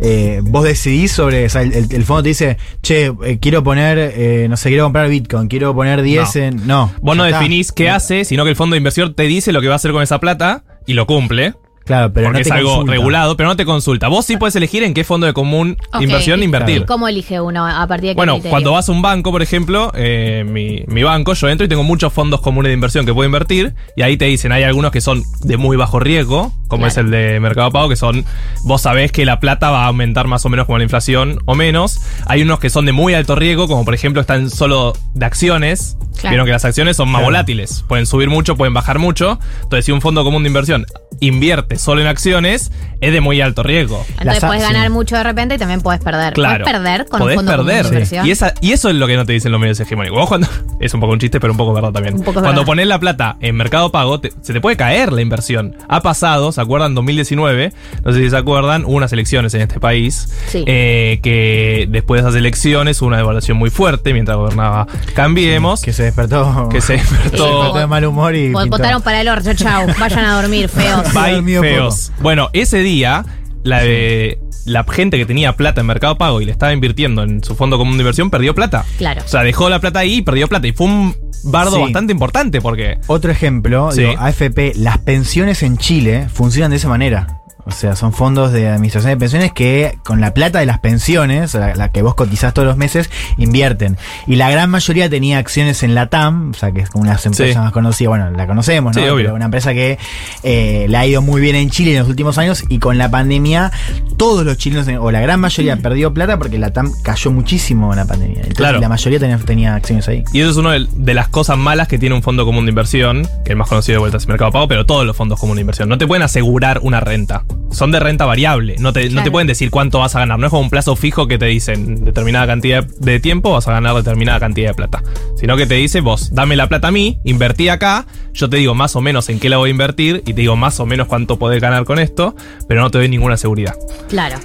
eh, vos decidís sobre. O sea, el, el- el fondo te dice, che, eh, quiero poner, eh, no sé, quiero comprar Bitcoin, quiero poner 10 No. en. No. Vos no definís qué hace, sino que el fondo de inversión te dice lo que va a hacer con esa plata y lo cumple. Claro, pero porque no te es algo consulta. regulado, pero no te consulta. Vos sí puedes elegir en qué fondo de común Ok. inversión ¿Y- invertir. ¿Y cómo elige uno a partir de qué Bueno, criterio? cuando vas a un banco, por ejemplo, eh, mi, mi banco, yo entro y tengo muchos fondos comunes de inversión que puedo invertir. Y ahí te dicen, hay algunos que son de muy bajo riesgo, como es el de Mercado Pago, que son, vos sabés que la plata va a aumentar más o menos como la inflación o menos. Hay unos que son de muy alto riesgo, como por ejemplo están solo de acciones. Claro. Vieron que las acciones son más Claro. volátiles. Pueden subir mucho, pueden bajar mucho. Entonces, si un fondo común de inversión invierte solo en acciones, es de muy alto riesgo. Entonces puedes ganar mucho de repente y también puedes perder. Claro. ¿Puedes perder con Podés un fondo común de perder. inversión? Y, esa, y eso es lo que no te dicen los medios hegemónicos. Vos cuando. Es un poco un chiste, pero un poco verdad también. Un poco cuando verdad. pones la plata en Mercado Pago, te- se te puede caer la inversión. Ha pasado, ¿se acuerdan? 2019. No sé si se acuerdan, hubo unas elecciones en este país. Sí. eh, que después de esas elecciones hubo una devaluación muy fuerte mientras gobernaba Cambiemos. Que se despertó. Que se Se despertó. despertó de mal humor y. Pintó. Votaron para el orto, chau. Vayan a dormir, feos. Bye, feos. Bueno, ese día, la de. La gente que tenía plata en Mercado Pago y le estaba invirtiendo en su fondo común de inversión perdió plata. Claro. O sea, dejó la plata ahí y perdió plata. Y fue un bardo Sí. bastante importante porque. Otro ejemplo, Sí. digo, AFP, las pensiones en Chile funcionan de esa manera. O sea, son fondos de administración de pensiones que con la plata de las pensiones, la, la que vos cotizás todos los meses, invierten. Y la gran mayoría tenía acciones en la TAM, o sea, que es como una de las empresas Sí. más conocidas, bueno, la conocemos, ¿no? Sí, obvio. Pero una empresa que eh, le ha ido muy bien en Chile en los últimos años y con la pandemia todos los chilenos, o la gran mayoría, perdió plata porque la TAM cayó muchísimo en la pandemia. Entonces, Claro. la mayoría tenía, tenía acciones ahí. Y eso es una de, de las cosas malas que tiene un fondo común de inversión, que el más conocido de vuelta es Mercado Pago, pero todos los fondos comunes de inversión. No te pueden asegurar una renta. Son de renta variable. No te, no te pueden decir cuánto vas a ganar. No es como un plazo fijo que te dicen determinada cantidad de tiempo vas a ganar determinada cantidad de plata. Sino que te dice, vos, dame la plata a mí, invertí acá, yo te digo más o menos en qué la voy a invertir y te digo más o menos cuánto podés ganar con esto, pero no te doy ninguna seguridad. Claro.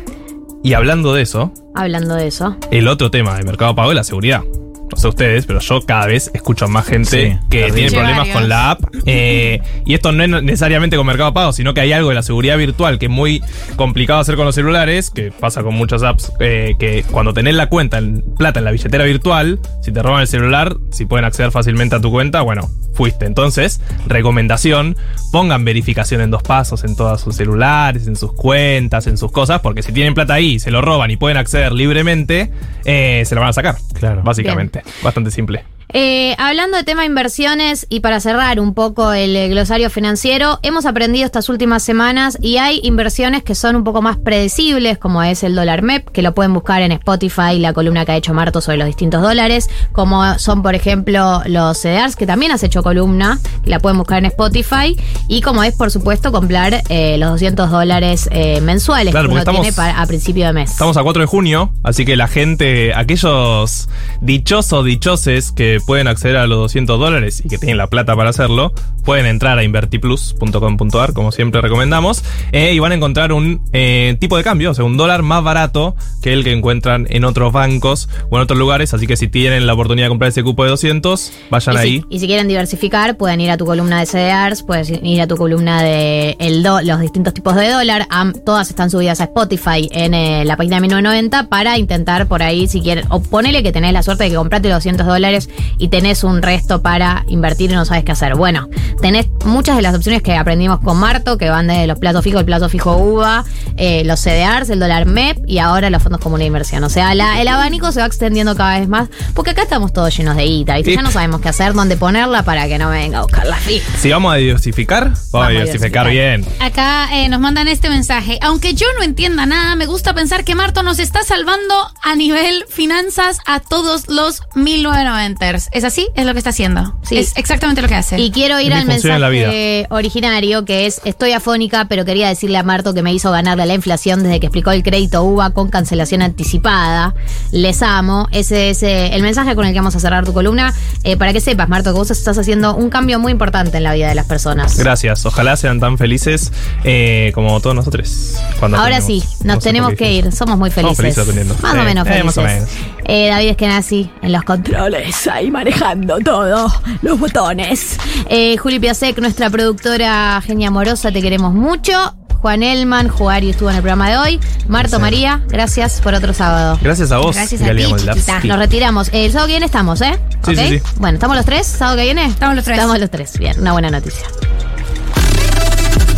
Y hablando de eso, Hablando de eso. el otro tema de Mercado Pago es la seguridad. No sé ustedes, pero yo cada vez escucho a más gente Sí, que tiene problemas con la app. Eh, y esto no es necesariamente con Mercado Pago, sino que hay algo de la seguridad virtual que es muy complicado hacer con los celulares, que pasa con muchas apps, eh, que cuando tenés la cuenta en plata en la billetera virtual, si te roban el celular, si pueden acceder fácilmente a tu cuenta, bueno, fuiste. Entonces, recomendación, pongan verificación en dos pasos en todos sus celulares, en sus cuentas, en sus cosas, porque si tienen plata ahí, se lo roban y pueden acceder libremente, eh, se lo van a sacar. Claro. Básicamente. Bastante simple. Eh, hablando de tema inversiones y para cerrar un poco el eh, glosario financiero, hemos aprendido estas últimas semanas y hay inversiones que son un poco más predecibles, como es el dólar MEP, que lo pueden buscar en Spotify, la columna que ha hecho Marto sobre los distintos dólares, como son, por ejemplo, los CDRs, que también has hecho columna, que la pueden buscar en Spotify, y como es, por supuesto, comprar eh, los 200 dólares eh, mensuales Claro, que uno tiene estamos- para- a principio de mes. Estamos a 4 de junio, así que la gente, aquellos dichosos, dichoses que pueden acceder a los 200 dólares y que tienen la plata para hacerlo, pueden entrar a invertiplus.com.ar, como siempre recomendamos, eh, y van a encontrar un eh, tipo de cambio, o sea, un dólar más barato que el que encuentran en otros bancos o en otros lugares, así que si tienen la oportunidad de comprar ese cupo de 200, vayan y, ahí. Si, y si quieren diversificar, pueden ir a tu columna de CDRs, pueden ir a tu columna de el do- los distintos tipos de dólar. Am- todas están subidas a Spotify en eh, la página de 1990 para intentar por ahí, si quieren, o ponele que tenés la suerte de que compraste los 200 dólares y tenés un resto para invertir y no sabes qué hacer. Bueno, tenés muchas de las opciones que aprendimos con Marto, que van desde los platos fijos, el plato fijo UVA, eh, los CDRs, el dólar MEP y ahora los fondos comunes de inversión. O sea, la- el abanico se va extendiendo cada vez más, porque acá estamos todos llenos de guita y ya no sabemos qué hacer, dónde ponerla para que no me venga a buscar la fija. Si vamos a diversificar, vamos, a diversificar bien. Acá eh, nos mandan este mensaje. Aunque yo no entienda nada, me gusta pensar que Marto nos está salvando a nivel finanzas a todos los 1990ers. ¿Es así? Es lo que está haciendo. Sí. Es exactamente lo que hace. Y quiero ir al mensaje originario, que es, estoy afónica, pero quería decirle a Marto que me hizo ganarle a la inflación desde que explicó el crédito UVA con cancelación anticipada. Les amo. Ese es eh, el mensaje con el que vamos a cerrar tu columna. Eh, para que sepas, Marto, que vos estás haciendo un cambio muy importante en la vida de las personas. Gracias. Ojalá sean tan felices eh, como todos nosotros. Cuando Ahora sí, nos tenemos que ir. Somos muy Somos felices. felices aprendiendo. Más o menos eh, felices. más o menos. Eh, David Eskenazi en los controles, ahí manejando todo, los botones. Eh, Juli Piasek, nuestra productora genia amorosa, te queremos mucho. Juan Elman, Juario estuvo en el programa de hoy. Marto María, gracias por otro sábado. Gracias a vos, Gracias a Galia ti, chiquita. Nos retiramos. Eh, El sábado que viene estamos, ¿eh? Sí, sí. Bueno, ¿estamos los tres? ¿Sábado que viene? Estamos los tres. Estamos los tres. Bien, una buena noticia.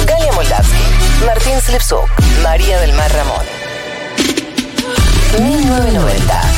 Galia Moldavsky, Martín Slipsuk, María del Mar Ramón. 1990.